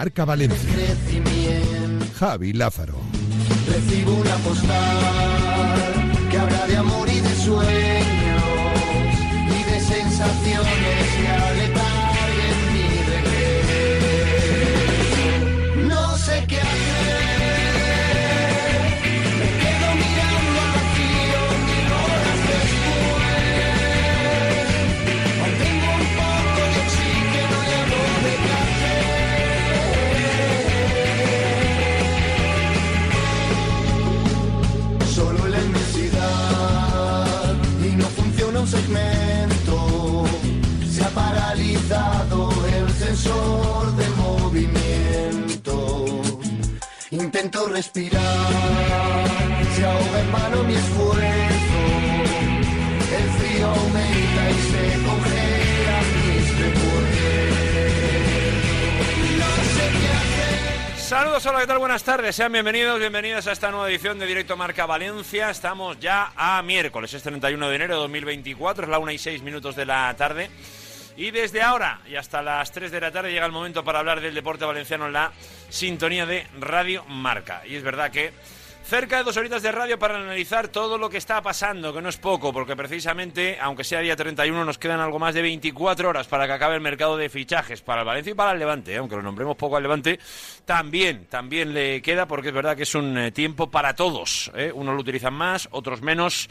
Marca Valencia. Javi Lázaro. Recibo una postal que habla de amor y de sueños y de sensaciones que paralizado el sensor de movimiento. Intento respirar, se ahoga en vano mi esfuerzo. El frío aumenta y se congela mis recuerdos. No. Saludos, hola, ¿qué tal? Buenas tardes, sean bienvenidos, bienvenidas a esta nueva edición de Directo Marca Valencia. Estamos ya a miércoles, es 31 de enero de 2024, es la 1 y 6 minutos de la tarde. Y desde ahora y hasta las 3 de la tarde llega el momento para hablar del deporte valenciano en la sintonía de Radio Marca. Y es verdad que cerca de dos horitas de radio para analizar todo lo que está pasando, que no es poco, porque precisamente, aunque sea día 31, nos quedan algo más de 24 horas para que acabe el mercado de fichajes para el Valencia y para el Levante, ¿eh? aunque lo nombremos poco al Levante, también, también le queda, porque es verdad que es un eh, tiempo para todos. ¿eh? Unos lo utilizan más, otros menos.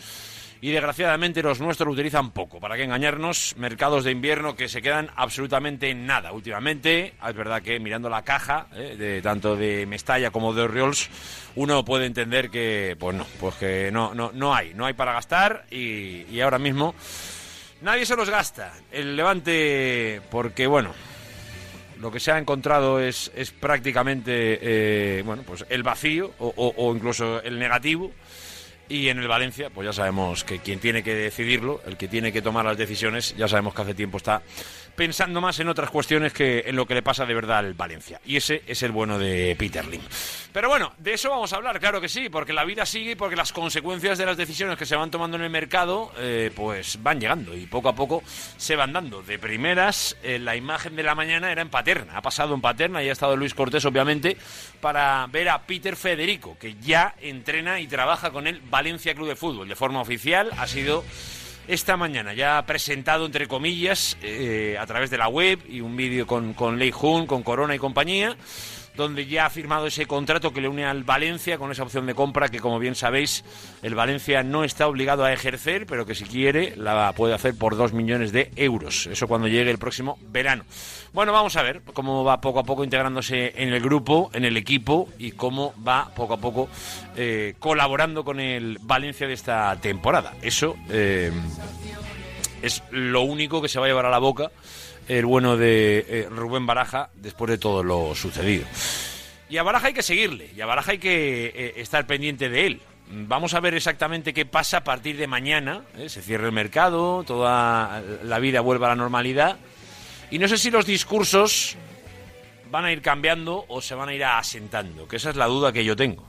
Y desgraciadamente los nuestros lo utilizan poco. ¿Para qué engañarnos? Mercados de invierno que se quedan absolutamente en nada últimamente. Es verdad que mirando la caja, ¿eh? de, tanto de Mestalla como de Oriols, uno puede entender que, pues no, pues que no, no, no hay, no hay para gastar y, y ahora mismo nadie se los gasta. El Levante, porque bueno, lo que se ha encontrado es, es prácticamente eh, bueno, pues el vacío o- o incluso el negativo. Y en el Valencia, pues ya sabemos que quien tiene que decidirlo, el que tiene que tomar las decisiones, ya sabemos que hace tiempo está pensando más en otras cuestiones que en lo que le pasa de verdad al Valencia. Y ese es el bueno de Peter Lim. Pero bueno, de eso vamos a hablar, claro que sí, porque la vida sigue y porque las consecuencias de las decisiones que se van tomando en el mercado, eh, pues van llegando y poco a poco se van dando. De primeras, eh, la imagen de la mañana era en Paterna, ha pasado en Paterna y ha estado Luis Cortés, obviamente, para ver a Peter Federico, que ya entrena y trabaja con el Valencia Club de Fútbol de forma oficial. Ha sido esta mañana ya presentado, entre comillas, eh, a través de la web y un vídeo con, con Lei Jun, con Corona y compañía, donde ya ha firmado ese contrato que le une al Valencia con esa opción de compra que, como bien sabéis, el Valencia no está obligado a ejercer, pero que si quiere la puede hacer por dos millones de euros. Eso cuando llegue el próximo verano. Bueno, vamos a ver cómo va poco a poco integrándose en el grupo, en el equipo y cómo va poco a poco eh, colaborando con el Valencia de esta temporada. Eso eh, es lo único que se va a llevar a la boca el bueno de eh, Rubén Baraja después de todo lo sucedido. Y a Baraja hay que seguirle, y a Baraja hay que eh, estar pendiente de él. Vamos a ver exactamente qué pasa a partir de mañana. Se cierra el mercado, toda la vida vuelve a la normalidad. Y no sé si los discursos van a ir cambiando o se van a ir asentando, que esa es la duda que yo tengo.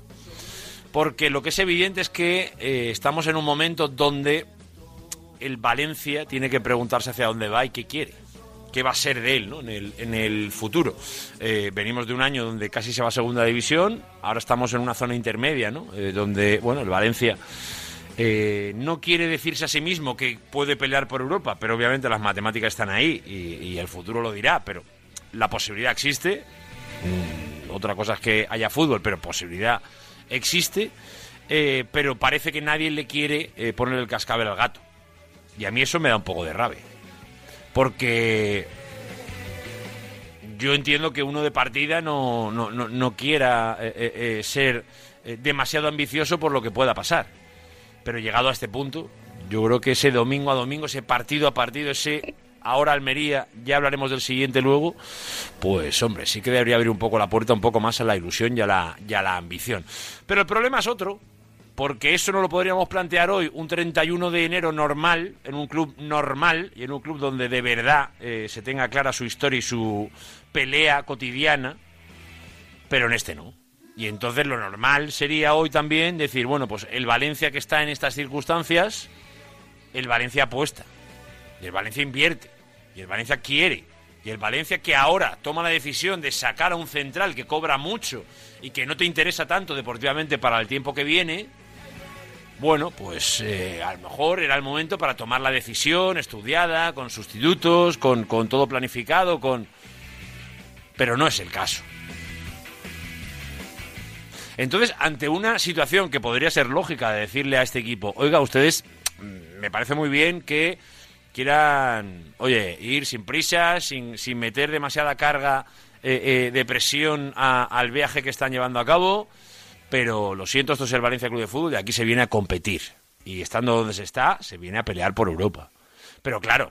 Porque lo que es evidente es que eh, estamos en un momento donde el Valencia tiene que preguntarse hacia dónde va y qué quiere. ¿Qué va a ser de él ¿no? en, el, futuro? Eh, venimos de un año donde casi se va a segunda división, ahora estamos en una zona intermedia, ¿no? Eh, donde bueno, el Valencia eh, no quiere decirse a sí mismo que puede pelear por Europa, pero obviamente las matemáticas están ahí y, el futuro lo dirá, pero la posibilidad existe. Mm, otra cosa es que haya fútbol, pero posibilidad existe. eh, pero parece que nadie le quiere eh, poner el cascabel al gato. Y a mí eso me da un poco de rabia. Porque yo entiendo que uno de partida no, no, no, no quiera ser demasiado ambicioso por lo que pueda pasar. Pero llegado a este punto, yo creo que ese domingo a domingo, ese partido a partido, ese ahora Almería, ya hablaremos del siguiente luego, pues hombre, sí que debería abrir un poco la puerta un poco más a la ilusión y a la, a la ambición. Pero el problema es otro, porque eso no lo podríamos plantear hoy, un 31 de enero normal, en un club normal y en un club donde de verdad eh, se tenga clara su historia y su pelea cotidiana, pero en este no. Y entonces lo normal sería hoy también decir, bueno, pues el Valencia que está en estas circunstancias, el Valencia apuesta, y el Valencia invierte, y el Valencia quiere, Y el Valencia que ahora toma la decisión de sacar a un central que cobra mucho y que no te interesa tanto deportivamente para el tiempo que viene, bueno, pues eh, a lo mejor era el momento para tomar la decisión estudiada, con sustitutos, con, con todo planificado, con... Pero no es el caso. Entonces, ante una situación que podría ser lógica de decirle a este equipo, oiga, ustedes, mm, me parece muy bien que quieran, oye, ir sin prisa, sin, sin meter demasiada carga eh, eh, de presión al viaje que están llevando a cabo, pero lo siento, esto es el Valencia Club de Fútbol y aquí se viene a competir. Y estando donde se está, se viene a pelear por Europa. Pero claro,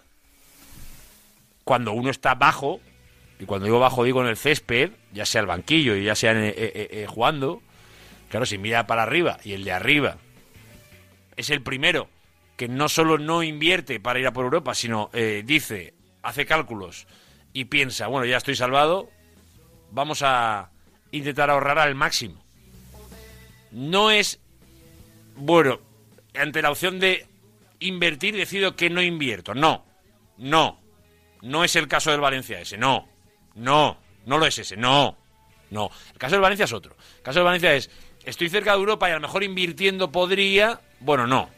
cuando uno está bajo, y cuando digo bajo digo en el césped, ya sea el banquillo y ya sea jugando, Claro, si mira para arriba y el de arriba es el primero que no solo no invierte para ir a por Europa, sino eh, dice, hace cálculos y piensa, bueno, ya estoy salvado, vamos a intentar ahorrar al máximo. No es, bueno, ante la opción de invertir decido que no invierto. No, no, no es el caso del Valencia ese, no, no, no lo es ese, no, no. El caso del Valencia es otro. El caso del Valencia es estoy cerca de Europa y a lo mejor invirtiendo podría. Bueno, no.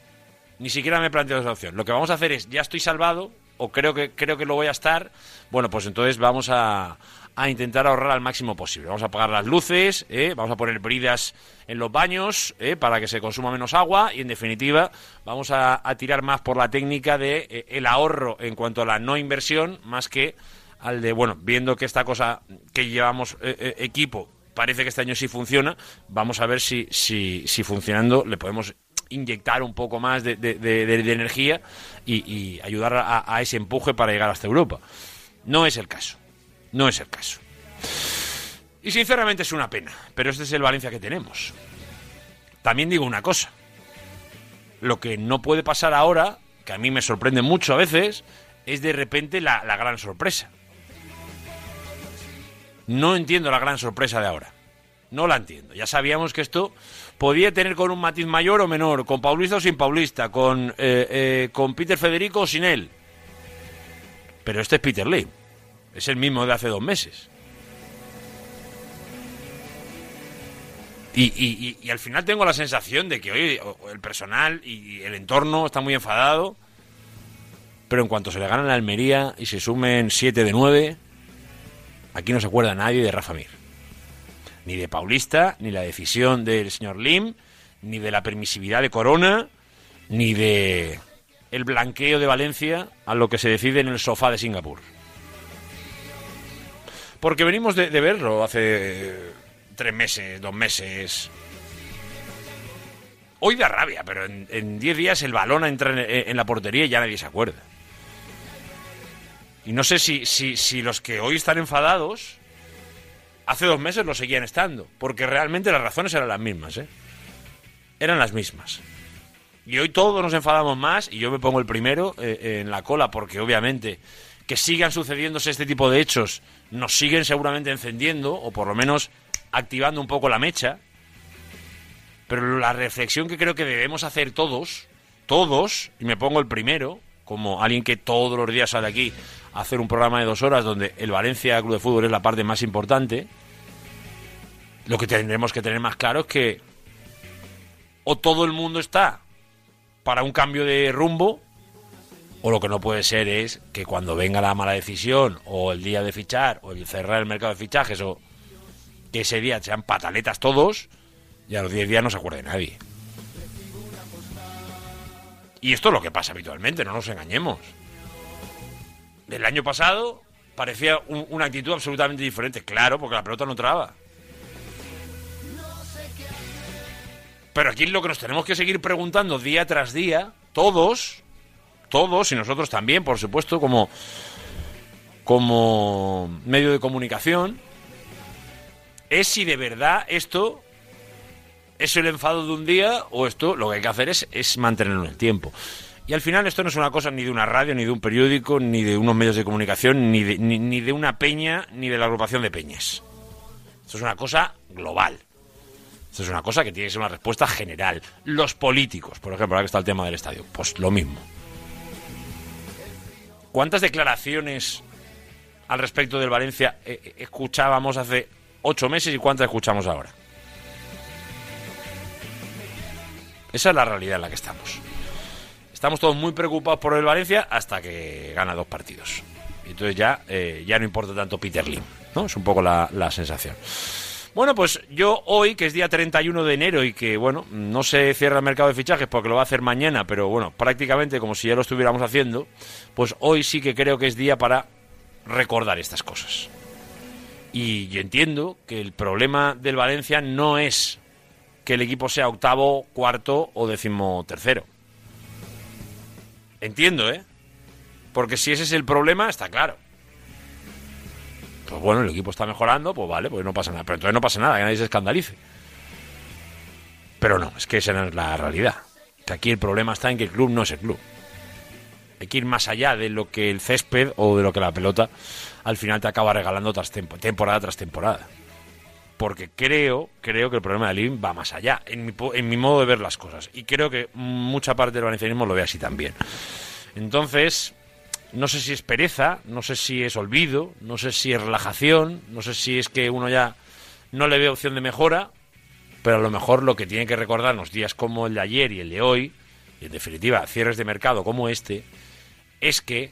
Ni siquiera me he planteado esa opción. Lo que vamos a hacer es, ya estoy salvado, o creo que, creo que lo voy a estar. Bueno, pues entonces vamos a, a intentar ahorrar al máximo posible. Vamos a apagar las luces, ¿eh? vamos a poner bridas en los baños ¿eh? para que se consuma menos agua y, en definitiva, vamos a, tirar más por la técnica de eh, el ahorro en cuanto a la no inversión, más que al de, bueno, viendo que esta cosa que llevamos equipo parece que este año sí funciona. Vamos a ver si, si, funcionando le podemos inyectar un poco más de, de, energía y, ayudar a, ese empuje para llegar hasta Europa. No es el caso. No es el caso. Y sinceramente es una pena, pero este es el Valencia que tenemos. También digo una cosa. Lo que no puede pasar ahora, que a mí me sorprende mucho a veces, es de repente la gran sorpresa. No entiendo la gran sorpresa de ahora. No la entiendo. Ya sabíamos que esto podía tener con un matiz mayor o menor, con Paulista o sin Paulista, con, eh, eh, con Peter Federico o sin él. Pero este es Peter Lee. Es el mismo de hace dos meses. Y, y, al final tengo la sensación de que hoy el personal y el entorno está muy enfadado. Pero en cuanto se le ganan a Almería y se sumen 7 de 9, Aquí no se acuerda nadie de Rafa Mir. Ni de Paulista, ni la decisión del señor Lim, ni de la permisividad de Corona, ni de el blanqueo de Valencia a lo que se decide en el sofá de Singapur. Porque venimos de, verlo hace tres meses, dos meses. Hoy da rabia, pero en diez días el balón entra en, en la portería y ya nadie se acuerda. Y no sé si, si, si los que hoy están enfadados, hace dos meses lo seguían estando, porque realmente las razones eran las mismas, ¿eh? Eran las mismas. Y hoy todos nos enfadamos más, y yo me pongo el primero eh, en la cola, porque obviamente que sigan sucediéndose este tipo de hechos nos siguen seguramente encendiendo, o por lo menos activando un poco la mecha. Pero la reflexión que creo que debemos hacer todos, todos, y me pongo el primero, como alguien que todos los días sale aquí hacer un programa de dos horas donde el Valencia Club de Fútbol es la parte más importante, lo que tendremos que tener más claro es que o todo el mundo está para un cambio de rumbo, o lo que no puede ser es que cuando venga la mala decisión, o el día de fichar, o el cerrar el mercado de fichajes, o que ese día sean pataletas todos, y a los 10 días no se acuerde nadie. Y esto es lo que pasa habitualmente, no nos engañemos. El año pasado parecía una actitud absolutamente diferente, claro, porque la pelota no traba. Pero aquí lo que nos tenemos que seguir preguntando día tras día, todos, todos, y nosotros también, por supuesto, como, como medio de comunicación, es si de verdad esto ¿Es el enfado de un día o esto lo que hay que hacer es, es mantenerlo en el tiempo? Y al final esto no es una cosa ni de una radio, ni de un periódico, ni de unos medios de comunicación, ni de, ni, de una peña, ni de la agrupación de peñas. Esto es una cosa global. Esto es una cosa que tiene que ser una respuesta general. Los políticos, por ejemplo, ahora que está el tema del estadio, pues lo mismo. ¿Cuántas declaraciones al respecto del Valencia eh, escuchábamos hace ocho meses y cuántas escuchamos ahora. Esa es la realidad en la que estamos. Estamos todos muy preocupados por el Valencia hasta que gana dos partidos. Y entonces ya, eh, ya no importa tanto Peter Lim, ¿no? Es un poco la, la sensación. Bueno, pues yo hoy, que es día 31 de enero y que, bueno, no se cierra el mercado de fichajes porque lo va a hacer mañana, pero bueno, prácticamente como si ya lo estuviéramos haciendo, pues hoy sí que creo que es día para recordar estas cosas. Y yo entiendo que el problema del Valencia no es que el equipo sea octavo, cuarto o décimo tercero. Entiendo, ¿eh? Porque si ese es el problema, está claro. Pues bueno, el equipo está mejorando, pues vale, pues no pasa nada. Pero entonces no pasa nada, que nadie se escandalice. Pero no, es que esa no es la realidad. Que aquí el problema está en que el club no es el club. Hay que ir más allá de lo que el césped o de lo que la pelota al final te acaba regalando tras temporada tras temporada porque creo, creo que el problema de Living va más allá, en mi, en mi modo de ver las cosas. Y creo que mucha parte del valencianismo lo ve así también. Entonces, no sé si es pereza, no sé si es olvido, no sé si es relajación, no sé si es que uno ya no le ve opción de mejora, pero a lo mejor lo que tiene que recordarnos días como el de ayer y el de hoy, y en definitiva cierres de mercado como este, es que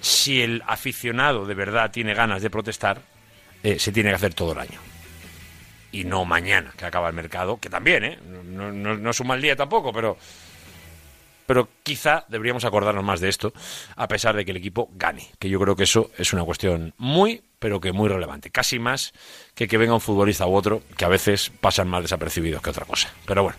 si el aficionado de verdad tiene ganas de protestar, eh, se tiene que hacer todo el año y no mañana que acaba el mercado, que también, ¿eh? No, no, es un mal día tampoco, pero, pero quizá deberíamos acordarnos más de esto, a pesar de que el equipo gane, que yo creo que eso es una cuestión muy, pero que muy relevante, casi más que que venga un futbolista u otro, que a veces pasan más desapercibidos que otra cosa. Pero bueno,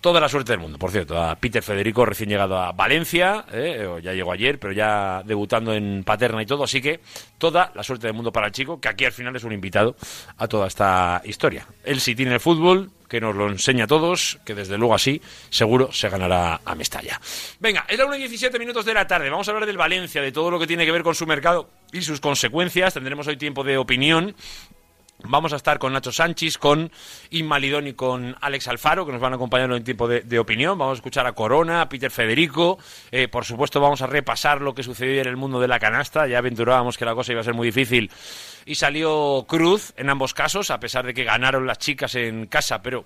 Toda la suerte del mundo, por cierto, a Peter Federico, recién llegado a Valencia, eh, ya llegó ayer, pero ya debutando en Paterna y todo, así que toda la suerte del mundo para el chico, que aquí al final es un invitado a toda esta historia. Él sí tiene el fútbol, que nos lo enseña a todos, que desde luego así seguro se ganará a Mestalla. Venga, es la 1 y 17 minutos de la tarde, vamos a hablar del Valencia, de todo lo que tiene que ver con su mercado y sus consecuencias, tendremos hoy tiempo de opinión Vamos a estar con Nacho Sánchez, con Inmalidón y con Alex Alfaro, que nos van a acompañar en tiempo de, opinión. Vamos a escuchar a Corona, a Peter Federico. Eh, por supuesto, vamos a repasar lo que sucedió en el mundo de la canasta. Ya aventurábamos que la cosa iba a ser muy difícil y salió Cruz en ambos casos, a pesar de que ganaron las chicas en casa, pero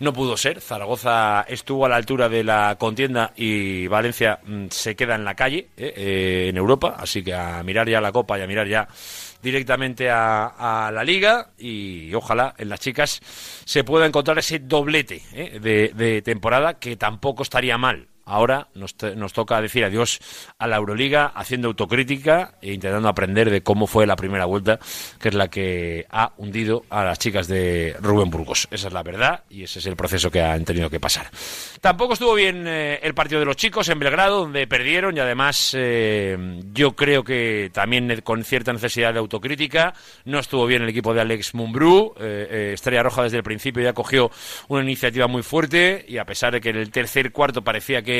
no pudo ser. Zaragoza estuvo a la altura de la contienda y Valencia mm, se queda en la calle, eh, eh, en Europa. Así que a mirar ya la Copa y a mirar ya directamente a, la liga y ojalá en las chicas se pueda encontrar ese doblete ¿eh? de temporada que tampoco estaría mal Ahora nos, toca decir adiós a la Euroliga haciendo autocrítica e intentando aprender de cómo fue la primera vuelta, que es la que ha hundido a las chicas de Rubén Burgos. Esa es la verdad y ese es el proceso que han tenido que pasar. Tampoco estuvo bien eh, el partido de los chicos en Belgrado, donde perdieron y además eh, yo creo que también con cierta necesidad de autocrítica. No estuvo bien el equipo de Alex Mumbrú. Eh, Estrella Roja desde el principio ya cogió una iniciativa muy fuerte y a pesar de que en el tercer cuarto parecía que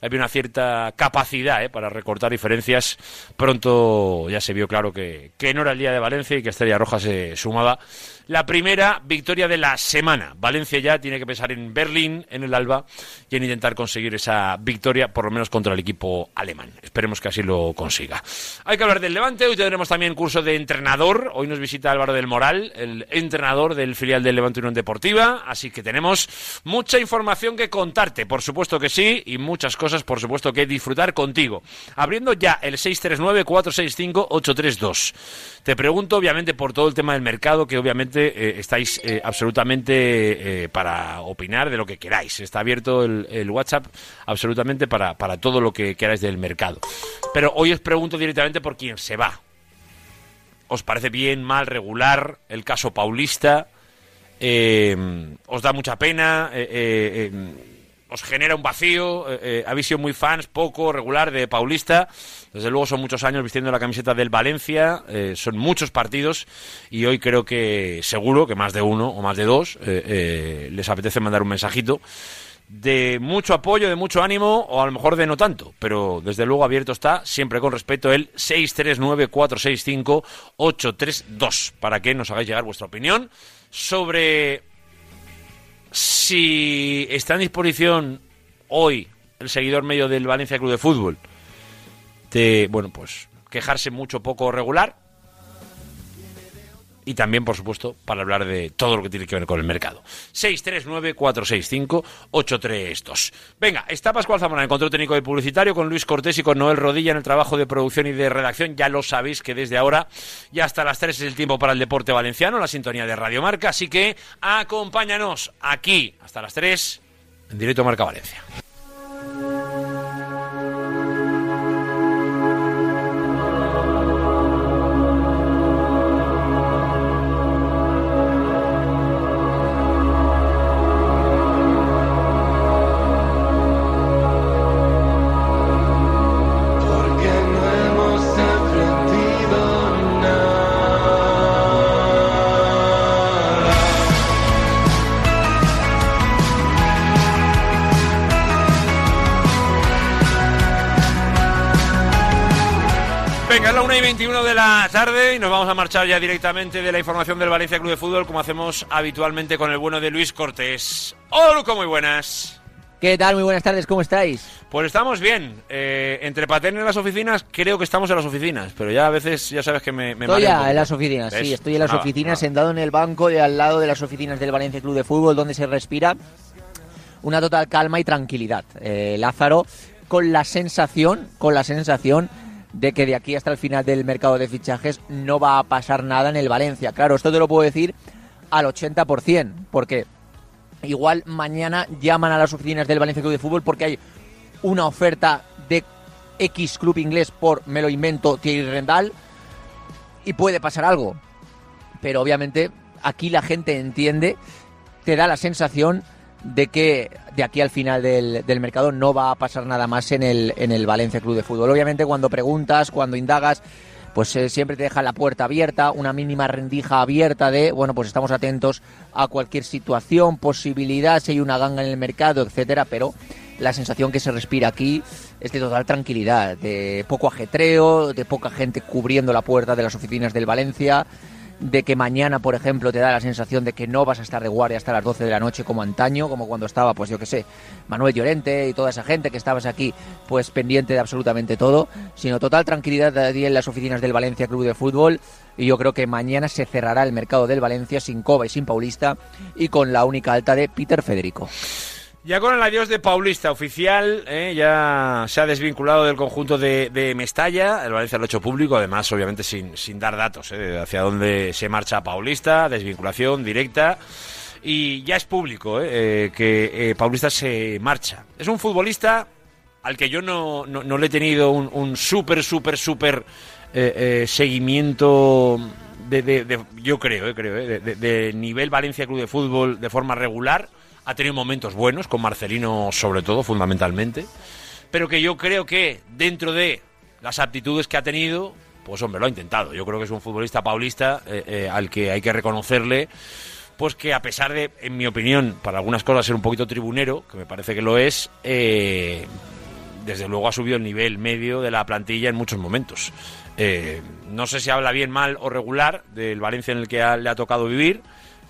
había una cierta capacidad ¿eh? para recortar diferencias. Pronto ya se vio claro que, que no era el día de Valencia y que Estrella Roja se sumaba la primera victoria de la semana. Valencia ya tiene que pensar en Berlín, en el Alba, y en intentar conseguir esa victoria, por lo menos contra el equipo alemán. Esperemos que así lo consiga. Hay que hablar del Levante, hoy tendremos también curso de entrenador. Hoy nos visita Álvaro del Moral, el entrenador del filial del Levante Unión Deportiva, así que tenemos mucha información que contarte, por supuesto que sí, y muchas cosas, por supuesto, que disfrutar contigo. Abriendo ya el 639-465-832. Te pregunto, obviamente, por todo el tema del mercado, que obviamente eh, estáis eh, absolutamente eh, para opinar de lo que queráis. Está abierto el, WhatsApp absolutamente para, para todo lo que queráis del mercado. Pero hoy os pregunto directamente por quién se va. ¿Os parece bien, mal, regular el caso Paulista? ¿Os da mucha pena? Os genera un vacío. Eh, eh, habéis sido muy fans, poco, regular de Paulista. Desde luego son muchos años vistiendo la camiseta del Valencia, eh, son muchos partidos y hoy creo que seguro que más de uno o más de dos les apetece mandar un mensajito de mucho apoyo, de mucho ánimo o a lo mejor de no tanto, pero desde luego abierto está, siempre con respeto, el 639-465-832 para que nos hagáis llegar vuestra opinión sobre si está en disposición hoy el seguidor medio del Valencia Club de Fútbol de, bueno, pues quejarse mucho, poco regular y también, por supuesto, para hablar de todo lo que tiene que ver con el mercado. 639-465-832. Venga, está Pascual Zamora en control técnico y publicitario con Luis Cortés y con Noel Rodilla en el trabajo de producción y de redacción. Ya lo sabéis que desde ahora y hasta las 3 es el tiempo para el deporte valenciano, la sintonía de Radio Marca. Así que acompáñanos aquí hasta las 3 en directo Marca Valencia. 1 y 21 de la tarde y nos vamos a marchar ya directamente de la información del Valencia Club de Fútbol, como hacemos habitualmente con el bueno de Luis Cortés. Hola, Luco, muy buenas. ¿Qué tal? Muy buenas tardes, ¿cómo estáis? Pues estamos bien. Eh, entre Patén en las oficinas, creo que estamos en las oficinas, pero ya a veces ya sabes que me, me Estoy ya en las oficinas, sí, estoy en las Nada, oficinas, nada. sentado en el banco de al lado de las oficinas del Valencia Club de Fútbol, donde se respira una total calma y tranquilidad. Eh, Lázaro, con la sensación, con la sensación de que de aquí hasta el final del mercado de fichajes no va a pasar nada en el Valencia. Claro, esto te lo puedo decir al 80%, porque igual mañana llaman a las oficinas del Valencia Club de Fútbol porque hay una oferta de X club inglés por, me lo invento, Thierry Rendal, y puede pasar algo. Pero obviamente aquí la gente entiende, te da la sensación de que de aquí al final del, del mercado no va a pasar nada más en el, en el Valencia Club de Fútbol. Obviamente cuando preguntas, cuando indagas, pues eh, siempre te deja la puerta abierta, una mínima rendija abierta de, bueno, pues estamos atentos a cualquier situación, posibilidad, si hay una ganga en el mercado, etcétera, pero la sensación que se respira aquí es de total tranquilidad, de poco ajetreo, de poca gente cubriendo la puerta de las oficinas del Valencia, de que mañana, por ejemplo, te da la sensación de que no vas a estar de guardia hasta las 12 de la noche como antaño, como cuando estaba, pues yo que sé, Manuel Llorente y toda esa gente que estabas aquí, pues pendiente de absolutamente todo, sino total tranquilidad allí en las oficinas del Valencia Club de Fútbol. Y yo creo que mañana se cerrará el mercado del Valencia sin Coba y sin Paulista y con la única alta de Peter Federico. Ya con el adiós de Paulista oficial, eh, ya se ha desvinculado del conjunto de, de Mestalla, el Valencia lo ha hecho público, además obviamente sin, sin dar datos eh, hacia dónde se marcha Paulista, desvinculación directa, y ya es público eh, eh, que eh, Paulista se marcha. Es un futbolista al que yo no, no- le he tenido un, un súper, súper, súper eh, seguimiento de, de- de- yo creo, creo, de nivel Valencia Club de Fútbol de forma regular. Ha tenido momentos buenos, con Marcelino sobre todo, fundamentalmente. Pero que yo creo que dentro de las aptitudes que ha tenido, pues hombre, lo ha intentado. Yo creo que es un futbolista paulista eh, eh, al que hay que reconocerle pues que a pesar de, en mi opinión, para algunas cosas ser un poquito tribunero, que me parece que lo es, eh, desde luego ha subido el nivel medio de la plantilla en muchos momentos. No sé si habla bien, mal o regular del Valencia en el que le ha tocado vivir,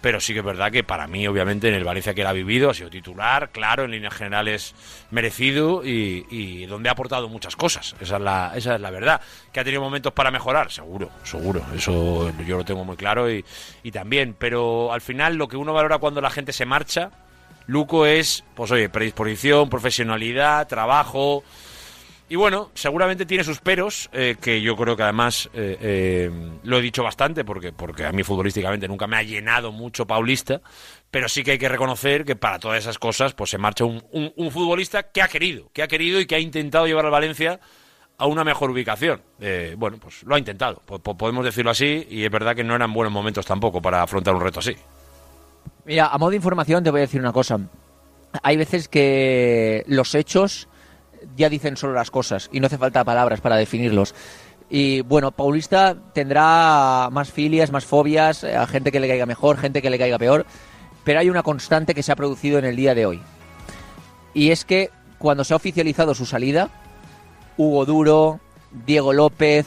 pero sí que es verdad que para mí, obviamente, en el Valencia que él ha vivido, ha sido titular, claro, en líneas generales merecido y, y donde ha aportado muchas cosas. Esa es, la, esa es la verdad. Que ha tenido momentos para mejorar, seguro, seguro. Eso yo lo tengo muy claro y, y también. Pero al final lo que uno valora cuando la gente se marcha, Luco, es, pues oye, predisposición, profesionalidad, trabajo. Y bueno, seguramente tiene sus peros, eh, que yo creo que además eh, eh, lo he dicho bastante, porque, porque a mí futbolísticamente nunca me ha llenado mucho Paulista, pero sí que hay que reconocer que para todas esas cosas pues se marcha un, un- futbolista que ha querido, que ha querido y que ha intentado llevar al Valencia a una mejor ubicación. Bueno, pues lo ha intentado, po- po- podemos decirlo así, y es verdad que no eran buenos momentos tampoco para afrontar un reto así. Mira, a modo de información te voy a decir una cosa. Hay veces que los hechos ya dicen solo las cosas y no hace falta palabras para definirlos. Y bueno, Paulista tendrá más filias, más fobias, eh, a gente que le caiga mejor, gente que le caiga peor, pero hay una constante que se ha producido en el día de hoy. Y es que cuando se ha oficializado su salida, Hugo Duro, Diego López,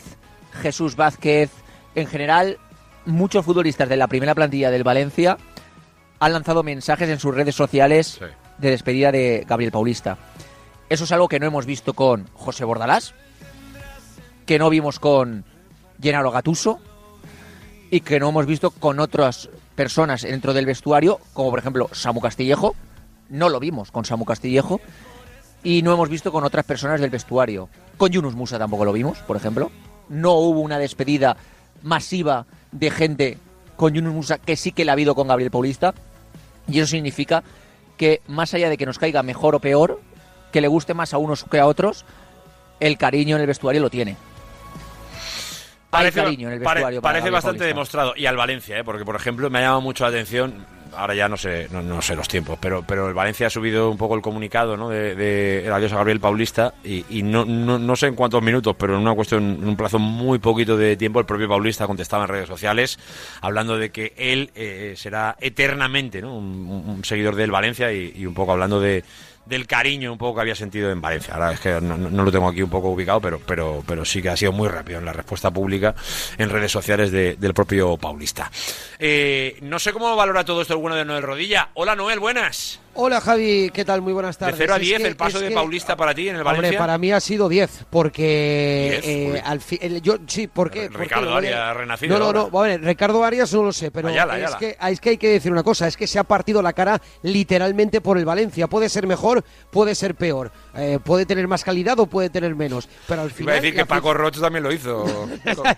Jesús Vázquez, en general, muchos futbolistas de la primera plantilla del Valencia han lanzado mensajes en sus redes sociales Sí. de despedida de Gabriel Paulista. Eso es algo que no hemos visto con José Bordalás, que no vimos con Gennaro Gatuso y que no hemos visto con otras personas dentro del vestuario, como por ejemplo Samu Castillejo. No lo vimos con Samu Castillejo y no hemos visto con otras personas del vestuario. Con Yunus Musa tampoco lo vimos, por ejemplo. No hubo una despedida masiva de gente con Yunus Musa que sí que la ha habido con Gabriel Paulista. Y eso significa que más allá de que nos caiga mejor o peor, que le guste más a unos que a otros, el cariño en el vestuario lo tiene. Parece, cariño en el vestuario parece bastante demostrado. Y al Valencia, ¿eh? porque por ejemplo me ha llamado mucho la atención ahora ya no sé, no, sé los tiempos, pero, pero el Valencia ha subido un poco el comunicado ¿no? de, de adiós a Gabriel Paulista y, no, no, sé en cuántos minutos, pero en una cuestión, en un plazo muy poquito de tiempo, el propio Paulista contestaba en redes sociales hablando de que él eh, será eternamente ¿no? un, seguidor del Valencia y un poco hablando de del cariño un poco que había sentido en Valencia. Ahora es que no, lo tengo aquí un poco ubicado, pero, pero, pero sí que ha sido muy rápido en la respuesta pública en redes sociales del propio Paulista. Eh, no sé cómo valora todo esto el bueno de Noel Rodilla. Hola Noel, buenas. Hola Javi, ¿qué tal? Muy buenas tardes. De 0 a 10 el paso de Paulista para ti en el Valencia. Hombre, para mí ha sido 10, porque eh, al yo sí, ¿por qué? Ricardo Arias renacido. No, no, no, a ver, Ricardo Arias no lo sé, pero es, Que, es que hay que decir una cosa, es que se ha partido la cara literalmente por el Valencia. Puede ser mejor, puede ser peor, eh, puede tener más calidad o puede tener menos, pero al final. Iba a decir que Paco también lo hizo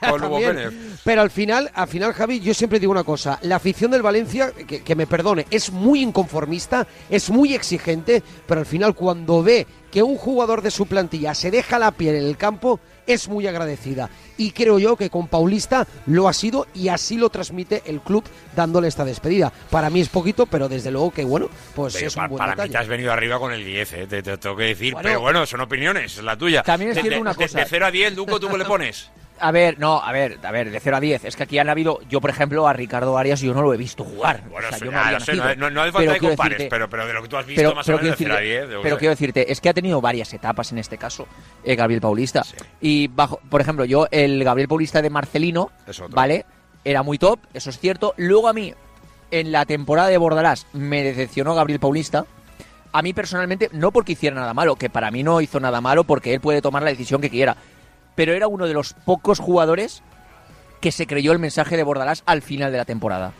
con, Pérez. Pero al final, al final Javi, yo siempre digo una cosa, la afición del Valencia, que, que me perdone, es muy inconformista es muy exigente, pero al final cuando ve que un jugador de su plantilla se deja la piel en el campo, es muy agradecida. Y creo yo que con Paulista lo ha sido y así lo transmite el club dándole esta despedida. Para mí es poquito, pero desde luego que bueno, pues es un buen Para mí te has venido arriba con el 10, eh, te, tengo que decir. pero bueno, son opiniones, es la tuya. También es cierto una cosa. De 0 a 10, Duco, ¿tú qué le pones? A ver, no, a ver, a ver, de 0 a 10. Es que aquí han habido, yo por ejemplo, a Ricardo Arias yo no lo he visto jugar. Bueno, yo no, no, hace falta que compares, pero, pero de lo que tú has visto más o menos de 0 a 10. Pero quiero decirte, es que ha tenido varias etapas en este caso, eh, Gabriel Paulista. Y bajo, por ejemplo, yo, el Gabriel Paulista de Marcelino, ¿vale? Era muy top, eso es cierto. Luego a mí, en la temporada de Bordalás, me decepcionó Gabriel Paulista. A mí personalmente, no porque hiciera nada malo, que para mí no hizo nada malo porque él puede tomar la decisión que quiera pero era uno de los pocos jugadores que se creyó el mensaje de Bordalás al final de la temporada.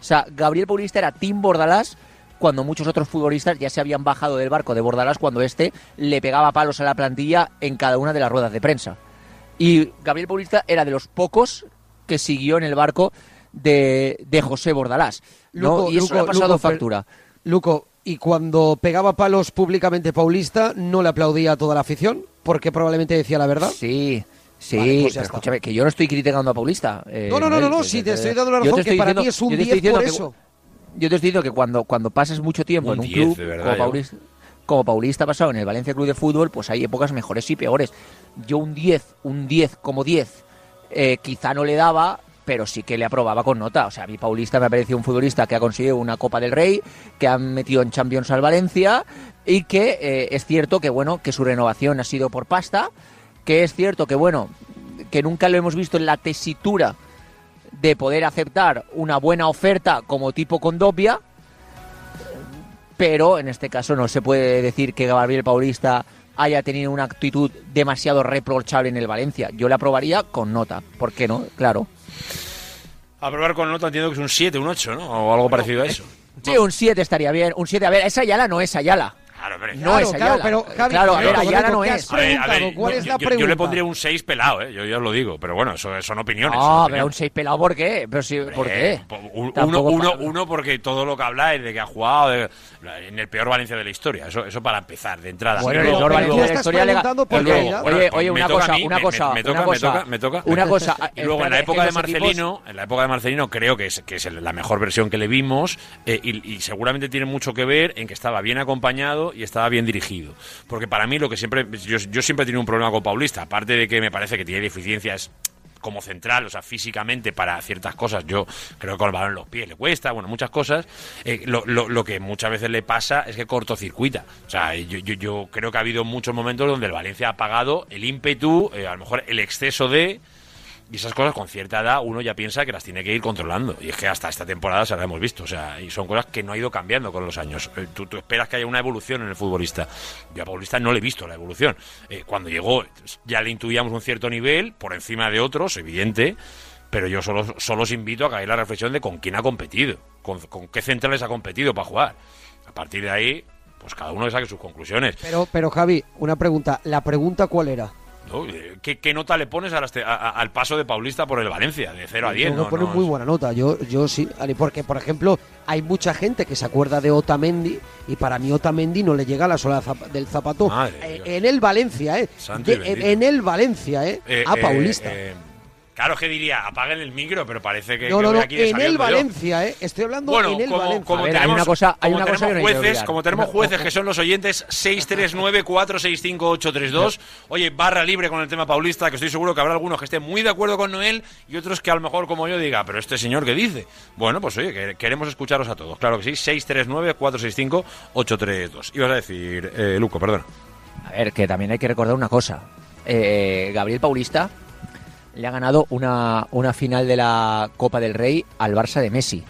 O sea, Gabriel Paulista era Team Bordalás cuando muchos otros futbolistas ya se habían bajado del barco de Bordalás cuando este le pegaba palos a la plantilla en cada una de las ruedas de prensa. Y Gabriel Paulista era de los pocos que siguió en el barco de, José Bordalás. y eso le ha pasado factura. Luco, ¿y cuando pegaba palos públicamente Paulista no le aplaudía a toda la afición? porque probablemente decía la verdad. Sí, Sí, pues escúchame, que yo no estoy criticando a Paulista. Eh, no, no, no, no, sí, te estoy dando la razón, que para mí es un 10 por eso. Yo te estoy diciendo que cuando, cuando pases mucho tiempo en un club como, Paulista, como Paulista ha pasado en el Valencia Club de Fútbol, pues hay épocas mejores y peores. Yo un 10, un 10 como 10, eh, quizá no le daba, pero sí que le aprobaba con nota. O sea, a mí Paulista me ha parecido un futbolista que ha conseguido una Copa del Rey, que ha metido en Champions al Valencia y que eh, es cierto que, bueno, que su renovación ha sido por pasta, que es cierto que, bueno, que nunca lo hemos visto en la tesitura de poder aceptar una buena oferta como tipo Condopia, pero en este caso no se puede decir que Gabriel Paulista haya tenido una actitud demasiado reprochable en el Valencia. Yo le aprobaría con nota, ¿por qué no? Claro. Aprobar con nota entiendo que es un 7, un 8, ¿no? O algo parecido a eso. Sí, un 7 estaría bien. Un 7, a ver, esa Ayala no es Ayala. Claro, pero no es Ayala. pero, claro, a ver, Ayala no es. A ver, a ver, ¿Cuál es la yo, yo, le pondría un 6 pelado, ¿eh? Yo ya os lo digo. Pero bueno, eso son opiniones. No, pero un 6 pelado, ¿por qué? Pero sí, ¿Por qué? Uno, uno, uno, porque todo lo que habláis de que ha jugado en el peor Valencia de la historia. Eso, eso para empezar, de entrada. Bueno, el peor Valencia de la historia. Le... Oye, oye, una cosa, una cosa. Me toca, me toca, me toca. Una cosa. Y luego, en la época de Marcelino, en la época de Marcelino, creo que es, que es la mejor versión que le vimos. Eh, y seguramente tiene mucho que ver en que estaba bien acompañado y estaba bien dirigido. Porque para mí lo que siempre yo, siempre he tenido un problema con Paulista, aparte de que me parece que tiene deficiencias como central, o sea, físicamente para ciertas cosas, yo creo que con el balón en los pies le cuesta, bueno, muchas cosas. Eh, lo, que muchas veces le pasa es que cortocircuita. O sea, yo, yo, creo que ha habido muchos momentos donde el Valencia ha pagado el ímpetu, eh, a lo mejor el exceso de Y esas cosas con cierta edad uno ya piensa que las tiene que ir controlando. Y es que hasta esta temporada se las hemos visto. O sea, y son cosas que no ha ido cambiando con los años. Eh, Tú, esperas que haya una evolución en el futbolista. Yo a Paulista no le he visto la evolución. Eh, cuando llegó ya le intuíamos un cierto nivel, por encima de otros, evidente. Pero yo solo, solo os invito a hagáis la reflexión de con quién ha competido. Con, con qué centrales ha competido para jugar. A partir de ahí, pues cada uno que saque sus conclusiones. Pero, pero Javi, una pregunta. ¿La pregunta cuál era? ¿No? Eh, ¿Qué, qué nota le pones a las te- a- a- al paso de Paulista por el Valencia? De 0 a 10. Tengo ¿no? No, muy buena nota. Yo, yo sí, porque por ejemplo hay mucha gente que se acuerda de Otamendi y para mí Otamendi no le llega a la sola del zapato Eh, en el Valencia, eh. De- en, el Valencia, eh. Eh, a eh, Paulista. eh, claro que diría, apaguen el micro, pero parece que, no, que no, no. aquí En el yo. Valencia, eh. Estoy hablando Bueno, en el como, Valencia. como hay tenemos, una cosa- hay como una cosa tenemos que no hay que jueces, como tenemos jueces que son los oyentes 639-465-832, oye, barra libre con el tema paulista, que estoy seguro que habrá algunos que estén muy de acuerdo con Noel y otros que a lo mejor como yo diga, pero este señor qué dice. Bueno, pues oye, que queremos escucharos a todos, claro que sí, 639-465-832. Ibas a decir, eh, Luco, perdona. A ver, que también hay que recordar una cosa. Eh, Gabriel Paulista le ha ganado una, una final de la Copa del Rey al Barça de Messi.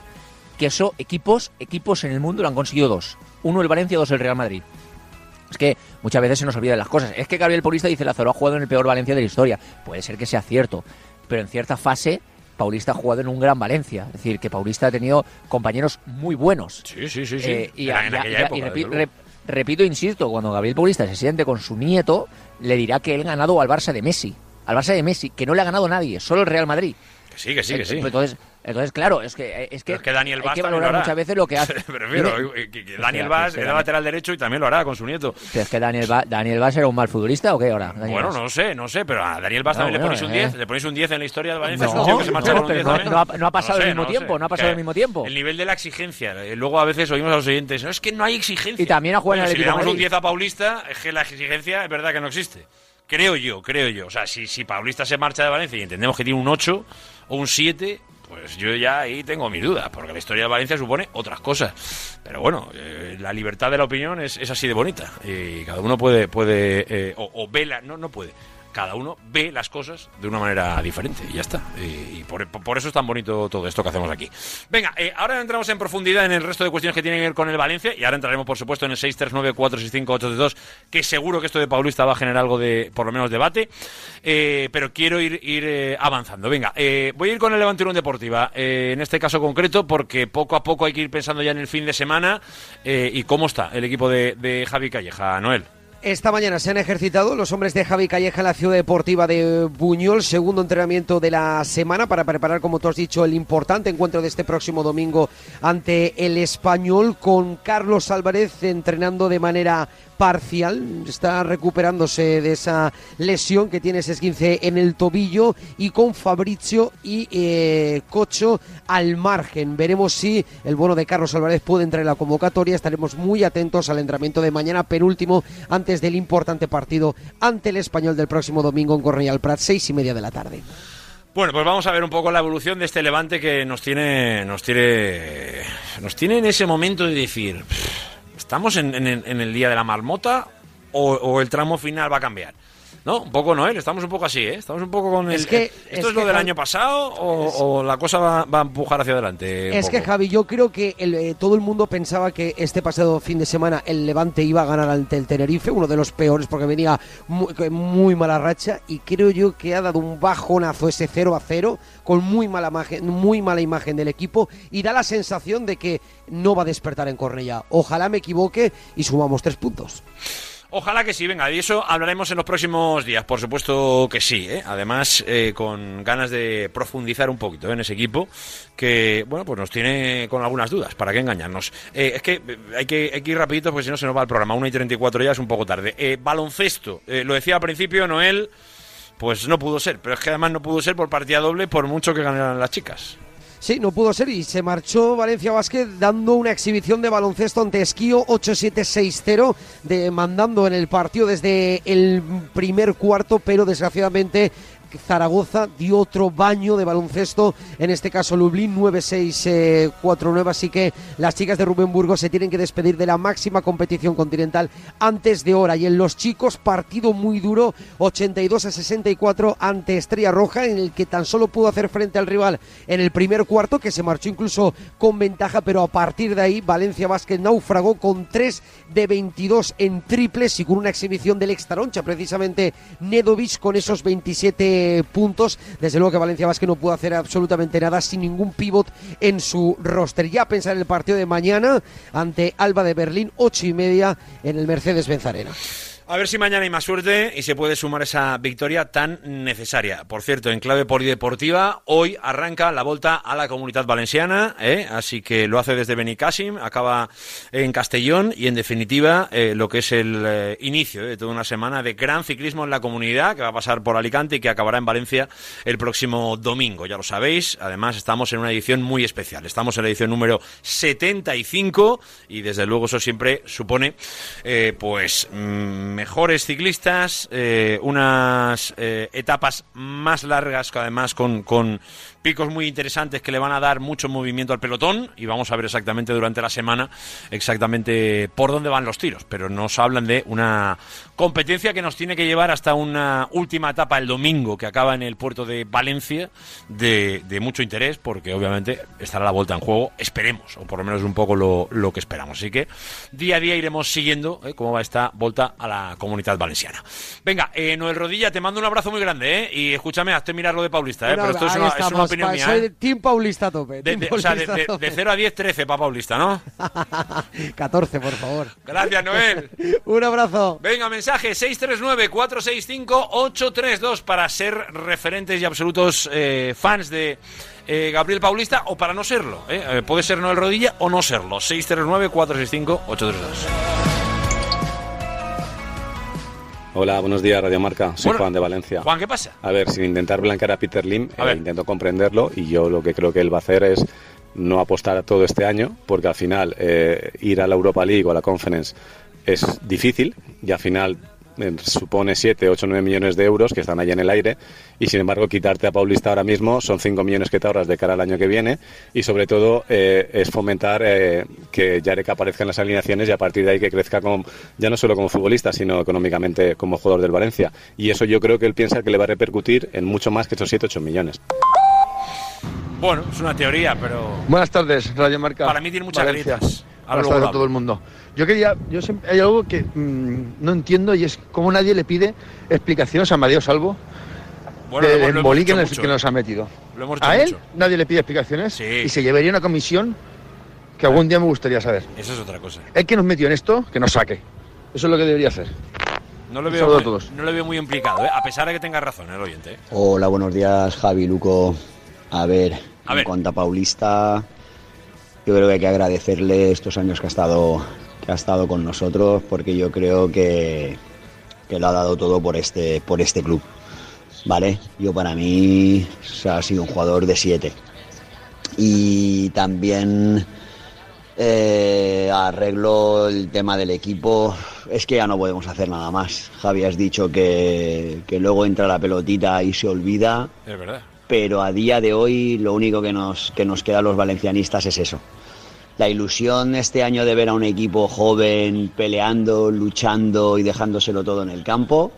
Que eso, equipos, equipos en el mundo lo han conseguido dos. Uno el Valencia, dos el Real Madrid. Es que muchas veces se nos olvidan las cosas. Es que Gabriel Paulista dice Lázaro ha jugado en el peor Valencia de la historia. Puede ser que sea cierto, pero en cierta fase Paulista ha jugado en un gran Valencia. Es decir, que Paulista ha tenido compañeros muy buenos. Sí, sí, sí, sí. Eh, y, Era a- en y a- aquella y a- época, y repi- desde luego. rep- repito, insisto, cuando Gabriel Paulista se siente con su nieto, le dirá que él ha ganado al Barça de Messi. Al Barça de Messi, que no le ha ganado nadie, solo el Real Madrid. Que sí, que sí, que sí. Entonces, entonces claro, es que, es que, Pero es que Daniel hay que valorar muchas veces lo que hace. Prefiero eh, que, que Daniel Vaz era lateral derecho y también lo hará con su nieto. Pero es que Daniel Vaz, Daniel Vaz era un mal futbolista o qué ahora? Daniel Bueno, Vaz? no sé, no sé, pero a Daniel Vaz No, también le bueno, ponéis un eh. 10, le ponéis un 10 en la historia del Valencia, No, un tío que se marcha no, con un pero 10 no- también. no ha- no ha pasado sé, mismo lo tiempo, sé. no ha pasado al mismo tiempo. El nivel de la exigencia. eh, Luego a veces oímos a los oyentes, no, es que no hay exigencia. Y también ha jugado en el Si le damos de un Madrid. 10 a Paulista, es que la exigencia es verdad que no existe. Creo yo, creo yo. O sea, si, si Paulista se marcha de Valencia y entendemos que tiene un 8 o un 7, pues yo ya ahí tengo mis dudas, porque la historia de Valencia supone otras cosas. Pero bueno, eh, la libertad de la opinión es, es así de bonita. Y cada uno puede, puede eh, o, o ve la, no, no puede. Cada uno ve las cosas de una manera diferente y ya está. Y, por, por eso es tan bonito todo esto que hacemos aquí. Venga, eh, ahora entramos en profundidad en el resto de cuestiones que tienen que ver con el Valencia y ahora entraremos, por supuesto, en el 639-465-832, que seguro que esto de Paulista va a generar algo de, por lo menos, debate. Eh, pero quiero ir, eh, avanzando. Venga, voy a ir con el Levante Deportiva, en este caso concreto, porque poco a poco hay que ir pensando ya en el fin de semana y cómo está el equipo de, de Javi Calleja, Noel. Esta mañana se han ejercitado los hombres de Javi Calleja en la ciudad deportiva de Buñol, segundo entrenamiento de la semana para preparar, como tú has dicho, el importante encuentro de este próximo domingo ante el español con Carlos Álvarez entrenando de manera parcial, está recuperándose de esa lesión que tiene ese en el tobillo y con Fabrizio y eh, Cocho al margen. Veremos si el bono de Carlos Álvarez puede entrar en la convocatoria. Estaremos muy atentos al entrenamiento de mañana, penúltimo, antes del importante partido ante el español del próximo domingo en Cornellà Prat, seis y media de la tarde. Bueno, pues vamos a ver un poco la evolución de este Levante que nos tiene, nos tiene, nos tiene en ese momento de decir, "Pff, ¿estamos en, en- el día de la marmota o el tramo final va a cambiar? ¿No? Un poco, Noel, estamos un poco así, ¿eh? Estamos un poco con el... Es que- ¿Esto es es, lo del año pasado o, o la cosa va, va a empujar hacia adelante? un Es que? Javi, yo creo que el, eh, todo el mundo pensaba que este pasado fin de semana el Levante iba a ganar ante el Tenerife, uno de los peores porque venía muy, con muy mala racha y creo yo que ha dado un bajonazo ese 0 a 0 con muy mala imagen, muy mala imagen del equipo y da la sensación de que no va a despertar en Cornellá. Ojalá me equivoque y sumamos tres puntos. Ojalá que sí, venga, de eso hablaremos en los próximos días, por supuesto que sí, ¿eh? además eh, con ganas de profundizar un poquito en ese equipo que, bueno, pues nos tiene con algunas dudas, para qué engañarnos. Eh, es que eh, hay, que hay que ir rapidito porque si no se nos va el programa, 1 y 34 ya es un poco tarde. Eh, baloncesto, eh, lo decía al principio Noel, pues no pudo ser, pero es que además no pudo ser por partida doble por mucho que ganaran las chicas. Sí, no pudo ser y se marchó Valencia Basket dando una exhibición de baloncesto ante Esquío 8-7-6-0, de- mandando en el partido desde el primer cuarto, pero desgraciadamente Zaragoza dio otro baño de baloncesto, en este caso Lublin 9-6-4-9, así que las chicas de Rubén Burgos se tienen que despedir de la máxima competición continental antes de hora. Y en los chicos, partido muy duro, 82 a 64 ante Estrella Roja, en el que tan solo pudo hacer frente al rival en el primer cuarto, que se marchó incluso con ventaja, pero a partir de ahí Valencia Vázquez naufragó con 3 de 22 en triples y una exhibición del extraroncha, precisamente Nedovic con esos 27 puntos. Desde luego que Valencia Vázquez no pudo hacer absolutamente nada sin ningún pivot en su roster. Ya pensar en el partido de mañana ante Alba de Berlín, ocho y media en el Mercedes-Benz Arena. A ver si mañana hay más suerte y se puede sumar esa victoria tan necesaria. Por cierto, en clave polideportiva, hoy arranca la vuelta a la comunidad valenciana, ¿eh? así que lo hace desde Benicassim, acaba en Castellón y en definitiva eh, lo que es el eh, inicio de toda una semana de gran ciclismo en la comunidad que va a pasar por Alicante y que acabará en Valencia el próximo domingo. Ya lo sabéis, además estamos en una edición muy especial. Estamos en la edición número 75 y desde luego eso siempre supone pues... Mm, mejores ciclistas, eh, unas eh, etapas más largas, que además con, con picos muy interesantes que le van a dar mucho movimiento al pelotón y vamos a ver exactamente durante la semana exactamente por dónde van los tiros. Pero nos hablan de una competencia que nos tiene que llevar hasta una última etapa el domingo que acaba en el puerto de Valencia de, mucho interés porque obviamente estará la vuelta en juego, esperemos, o por lo menos un poco lo, lo que esperamos. Así que día a día iremos siguiendo eh, cómo va esta vuelta a la comunidad valenciana. Venga, eh, Noel Rodilla, te mando un abrazo muy grande ¿eh? y escúchame, hazte mirar lo de Paulista, ¿eh? pero esto es una, es una soy de ¿eh? Team Paulista a tope. De, o sea, de, 0 a 10, 13 para Paulista, ¿no? 14, por favor. Gracias, Noel. Un abrazo. Venga, mensaje 639-465-832 para ser referentes y absolutos eh, fans de eh, Gabriel Paulista o para no serlo. puede ser Noel Rodilla o no serlo. 639-465-832. Hola, buenos días, Radio Marca. Soy Juan de Valencia. Juan, ¿qué pasa? A ver, sin intentar blancar a Peter Lim, eh, intento comprenderlo y yo lo que creo que él va a hacer es no apostar a todo este año, porque al final eh, ir a la Europa League o a la Conference es difícil y al final supone 7, 8, 9 millones de euros que están ahí en el aire. Y sin embargo quitarte a Paulista ahora mismo son 5 millones que te ahorras de cara al año que viene. Y sobre todo eh, es fomentar eh, que Yarek aparezca en las alineaciones y a partir de ahí que crezca como, ya no solo como futbolista sino económicamente como jugador del Valencia. Y eso yo creo que él piensa que le va a repercutir en mucho más que esos 7, 8 millones. Bueno, es una teoría, pero... Buenas tardes, Radio Marca. Para mí tiene muchas grietas. Buenas tardes a todo el mundo. Yo quería, yo siempre, hay algo que mm, no entiendo y es cómo nadie le pide explicaciones a Mario Salvo bueno, del embolí que, nos, ha metido. a él nadie le pide explicaciones y se llevaría una comisión que algún día me gustaría saber. Eso es otra cosa. El que nos metió en esto, que nos saque. Eso es lo que debería hacer. No lo veo, muy, no lo veo muy implicado, ¿eh? a pesar de que tenga razón el oyente. ¿eh? Hola, buenos días, Javi, Luco. A ver, en cuanto a Paulista, yo creo que hay que agradecerle estos años que ha estado, que ha estado con nosotros, porque yo creo que, que lo ha dado todo por este, por este club. ¿Vale? Yo para mí ha sido un jugador de 7. Y también eh, arreglo el tema del equipo. Es que ya no podemos hacer nada más. Javi, has dicho que, que luego entra la pelotita y se olvida. Es verdad pero a día de hoy lo único que nos, que nos queda a los valencianistas es eso. La ilusión este año de ver a un equipo joven peleando, luchando y dejándoselo todo en el campo.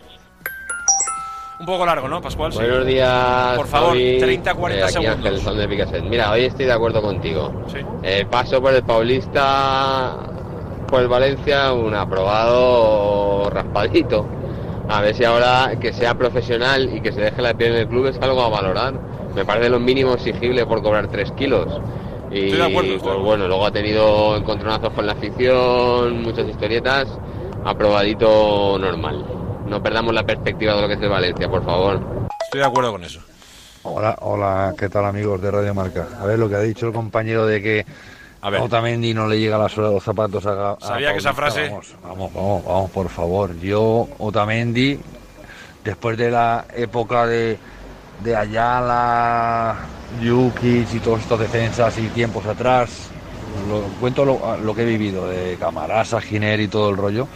Un poco largo, ¿no, Pascual? Buenos días. Por favor, 30, 40 segundos. Mira, hoy estoy de acuerdo contigo. ¿Sí? Eh, paso por el Paulista, por el Valencia, un aprobado raspadito a ver si ahora que sea profesional y que se deje la piel en el club es algo a valorar. Me parece lo mínimo exigible por cobrar 3 kilos. Y pues bueno, luego ha tenido encontronazos con la afición, muchas historietas, aprobadito normal. No perdamos la perspectiva de lo que es de Valencia, por favor. Estoy de acuerdo con eso. Hola, hola, ¿qué tal amigos de Radio Marca? A ver lo que ha dicho el compañero de que a ver. Otamendi no le llega la suela de los zapatos a, Sabía que esa frase. Vamos, vamos, vamos, por favor. Yo, Otamendi, después de la época de, de Ayala, Yuki y todas estas defensas y tiempos atrás, lo, cuento lo, que he vivido de Camarasa, Giner y todo el rollo.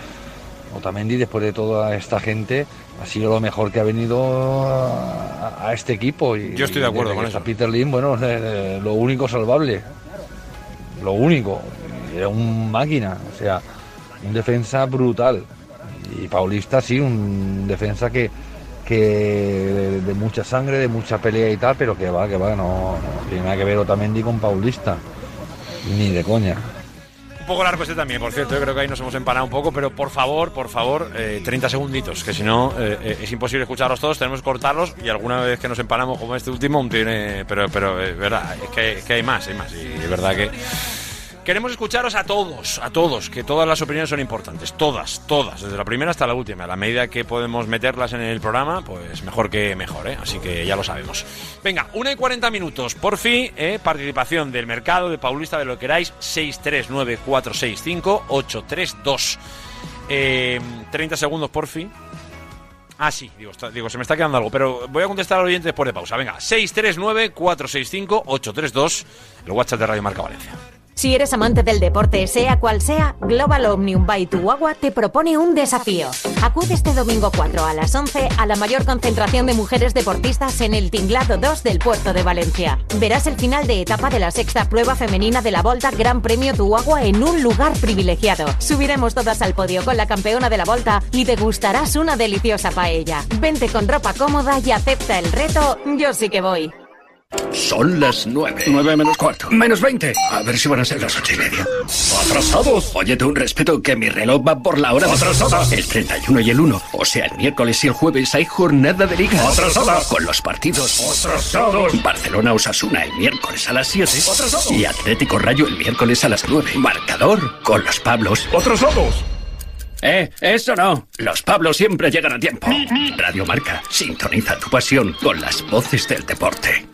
Otamendi, después de toda esta gente, ha sido lo mejor que ha venido a, este equipo. Y, Yo estoy de acuerdo con eso. Peter Lim, bueno, lo único salvable. Lo único. Era un máquina, o sea, un defensa brutal. Y Paulista sí, un defensa que, que de, mucha sangre, de mucha pelea y tal, pero que va, que va, no, tiene nada que ver Otamendi con Paulista. Ni de coña poco largo este también, por cierto. Yo creo que ahí nos hemos empanado un poco, pero por favor, por favor, 30 eh, segunditos, que si no eh, eh, es imposible escucharlos todos, tenemos que cortarlos y alguna vez que nos empanamos como este último, tiene. Pero, pero es verdad, es que, que hay más, hay más. Y es verdad que Queremos escucharos a todos, a todos, que todas las opiniones son importantes, todas, todas, desde la primera hasta la última. A la medida que podemos meterlas en el programa, pues mejor que mejor, ¿eh? así que ya lo sabemos. Venga, una y 40 minutos, por fin, ¿eh? participación del mercado, de Paulista, de lo que queráis, 639-465-832. Eh, 30 segundos, por fin. Ah, sí, digo, digo, se me está quedando algo, pero voy a contestar al oyente después de pausa. Venga, 639-465-832, el WhatsApp de Radio Marca Valencia. Si eres amante del deporte, sea cual sea, Global Omnium by Tuagua te propone un desafío. Acude este domingo 4 a las 11 a la mayor concentración de mujeres deportistas en el Tinglado 2 del puerto de Valencia. Verás el final de etapa de la sexta prueba femenina de la Volta Gran Premio Tuagua en un lugar privilegiado. Subiremos todas al podio con la campeona de la Volta y te gustarás una deliciosa paella. Vente con ropa cómoda y acepta el reto Yo sí que voy. Son las nueve. Nueve menos cuarto. Menos veinte. A ver si van a ser las ocho y media. ¡Atrasados! Óyete un respeto que mi reloj va por la hora. ¡Atrasados! El 31 y el 1. O sea, el miércoles y el jueves hay jornada de liga. ¡Atrasados! Con los partidos. ¡Atrasados! Barcelona Osasuna el miércoles a las 7. ¡Atrasados! Y Atlético Rayo el miércoles a las 9. Marcador con los Pablos. ¡Atrasados! Eh, eso no. Los Pablos siempre llegan a tiempo. Radio Marca, sintoniza tu pasión con las voces del deporte.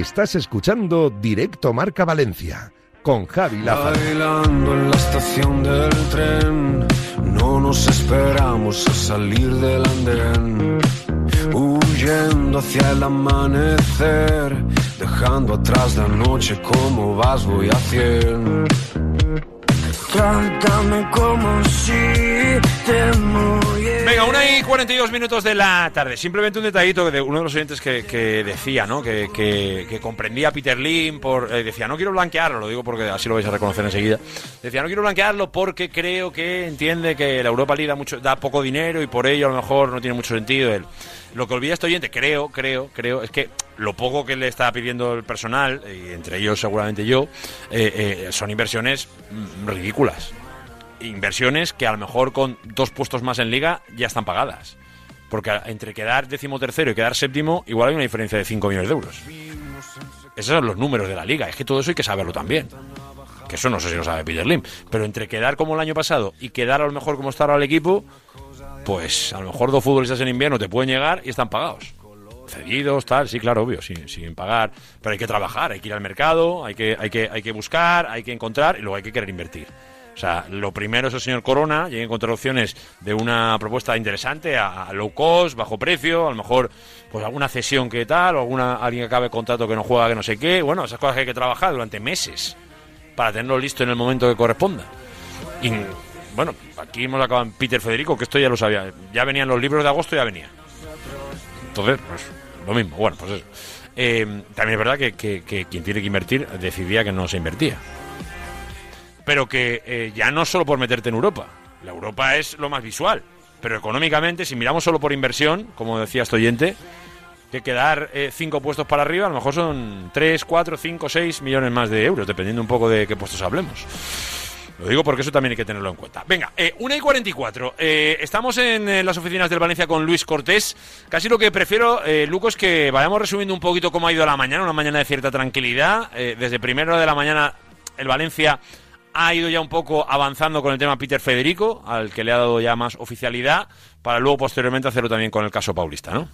Estás escuchando Directo Marca Valencia con Javi. Bailando en la estación del tren, no nos esperamos a salir del andén. Huyendo hacia el amanecer, dejando atrás la noche como vas voy a cien. Trátame como si te Venga, una y 42 minutos de la tarde. Simplemente un detallito de uno de los oyentes que, decía, ¿no? Que, comprendía a Peter Lim por. Eh, decía, no quiero blanquearlo, lo digo porque así lo vais a reconocer enseguida. Decía, no quiero blanquearlo porque creo que entiende que la Europa League da, mucho, da poco dinero y por ello a lo mejor no tiene mucho sentido él. Lo que olvida este oyente, creo, creo, creo, es que lo poco que le está pidiendo el personal, y entre ellos seguramente yo, eh, eh, son inversiones mm, ridículas. Inversiones que a lo mejor con dos puestos más en liga ya están pagadas. Porque entre quedar decimotercero y quedar séptimo, igual hay una diferencia de 5 millones de euros. Esos son los números de la liga. Es que todo eso hay que saberlo también. Que eso no sé si lo sabe Peter Lim. Pero entre quedar como el año pasado y quedar a lo mejor como está ahora el equipo, pues a lo mejor dos futbolistas en invierno te pueden llegar y están pagados. Cedidos, tal, sí, claro, obvio, sin, sin pagar. Pero hay que trabajar, hay que ir al mercado, hay que, hay, que, hay que buscar, hay que encontrar y luego hay que querer invertir. O sea, lo primero es el señor Corona, llega a encontrar opciones de una propuesta interesante a, low cost, bajo precio, a lo mejor pues alguna cesión que tal, o alguna alguien que acabe contrato que no juega, que no sé qué. Bueno, esas cosas que hay que trabajar durante meses para tenerlo listo en el momento que corresponda. Y bueno, aquí hemos acabado en Peter Federico, que esto ya lo sabía. Ya venían los libros de agosto, ya venía. Entonces, pues lo mismo. Bueno, pues eso. Eh, también es verdad que, quien tiene que invertir decidía que no se invertía. Pero que eh, ya no solo por meterte en Europa. La Europa es lo más visual. Pero económicamente, si miramos solo por inversión, como decía este oyente, que quedar eh, cinco puestos para arriba, a lo mejor son 3, 4, 5, 6 millones más de euros, dependiendo un poco de qué puestos hablemos. Lo digo porque eso también hay que tenerlo en cuenta. Venga, eh, 1 y 44. Eh, estamos en, en, las oficinas del Valencia con Luis Cortés. Casi lo que prefiero, eh, Luco, es que vayamos resumiendo un poquito cómo ha ido la mañana, una mañana de cierta tranquilidad. Eh, desde primera hora de la mañana, el Valencia ha ido ya un poco avanzando con el tema Peter Federico, al que le ha dado ya más oficialidad, para luego posteriormente hacerlo también con el caso Paulista, ¿no?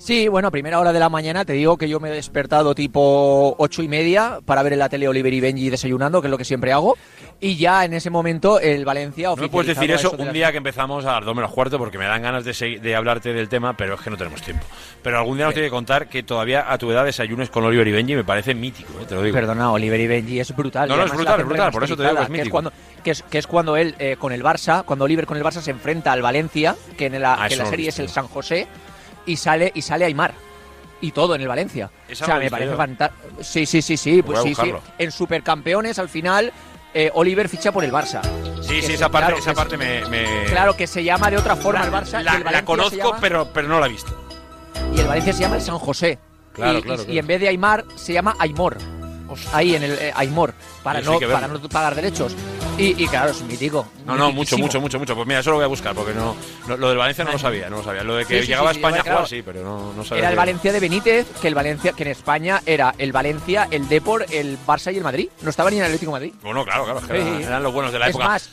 Sí, bueno, a primera hora de la mañana te digo que yo me he despertado tipo ocho y media para ver en la tele Oliver y Benji desayunando, que es lo que siempre hago. Y ya en ese momento el Valencia No me puedes decir eso un día que empezamos a las dos menos cuarto porque me dan ganas de, de, hablarte del tema, pero es que no tenemos tiempo. Pero algún día nos tiene que contar que todavía a tu edad desayunes con Oliver y Benji me parece mítico, ¿eh? te lo digo. Perdona, Oliver y Benji es brutal. No, no, es brutal, es brutal, por eso te digo que es mítico. Que es cuando, que es, que es cuando él eh, con el Barça, cuando Oliver con el Barça se enfrenta al Valencia, que en la, Ah, que eso la serie es el San José, y sale, y sale Aymar. Y todo en el Valencia. O sea, la me parece fantástico. Sí, sí, sí, sí. Pues sí, sí. En Supercampeones, al final, eh, Oliver ficha por el Barça. Sí, sí, esa parte, claro, esa parte me, me- Claro, que se llama de otra forma el Barça. La, el la Valencia se conozco, llama- pero, pero no la he visto. y el Valencia se llama el San José. Claro, y, claro, y- en vez de Aymar se llama Aymor. Ahí en el eh, Aymor, para no, para no pagar derechos. Y, y claro, es mítico. No, no, mucho, mucho, mucho, mucho. Pues mira, eso lo voy a buscar porque no, no- lo del Valencia no lo sabía, no lo sabía. Lo de que Sí, sí, llegaba sí, a España sí, a jugar sí, pero no, no sabía. Era el Valencia de Benítez, que el Valencia, que en España era el Valencia, el Depor, el Barça y el Madrid. No estaba ni en el Atlético de Madrid. Bueno, claro, claro, es que eran, eran los buenos de la es época. más,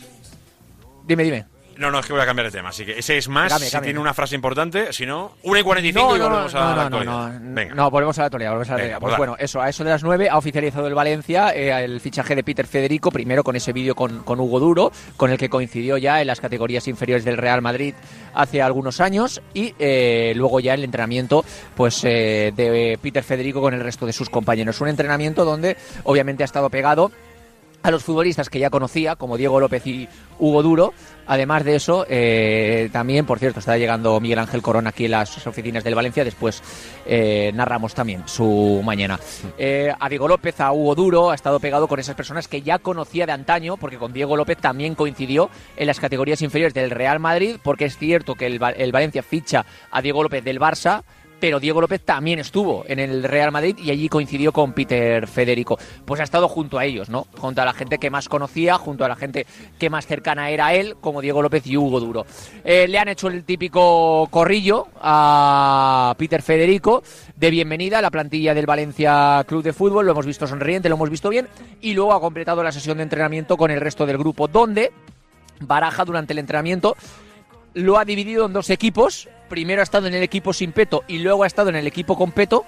dime, dime. No, no, es que voy a cambiar de tema. Así que ese es más, si tiene una frase importante. Si no, 1 y 45 y volvemos a la no, no, actualidad. no, Venga. no, volvemos a la actualidad. Volvemos a la Venga, actualidad. pues Pues dale. bueno, eso, a eso de las 9 ha oficializado el Valencia eh, el fichaje de Peter Federico, primero con ese vídeo con, con Hugo Duro, con el que coincidió ya en las categorías inferiores del Real Madrid hace algunos años, y eh, luego ya el entrenamiento pues eh, de Peter Federico con el resto de sus compañeros. Un entrenamiento donde obviamente ha estado pegado a los futbolistas que ya conocía, como Diego López y Hugo Duro. Además de eso, eh, también, por cierto, está llegando Miguel Ángel Corona aquí en las oficinas del Valencia. Después eh, narramos también su mañana. Eh, a Diego López, a Hugo Duro, ha estado pegado con esas personas que ya conocía de antaño, porque con Diego López también coincidió en las categorías inferiores del Real Madrid, porque es cierto que el, el Valencia ficha a Diego López del Barça pero Diego López también estuvo en el Real Madrid y allí coincidió con Peter Federico. Pues ha estado junto a ellos, ¿no? Junto a la gente que más conocía, junto a la gente que más cercana era a él, como Diego López y Hugo Duro. Eh, le han hecho el típico corrillo a Peter Federico de bienvenida a la plantilla del Valencia Club de Fútbol. Lo hemos visto sonriente, lo hemos visto bien. Y luego ha completado la sesión de entrenamiento con el resto del grupo, donde Baraja durante el entrenamiento lo ha dividido en dos equipos. Primero ha estado en el equipo sin peto y luego ha estado en el equipo con peto.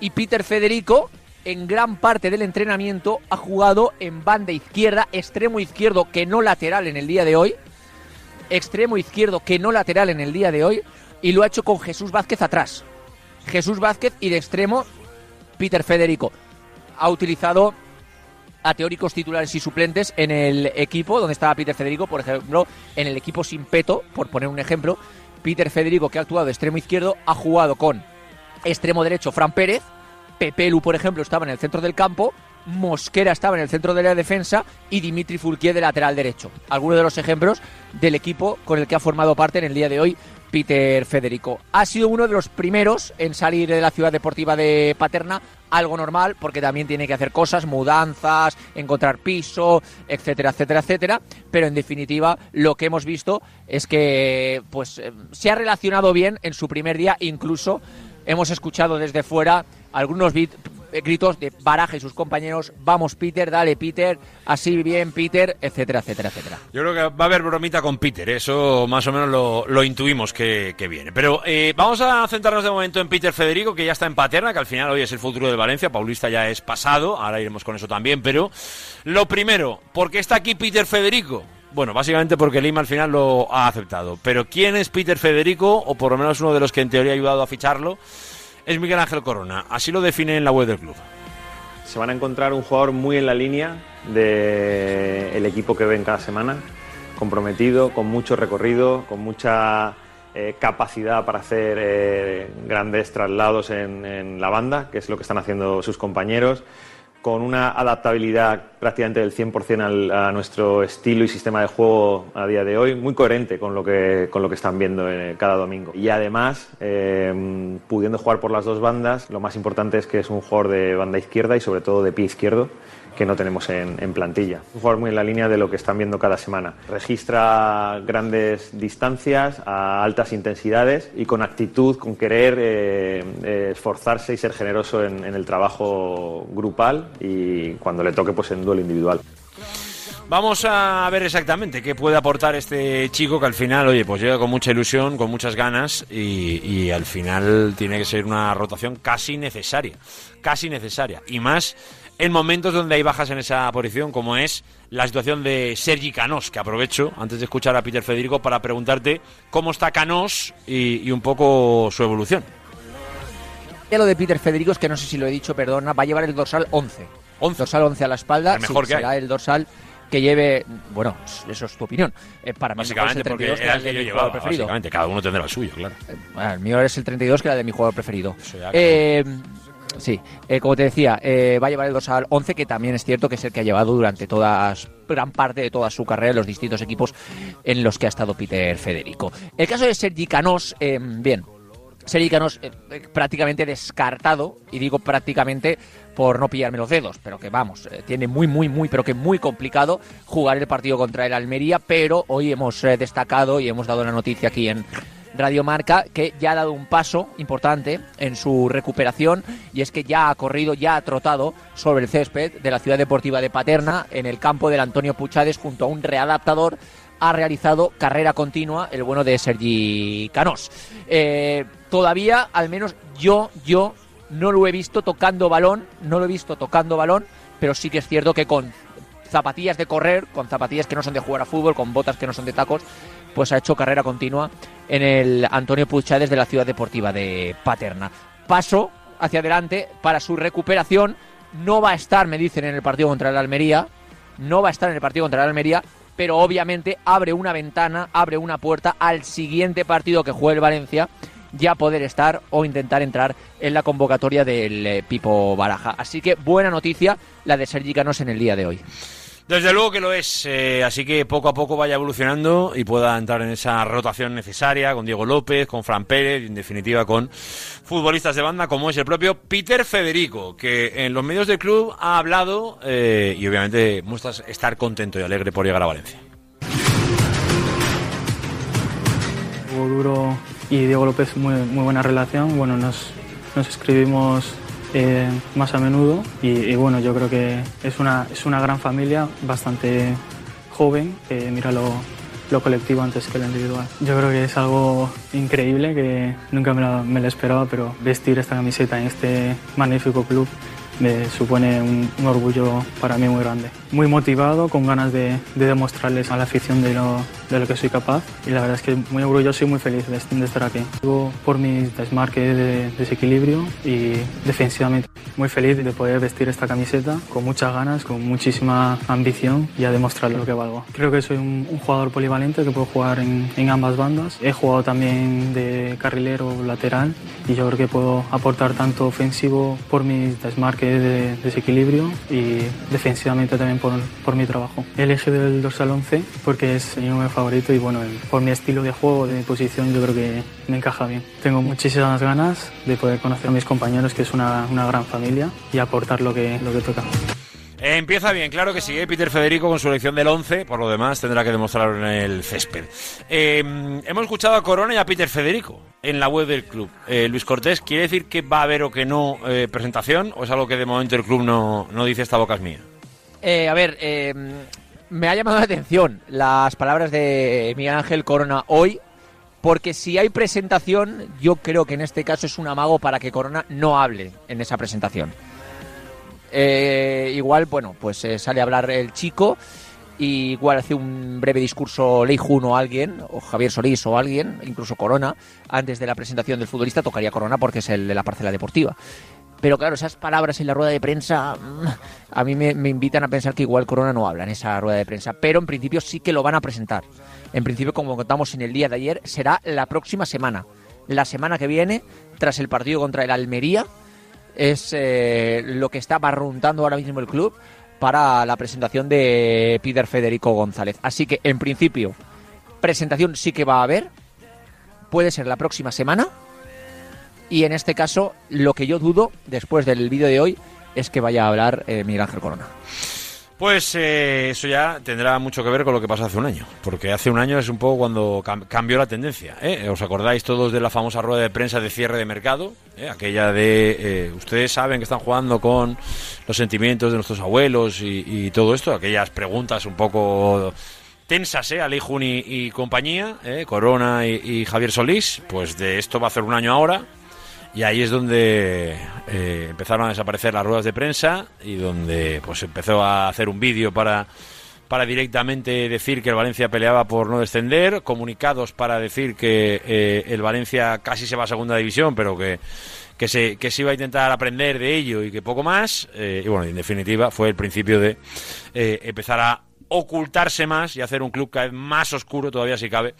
Y Peter Federico, en gran parte del entrenamiento, ha jugado en banda izquierda, extremo izquierdo que no lateral en el día de hoy. Extremo izquierdo que no lateral en el día de hoy. Y lo ha hecho con Jesús Vázquez atrás. Jesús Vázquez y de extremo Peter Federico. Ha utilizado a teóricos titulares y suplentes en el equipo donde estaba Peter Federico, por ejemplo, en el equipo sin peto, por poner un ejemplo, Peter Federico, que ha actuado de extremo izquierdo, ha jugado con extremo derecho Fran Pérez, Pepe Lu, por ejemplo, estaba en el centro del campo, Mosquera estaba en el centro de la defensa y Dimitri Fourquier de lateral derecho. Algunos de los ejemplos del equipo con el que ha formado parte en el día de hoy Peter Federico. Ha sido uno de los primeros en salir de la ciudad deportiva de Paterna, algo normal porque también tiene que hacer cosas, mudanzas, encontrar piso, etcétera, etcétera, etcétera. Pero en definitiva lo que hemos visto es que pues eh, se ha relacionado bien en su primer día, incluso hemos escuchado desde fuera algunos gritos de Baraja y sus compañeros, vamos Peter, dale Peter, así bien Peter, etcétera, etcétera, etcétera. Yo creo que va a haber bromita con Peter, eso más o menos lo, intuimos que, viene. Pero eh, vamos a centrarnos de momento en Peter Federico, que ya está en Paterna, que al final hoy es el futuro del Valencia, Paulista ya es pasado, ahora iremos con eso también, pero lo primero, ¿por qué está aquí Peter Federico? Bueno, básicamente porque Lima al final lo ha aceptado. Pero ¿quién es Peter Federico? O por lo menos uno de los que en teoría ha ayudado a ficharlo, es Miguel Ángel Corona. Así lo define en la web del club. Se van a encontrar un jugador muy en la línea del equipo que ven cada semana, comprometido, con mucho recorrido, con mucha eh, capacidad para hacer eh, grandes traslados en, en la banda, que es lo que están haciendo sus compañeros, con una adaptabilidad prácticamente del 100% al, a nuestro estilo y sistema de juego a día de hoy, muy coherente con lo que, con lo que están viendo eh, cada domingo. Y además, eh, pudiendo jugar por las dos bandas, lo más importante es que es un jugador de banda izquierda y sobre todo de pie izquierdo que no tenemos en, plantilla. Un jugador muy en la línea de lo que están viendo cada semana. Registra grandes distancias a altas intensidades y con actitud, con querer eh, eh, esforzarse y ser generoso en, en el trabajo grupal y cuando le toque pues en duelo individual. Vamos a ver exactamente qué puede aportar este chico que al final, oye, pues llega con mucha ilusión, con muchas ganas y, y al final tiene que ser una rotación casi necesaria, casi necesaria. Y más en momentos donde hay bajas en esa posición, como es la situación de Sergi Canós, que aprovecho antes de escuchar a Peter Federico para preguntarte cómo está Canós y, y un poco su evolución. Lo de Peter Federico es que no sé si lo he dicho, perdona, va a llevar el dorsal 11. 11. Dorsal 11 a la espalda. El mejor sí, que hay. será el dorsal que lleve, bueno, eso es tu opinión. Eh, para mí el mejor es Básicamente el porque 32, que era era el que yo llevaba, preferido. básicamente, cada uno tendrá el suyo, claro. Bueno, el mío es el 32, que era de mi jugador preferido. ya, Eh, sí, eh, como te decía, eh, va a llevar el dorsal 11, que también es cierto que es el que ha llevado durante todas, gran parte de toda su carrera en los distintos equipos en los que ha estado Peter Federico. El caso de Sergi Canós, eh, bien, Sergi Canós eh, prácticamente descartado, y digo prácticamente por no pillarme los dedos, pero que vamos, tiene muy, muy, muy, pero que muy complicado jugar el partido contra el Almería, pero hoy hemos destacado y hemos dado la noticia aquí en Radio Marca que ya ha dado un paso importante en su recuperación y es que ya ha corrido, ya ha trotado sobre el césped de la Ciudad Deportiva de Paterna en el campo del Antonio Puchades junto a un readaptador ha realizado carrera continua el bueno de Sergi Canós. Eh, todavía, al menos yo, yo no lo he visto tocando balón, no lo he visto tocando balón, pero sí que es cierto que con zapatillas de correr, con zapatillas que no son de jugar a fútbol, con botas que no son de tacos, pues ha hecho carrera continua en el Antonio Puchades de la Ciudad Deportiva de Paterna. Paso hacia adelante para su recuperación. No va a estar, me dicen, en el partido contra el Almería. No va a estar en el partido contra el Almería, pero obviamente abre una ventana, abre una puerta al siguiente partido que juegue el Valencia ya poder estar o intentar entrar en la convocatoria del eh, Pipo Baraja. Así que buena noticia la de Sergi Canós en el día de hoy. Desde luego que lo es, eh, así que poco a poco vaya evolucionando y pueda entrar en esa rotación necesaria con Diego López, con Fran Pérez y en definitiva con futbolistas de banda como es el propio Peter Federico, que en los medios del club ha hablado eh, y obviamente muestra estar contento y alegre por llegar a Valencia. Hugo Duro y Diego López muy, muy buena relación. Bueno, nos, nos escribimos eh, más a menudo y, bueno, yo creo que es una, es una gran familia, bastante joven, que mira lo, lo colectivo antes que lo individual. Yo creo que es algo increíble que nunca me lo, esperaba, pero vestir esta camiseta en este magnífico club me supone un orgullo para mí muy grande. Muy motivado, con ganas de, de demostrarles a la afición de lo, de lo que soy capaz y la verdad es que muy orgulloso y muy feliz de, de estar aquí. Digo, por mis desmarques de desequilibrio y defensivamente muy feliz de poder vestir esta camiseta con muchas ganas, con muchísima ambición y a demostrar lo que valgo. Creo que soy un, un jugador polivalente que puedo jugar en, en ambas bandas. He jugado también de carrilero lateral y yo creo que puedo aportar tanto ofensivo por mis desmarques de desequilibrio y defensivamente también por, mi trabajo. He elegido el dorsal 11 porque es mi número favorito y bueno, por mi estilo de juego, de mi posición, yo creo que me encaja bien. Tengo muchísimas ganas de poder conocer a mis compañeros, que es una, una gran familia, y aportar lo que, lo que toca. Empieza bien, claro que sí, ¿eh? Peter Federico con su elección del 11, por lo demás tendrá que demostrarlo en el césped. Eh, hemos escuchado a Corona y a Peter Federico en la web del club. Eh, Luis Cortés, ¿quiere decir que va a haber o que no eh, presentación o es algo que de momento el club no, no dice esta boca es mía? Eh, a ver, eh, me ha llamado la atención las palabras de Miguel Ángel Corona hoy, porque si hay presentación, yo creo que en este caso es un amago para que Corona no hable en esa presentación. Eh, igual, bueno, pues eh, sale a hablar el chico y igual hace un breve discurso Leijun o alguien, o Javier Solís o alguien, incluso Corona, antes de la presentación del futbolista tocaría Corona porque es el de la parcela deportiva. Pero claro, esas palabras en la rueda de prensa mm, a mí me, invitan a pensar que igual Corona no habla en esa rueda de prensa, pero en principio sí que lo van a presentar. En principio, como contamos en el día de ayer, será la próxima semana. La semana que viene, tras el partido contra el Almería, es eh, lo que está barruntando ahora mismo el club para la presentación de Peter Federico González. Así que, en principio, presentación sí que va a haber. Puede ser la próxima semana. Y en este caso, lo que yo dudo, después del vídeo de hoy, es que vaya a hablar eh, Miguel Ángel Corona. Pues eh, eso ya tendrá mucho que ver con lo que pasó hace un año, porque hace un año es un poco cuando cambió la tendencia. ¿eh? ¿Os acordáis todos de la famosa rueda de prensa de cierre de mercado? ¿Eh? Aquella de, ustedes saben que están jugando con los sentimientos de nuestros abuelos y, todo esto, aquellas preguntas un poco tensas, ¿eh? Ali Juni y compañía, Corona y, y Javier Solís, pues de esto va a hacer un año ahora, y ahí es donde eh, empezaron a desaparecer las ruedas de prensa y donde pues empezó a hacer un vídeo para para directamente decir que el Valencia peleaba por no descender, comunicados para decir que eh, el Valencia casi se va a segunda división, pero que, que, se, que se iba a intentar aprender de ello y que poco más. Eh, y bueno, en definitiva fue el principio de empezar a ocultarse más y hacer un club cada vez más oscuro, todavía si cabe,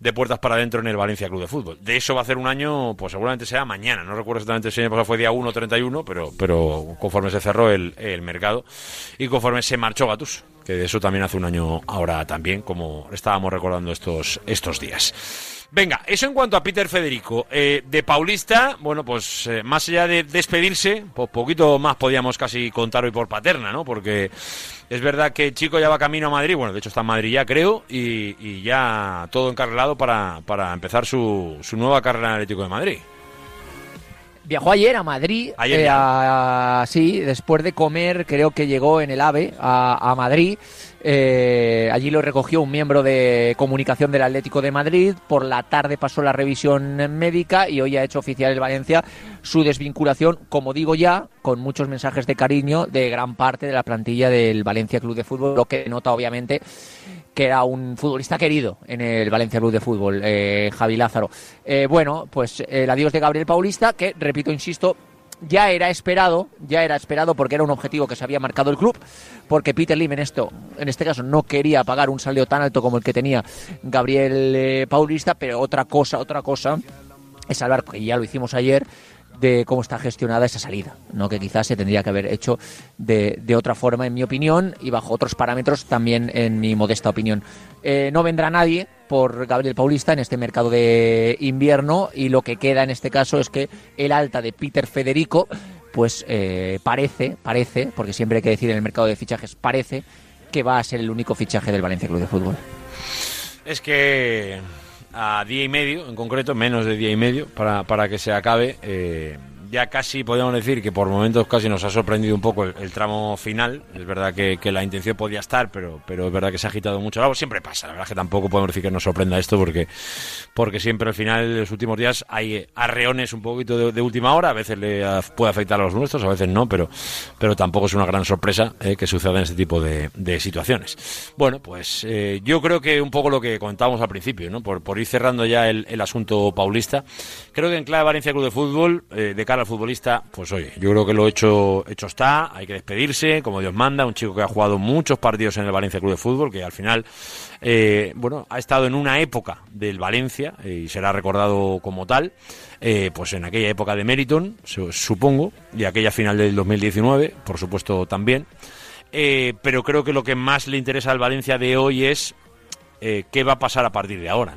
de puertas para adentro en el Valencia Club de Fútbol. De eso va a hacer un año, pues seguramente sea mañana, no recuerdo exactamente si el año pasado fue día 1 o 31, pero, pero conforme se cerró el, el mercado y conforme se marchó Gatus, que de eso también hace un año ahora también, como estábamos recordando estos, estos días. Venga, eso en cuanto a Peter Federico. Eh, de Paulista, bueno, pues eh, más allá de despedirse, pues poquito más podíamos casi contar hoy por paterna, ¿no? Porque es verdad que chico ya va camino a Madrid, bueno, de hecho está en Madrid ya creo, y, ya todo encarrilado para, para empezar su, su nueva carrera en Atlético de Madrid. Viajó ayer a Madrid, ayer eh, sí, después de comer, creo que llegó en el AVE a, a Madrid. Eh, allí lo recogió un miembro de comunicación del Atlético de Madrid. Por la tarde pasó la revisión médica y hoy ha hecho oficial el Valencia su desvinculación, como digo ya, con muchos mensajes de cariño de gran parte de la plantilla del Valencia Club de Fútbol, lo que nota obviamente que era un futbolista querido en el Valencia Club de Fútbol, eh, Javi Lázaro. Eh, bueno, pues el adiós de Gabriel Paulista, que repito, insisto, ya era esperado, ya era esperado porque era un objetivo que se había marcado el club, porque Peter Lim en esto, en este caso no quería pagar un salario tan alto como el que tenía Gabriel eh, Paulista, pero otra cosa, otra cosa es hablar, que ya lo hicimos ayer, de cómo está gestionada esa salida, ¿no? que quizás se tendría que haber hecho de, de, otra forma, en mi opinión, y bajo otros parámetros también en mi modesta opinión. Eh, no vendrá nadie por Gabriel Paulista en este mercado de invierno y lo que queda en este caso es que el alta de Peter Federico, pues eh, parece, parece, porque siempre hay que decir en el mercado de fichajes, parece que va a ser el único fichaje del Valencia Club de Fútbol. Es que a día y medio, en concreto, menos de día y medio, para, para que se acabe. Eh, ya casi podríamos decir que por momentos casi nos ha sorprendido un poco el, tramo final. Es verdad que, la intención podía estar, pero, pero es verdad que se ha agitado mucho. Algo siempre pasa, la verdad que tampoco podemos decir que nos sorprenda esto porque, porque siempre al final de los últimos días hay arreones un poquito de, última hora. A veces le puede afectar a los nuestros, a veces no, pero, pero tampoco es una gran sorpresa eh, que suceda en este tipo de, situaciones. Bueno, pues eh, yo creo que un poco lo que comentábamos al principio, ¿no? por, por ir cerrando ya el, el asunto paulista, creo que en clave Valencia Club de Fútbol, eh, de cara al futbolista, pues oye, yo creo que lo hecho, hecho está, hay que despedirse, como Dios manda, un chico que ha jugado muchos partidos en el Valencia Club de Fútbol, que al final, eh, bueno, ha estado en una época del Valencia eh, y será recordado como tal, eh, pues en aquella época de Meriton, supongo, y aquella final del 2019, por supuesto también. pero creo que lo que más le interesa al Valencia de hoy es qué va a pasar a partir de ahora,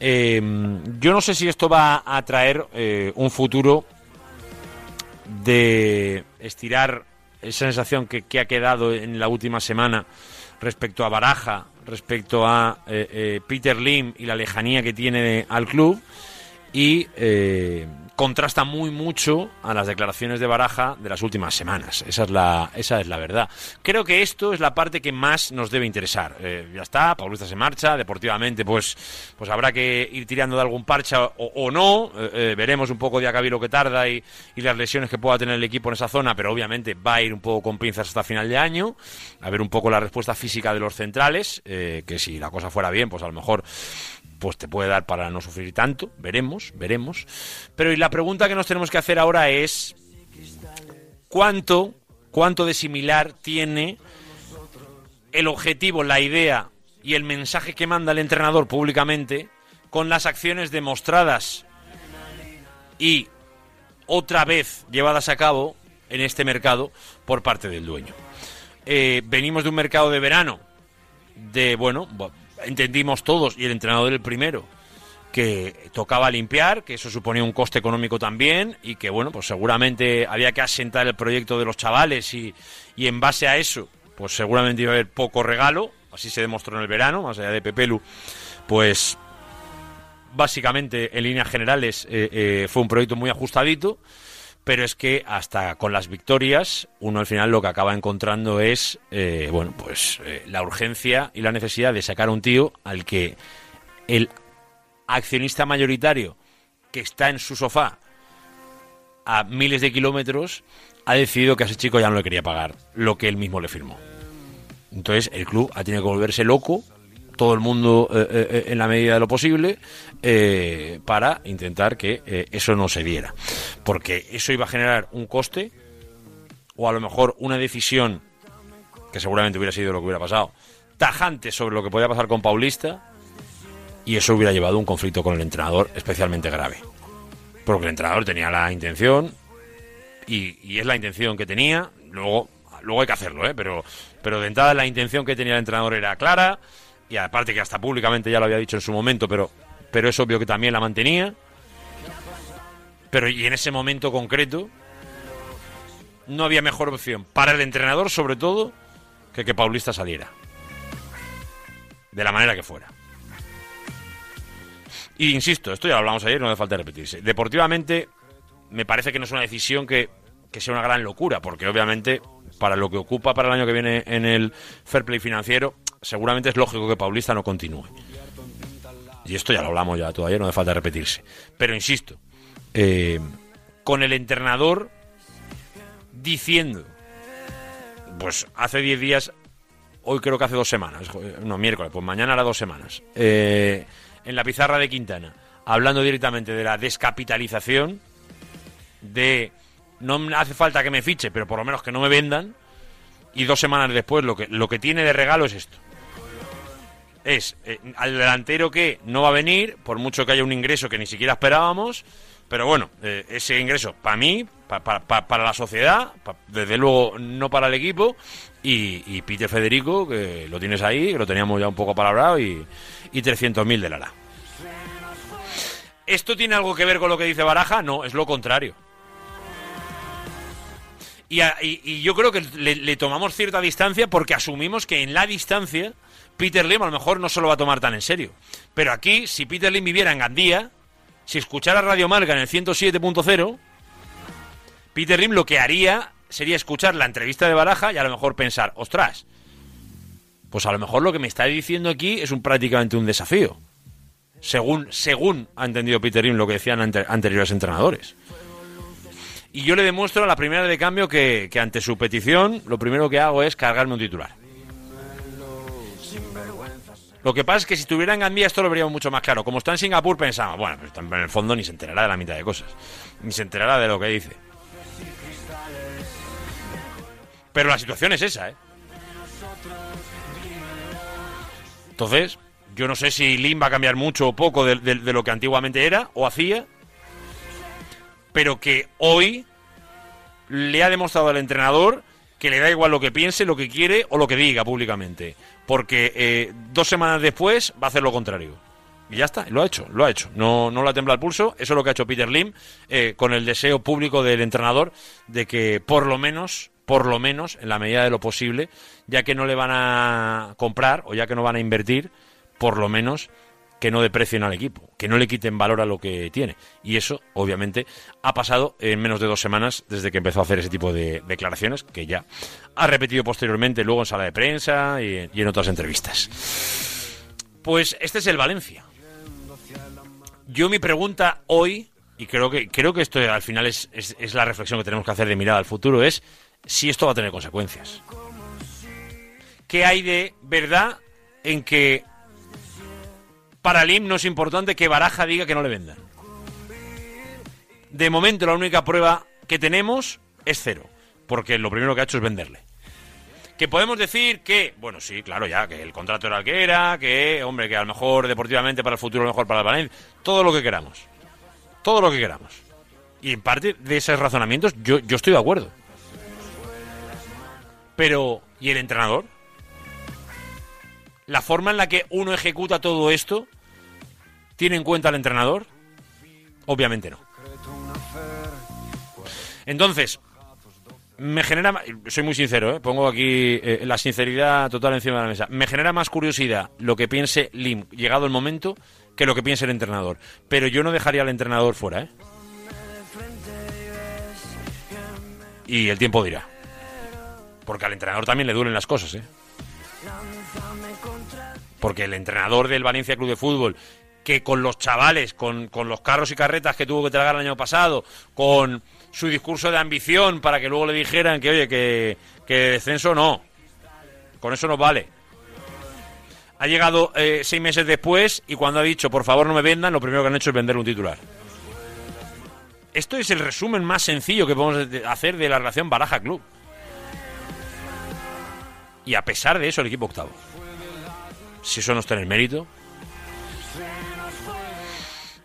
yo no sé si esto va a traer un futuro de estirar esa sensación que, ha quedado en la última semana respecto a Baraja, respecto a eh, eh, Peter Lim y la lejanía que tiene al club y eh, contrasta muy mucho a las declaraciones de Baraja de las últimas semanas. Esa es la, esa es la verdad. Creo que esto es la parte que más nos debe interesar. Eh, ya está, Paulista se marcha, deportivamente pues, pues habrá que ir tirando de algún parcha o, no. Eh, eh, veremos un poco de acá lo que tarda y, y, las lesiones que pueda tener el equipo en esa zona, pero obviamente va a ir un poco con pinzas hasta final de año. A ver un poco la respuesta física de los centrales, que si la cosa fuera bien, pues a lo mejor pues te puede dar para no sufrir tanto, veremos, veremos. Pero y la pregunta que nos tenemos que hacer ahora es cuánto, cuánto de similar tiene el objetivo, la idea y el mensaje que manda el entrenador públicamente con las acciones demostradas y otra vez llevadas a cabo en este mercado por parte del dueño. Eh, venimos de un mercado de verano de, bueno, entendimos todos, y el entrenador el primero, que tocaba limpiar, que eso suponía un coste económico también y que bueno, pues seguramente había que asentar el proyecto de los chavales y, y en base a eso pues seguramente iba a haber poco regalo, así se demostró en el verano, más allá de Pepelu, pues básicamente en líneas generales eh, eh, fue un proyecto muy ajustadito, pero es que hasta con las victorias uno al final lo que acaba encontrando es, eh, bueno, pues la urgencia y la necesidad de sacar a un tío al que el accionista mayoritario que está en su sofá a miles de kilómetros ha decidido que a ese chico ya no le quería pagar lo que él mismo le firmó. Entonces el club ha tenido que volverse loco, todo el mundo eh, eh, eh, en la medida de lo posible, para intentar que eso no se diera. Porque eso iba a generar un coste, o a lo mejor una decisión, que seguramente hubiera sido lo que hubiera pasado, tajante sobre lo que podía pasar con Paulista, y eso hubiera llevado a un conflicto con el entrenador especialmente grave. Porque el entrenador tenía la intención, y, y es la intención que tenía, luego luego hay que hacerlo, ¿eh? pero, pero de entrada la intención que tenía el entrenador era clara, y aparte que hasta públicamente ya lo había dicho en su momento, pero, pero es obvio que también la mantenía. Pero y en ese momento concreto no había mejor opción para el entrenador, sobre todo, que que Paulista saliera. De la manera que fuera. Y insisto, esto ya lo hablamos ayer, no hace falta repetirse. Deportivamente, me parece que no es una decisión que, que sea una gran locura, porque obviamente para lo que ocupa para el año que viene en el fair play financiero, seguramente es lógico que Paulista no continúe. Y esto ya lo hablamos ya todavía, no hace falta repetirse. Pero insisto, eh, con el entrenador diciendo, pues hace 10 días, hoy creo que hace dos semanas, no, miércoles, pues mañana hará dos semanas, eh, en la pizarra de Quintana, hablando directamente de la descapitalización, de no hace falta que me fiche, pero por lo menos que no me vendan. Y dos semanas después lo que, lo que tiene de regalo es esto. Es eh, al delantero que no va a venir, por mucho que haya un ingreso que ni siquiera esperábamos, pero bueno, eh, ese ingreso para mí, para la sociedad, desde luego no para el equipo, y, Peter Federico, que lo tienes ahí, que lo teníamos ya un poco palabrado, y, y 300.000 de Lara. ¿Esto tiene algo que ver con lo que dice Baraja? No, es lo contrario. Y, yo creo que le, tomamos cierta distancia porque asumimos que en la distancia Peter Lim a lo mejor no se lo va a tomar tan en serio. Pero aquí, si Peter Lim viviera en Gandía, si escuchara Radio Marca en el 107.0, Peter Lim lo que haría sería escuchar la entrevista de Baraja y a lo mejor pensar, ostras, pues a lo mejor lo que me está diciendo aquí es un prácticamente un desafío. Según, según ha entendido Peter Lim lo que decían anteriores entrenadores. Y yo le demuestro a la primera de cambio que, ante su petición lo primero que hago es cargarme un titular. Lo que pasa es que si estuviera en Gandía esto lo veríamos mucho más claro. Como está en Singapur pensamos, bueno, pues en el fondo ni se enterará de la mitad de cosas. Ni se enterará de lo que dice. Pero la situación es esa, ¿eh? Entonces, yo no sé si Lin va a cambiar mucho o poco de lo que antiguamente era o hacía pero que hoy le ha demostrado al entrenador que le da igual lo que piense, lo que quiere o lo que diga públicamente. Porque eh, dos semanas después va a hacer lo contrario. Y ya está, lo ha hecho, lo ha hecho. No, no ha temblado el pulso. Eso es lo que ha hecho Peter Lim eh, con el deseo público del entrenador de que por lo menos, por lo menos, en la medida de lo posible, ya que no le van a comprar o ya que no van a invertir, por lo menos que no deprecien al equipo, que no le quiten valor a lo que tiene. Y eso, obviamente, ha pasado en menos de dos semanas desde que empezó a hacer ese tipo de declaraciones, que ya ha repetido posteriormente luego en sala de prensa y, en otras entrevistas. Pues este es el Valencia. Yo mi pregunta hoy, y creo que, creo que esto al final es, es la reflexión que tenemos que hacer de mirada al futuro, es si esto va a tener consecuencias. ¿Qué hay de verdad en que para Lim no es importante que Baraja diga que no le vendan. De momento la única prueba que tenemos es cero, porque lo primero que ha hecho es venderle. Que podemos decir que, bueno, sí, claro, ya, que el contrato era el que era, que, hombre, que a lo mejor deportivamente para el futuro, mejor para el Valencia, todo lo que queramos. Todo lo que queramos. Y en parte de esos razonamientos yo, yo estoy de acuerdo. Pero, ¿y el entrenador? La forma en la que uno ejecuta todo esto tiene en cuenta al entrenador? Obviamente no. Entonces, me genera, soy muy sincero, ¿eh? pongo aquí eh, la sinceridad total encima de la mesa, me genera más curiosidad lo que piense Lim, llegado el momento, que lo que piense el entrenador. Pero yo no dejaría al entrenador fuera, ¿eh? Y el tiempo dirá. Porque al entrenador también le duelen las cosas, ¿eh? Porque el entrenador del Valencia Club de Fútbol, que con los chavales, con, con los carros y carretas que tuvo que tragar el año pasado, con su discurso de ambición para que luego le dijeran que, oye, que, que descenso no. Con eso no vale. Ha llegado eh, seis meses después y cuando ha dicho, por favor no me vendan, lo primero que han hecho es vender un titular. Esto es el resumen más sencillo que podemos hacer de la relación Baraja Club. Y a pesar de eso, el equipo octavo. Si eso no está en el mérito.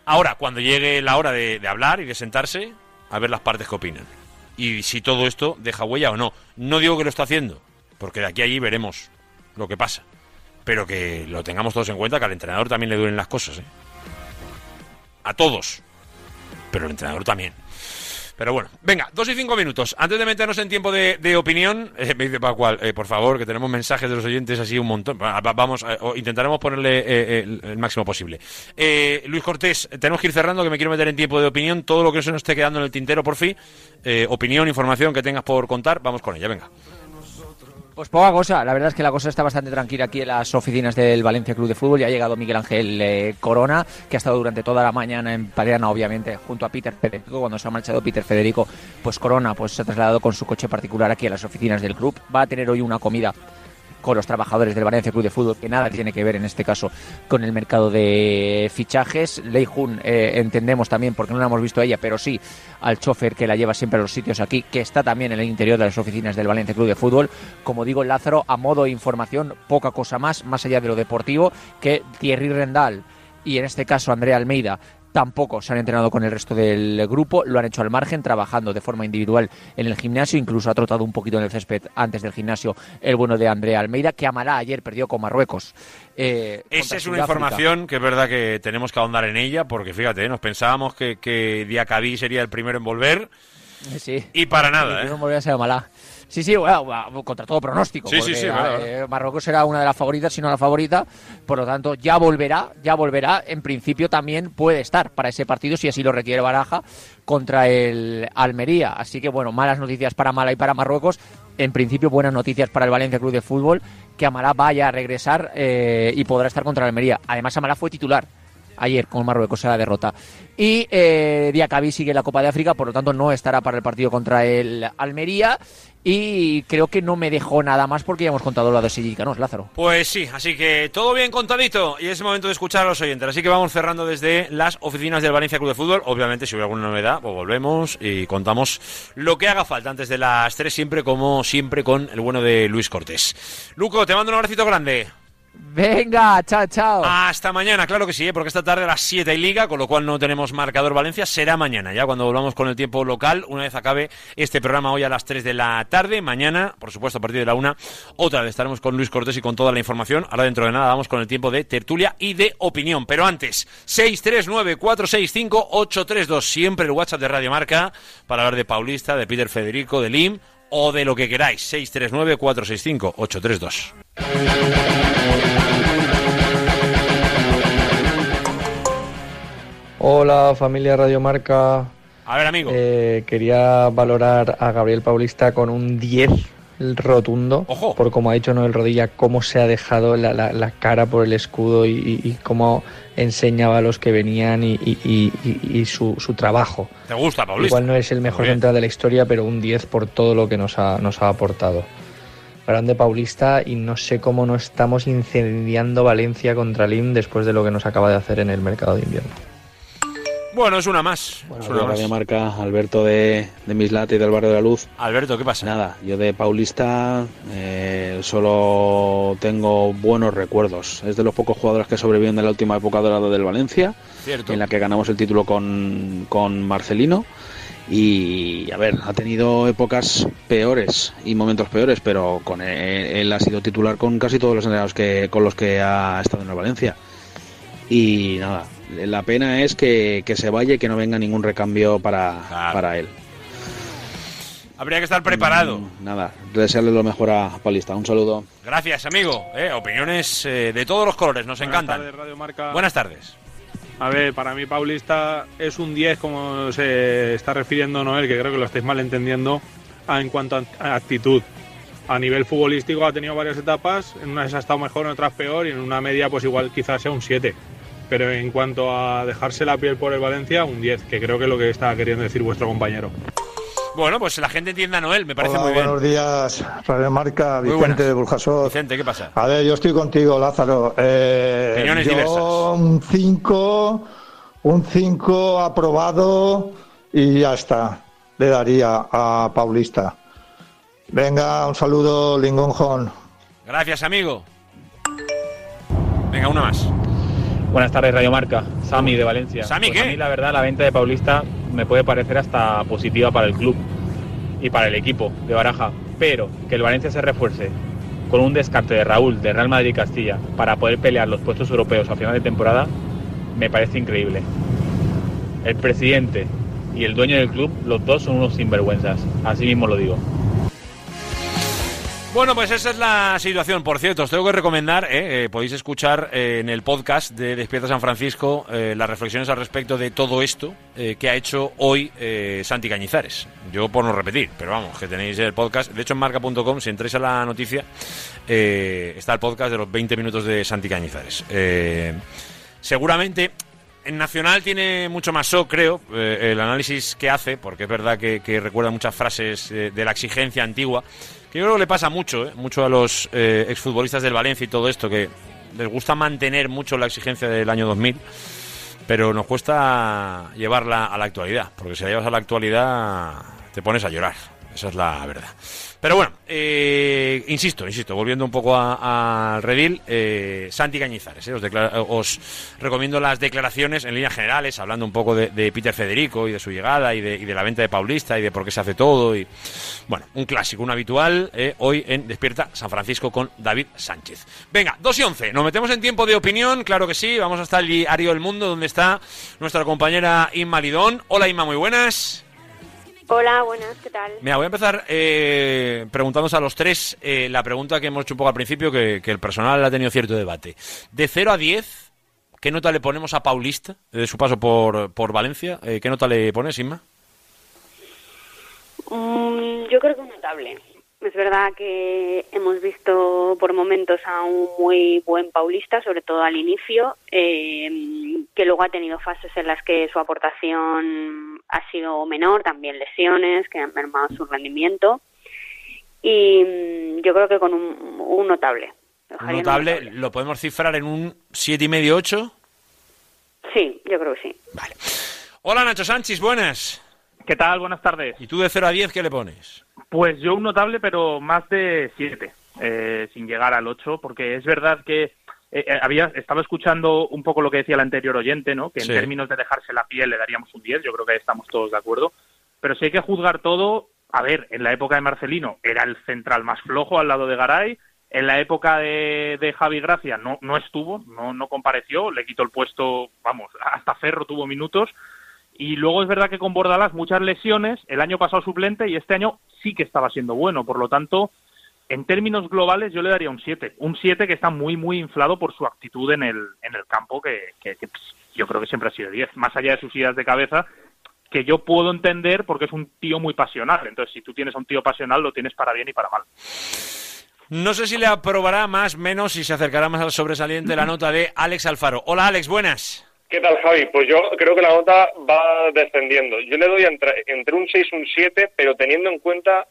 Ahora, cuando llegue la hora de, hablar y de sentarse, a ver las partes que opinan. Y si todo esto deja huella o no. No digo que lo está haciendo, porque de aquí a allí veremos lo que pasa. Pero que lo tengamos todos en cuenta, que al entrenador también le duelen las cosas. ¿eh? A todos. Pero al entrenador también. Pero bueno, venga, dos y cinco minutos. Antes de meternos en tiempo de, opinión, eh, me dice Pacual, eh, por favor, que tenemos mensajes de los oyentes así un montón. vamos, eh, intentaremos ponerle el, máximo posible. Luis Cortés, tenemos que ir cerrando, que me quiero meter en tiempo de opinión. Todo lo que se nos esté quedando en el tintero, por fin. opinión, información que tengas por contar, vamos con ella, venga. Pues poca cosa, la verdad es que la cosa está bastante tranquila aquí en las oficinas del Valencia Club de Fútbol. Ya ha llegado Miguel Ángel eh, Corona, que ha estado durante toda la mañana en Palerna, obviamente, junto a Peter Federico. Cuando se ha marchado Peter Federico, pues Corona pues se ha trasladado con su coche particular aquí a las oficinas del club. Va a tener hoy una comida con los trabajadores del Valencia Club de Fútbol, que nada tiene que ver en este caso con el mercado de fichajes. Lei Jun, eh, entendemos también, porque no la hemos visto a ella, pero sí al chofer que la lleva siempre a los sitios aquí, que está también en el interior de las oficinas del Valencia Club de Fútbol. Como digo, Lázaro, a modo de información, poca cosa más, más allá de lo deportivo, que Thierry Rendal y en este caso Andrea Almeida tampoco se han entrenado con el resto del grupo, lo han hecho al margen, trabajando de forma individual en el gimnasio, incluso ha trotado un poquito en el césped antes del gimnasio el bueno de Andrea Almeida, que Amalá ayer perdió con Marruecos. Eh, Esa es una información que es verdad que tenemos que ahondar en ella, porque fíjate, nos pensábamos que, que Diacabí sería el primero en volver. Sí. Y para nada. ¿eh? No a ser Amalá. Sí, sí, contra todo pronóstico. Sí, sí, sí, eh, Marruecos será una de las favoritas, si no la favorita. Por lo tanto, ya volverá, ya volverá. En principio también puede estar para ese partido, si así lo requiere Baraja, contra el Almería. Así que, bueno, malas noticias para Mala y para Marruecos. En principio, buenas noticias para el Valencia Club de Fútbol, que Amalá vaya a regresar eh, y podrá estar contra el Almería. Además, Amalá fue titular ayer con Marruecos en la derrota. Y eh, Diacabí sigue la Copa de África, por lo tanto no estará para el partido contra el Almería. Y creo que no me dejó nada más porque ya hemos contado lo de ¿no, Lázaro. Pues sí, así que todo bien contadito y es momento de escuchar a los oyentes. Así que vamos cerrando desde las oficinas del Valencia Club de Fútbol. Obviamente, si hubiera alguna novedad, pues volvemos y contamos lo que haga falta antes de las tres, siempre como siempre con el bueno de Luis Cortés. Luco, te mando un abracito grande. Venga, chao, chao. Hasta mañana, claro que sí, ¿eh? porque esta tarde a las 7 hay liga, con lo cual no tenemos marcador Valencia. Será mañana, ya cuando volvamos con el tiempo local, una vez acabe este programa hoy a las 3 de la tarde. Mañana, por supuesto, a partir de la 1, otra vez estaremos con Luis Cortés y con toda la información. Ahora dentro de nada vamos con el tiempo de tertulia y de opinión. Pero antes, 639-465-832, siempre el WhatsApp de Radio Marca para hablar de Paulista, de Peter Federico, de Lim o de lo que queráis. 639-465-832. Hola familia Radio Marca. A ver, amigo. Eh, quería valorar a Gabriel Paulista con un 10 rotundo. Ojo. Por como ha dicho Noel Rodilla, cómo se ha dejado la, cara por el escudo y, cómo enseñaba a los que venían y, su, trabajo. ¿Te gusta, Paulista? Igual no es el mejor central de la historia, pero un 10 por todo lo que nos ha, nos ha aportado. Grande Paulista y no sé cómo no estamos incendiando Valencia contra Lim después de lo que nos acaba de hacer en el mercado de invierno. Bueno, es una más. Bueno, es una más. Marca, Alberto de, de Mislate y del Barrio de la Luz. Alberto, ¿qué pasa? Nada, yo de Paulista eh, solo tengo buenos recuerdos. Es de los pocos jugadores que sobreviven de la última época dorada del Valencia, Cierto. en la que ganamos el título con, con Marcelino. Y a ver, ha tenido épocas peores y momentos peores, pero con él, ha sido titular con casi todos los entrenadores que, con los que ha estado en el Valencia. Y nada, la pena es que, se vaya y que no venga ningún recambio para, para él. Habría que estar preparado. Mm, nada, desearle lo mejor a Paulista. Un saludo. Gracias, amigo. Eh, opiniones eh, de todos los colores, nos Buenas encantan. tardes, Radio Marca. Buenas tardes. A ver, para mí Paulista es un 10 como se está refiriendo Noel, que creo que lo estáis mal entendiendo a- en cuanto a actitud. A nivel futbolístico ha tenido varias etapas, en unas ha estado mejor, en otras peor y en una media pues igual quizás sea un 7. Pero en cuanto a dejarse la piel por el Valencia, un 10, que creo que es lo que está queriendo decir vuestro compañero. Bueno, pues la gente entienda a Noel, me parece Hola, muy bien. buenos días, Radio Marca, Vicente de Burjasot. Vicente, ¿qué pasa? A ver, yo estoy contigo, Lázaro. Eh, Opiniones yo diversas. un 5, un 5 aprobado y ya está. Le daría a Paulista. Venga, un saludo, Lingonjón. Gracias, amigo. Venga, una más. Buenas tardes, Radio Marca. Sami de Valencia. Sami, Pues ¿qué? A mí, la verdad, la venta de Paulista me puede parecer hasta positiva para el club y para el equipo de Baraja. Pero que el Valencia se refuerce con un descarte de Raúl de Real Madrid y Castilla para poder pelear los puestos europeos a final de temporada me parece increíble. El presidente y el dueño del club, los dos son unos sinvergüenzas. Así mismo lo digo. Bueno, pues esa es la situación. Por cierto, os tengo que recomendar, eh, eh, podéis escuchar eh, en el podcast de Despierta San Francisco eh, las reflexiones al respecto de todo esto que ha hecho hoy Santi Cañizares. Yo por no repetir, pero vamos, que tenéis el podcast. De hecho, en marca.com, si entráis a la noticia, está el podcast de los 20 minutos de Santi Cañizares. Seguramente en Nacional tiene mucho más so, creo, eh, el análisis que hace, porque es verdad que, que recuerda muchas frases eh, de la exigencia antigua, que yo creo que le pasa mucho, eh, mucho a los exfutbolistas del Valencia y todo esto, que les gusta mantener mucho la exigencia del año 2000, pero nos cuesta llevarla a la actualidad, porque si la llevas a la actualidad te pones a llorar, esa es la verdad. Pero bueno, eh, insisto, insisto, volviendo un poco al redil, eh, Santi Cañizares, eh, os, declara- os recomiendo las declaraciones en líneas generales, hablando un poco de, de Peter Federico y de su llegada y de, y de la venta de Paulista y de por qué se hace todo. y Bueno, un clásico, un habitual, eh, hoy en Despierta San Francisco con David Sánchez. Venga, 2 y 11, nos metemos en tiempo de opinión, claro que sí, vamos hasta el diario El Mundo, donde está nuestra compañera Inma Lidón. Hola Inma, muy buenas. Hola, buenas, ¿qué tal? Mira, voy a empezar eh, preguntándonos a los tres eh, la pregunta que hemos hecho un poco al principio, que, que el personal ha tenido cierto debate. De 0 a 10, ¿qué nota le ponemos a Paulista de su paso por, por Valencia? Eh, ¿Qué nota le pones, Inma? Mm, yo creo que un notable. Es verdad que hemos visto por momentos a un muy buen paulista, sobre todo al inicio, eh, que luego ha tenido fases en las que su aportación ha sido menor, también lesiones que han mermado su rendimiento. Y mm, yo creo que con un, un notable. Lo Un dejaría en un notable, ¿lo podemos cifrar en un 7,5, 8? Sí, yo creo que sí. Hola Nacho Sánchez, buenas. ¿Qué tal? Buenas tardes. ¿Y tú de 0 a 10 qué le pones? Pues yo un notable, pero más de 7, eh, sin llegar al 8, porque es verdad que eh, eh, había estaba escuchando un poco lo que decía el anterior oyente, ¿no? Que en Sí. términos de dejarse la piel le daríamos un 10, yo creo que ahí estamos todos de acuerdo. Pero si hay que juzgar todo, a ver, en la época de Marcelino era el central más flojo al lado de Garay, en la época de, de Javi Gracia no, no estuvo, no, no compareció, le quitó el puesto, vamos, hasta Ferro tuvo minutos. Y luego es verdad que con Bordalás muchas lesiones, el año pasado suplente y este año sí que estaba siendo bueno. Por lo tanto, en términos globales yo le daría un 7. Un 7 que está muy, muy inflado por su actitud en el, en el campo, que, que- que, pues, yo creo que siempre ha sido 10. Más allá de sus ideas de cabeza, que yo puedo entender porque es un tío muy pasional. Entonces, si tú tienes a un tío pasional, lo tienes para bien y para mal. No sé si le aprobará más, menos, si se acercará más al sobresaliente la nota de Alex Alfaro. Hola Alex, buenas. ¿Qué tal, Javi? Pues yo creo que la nota va descendiendo. Yo le doy entre, entre un 6 y un 7, pero teniendo en cuenta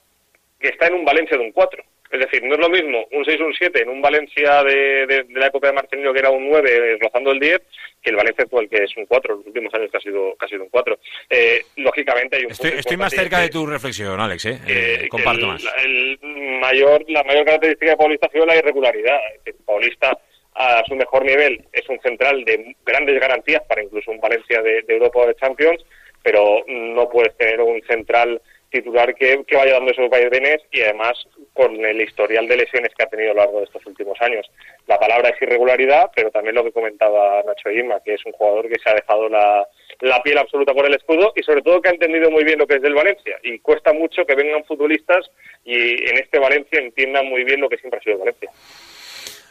que está en un Valencia de un 4. Es decir, no es lo mismo un 6 o un 7 en un Valencia de, de- de la época de Marcelino, que era un 9, eh, rozando el 10, que el Valencia actual, que es un 4, los últimos años que ha sido, que ha sido un 4. Eh, lógicamente hay un Estoy, estoy más cerca de tu reflexión, Alex, ¿eh? Eh, que comparto el, más. el mayor, la mayor característica de Paulista ha sido la irregularidad. Decir, Paulista a su mejor nivel es un central de grandes garantías para incluso un Valencia de, de Europa o de Champions, pero no puedes tener un central titular que, que vaya dando esos vaivenes y además con el historial de lesiones que ha tenido a lo largo de estos últimos años. La palabra es irregularidad, pero también lo que comentaba Nacho Ima, que es un jugador que se ha dejado la, la piel absoluta por el escudo y sobre todo que ha entendido muy bien lo que es del Valencia y cuesta mucho que vengan futbolistas y en este Valencia entiendan muy bien lo que siempre ha sido el Valencia.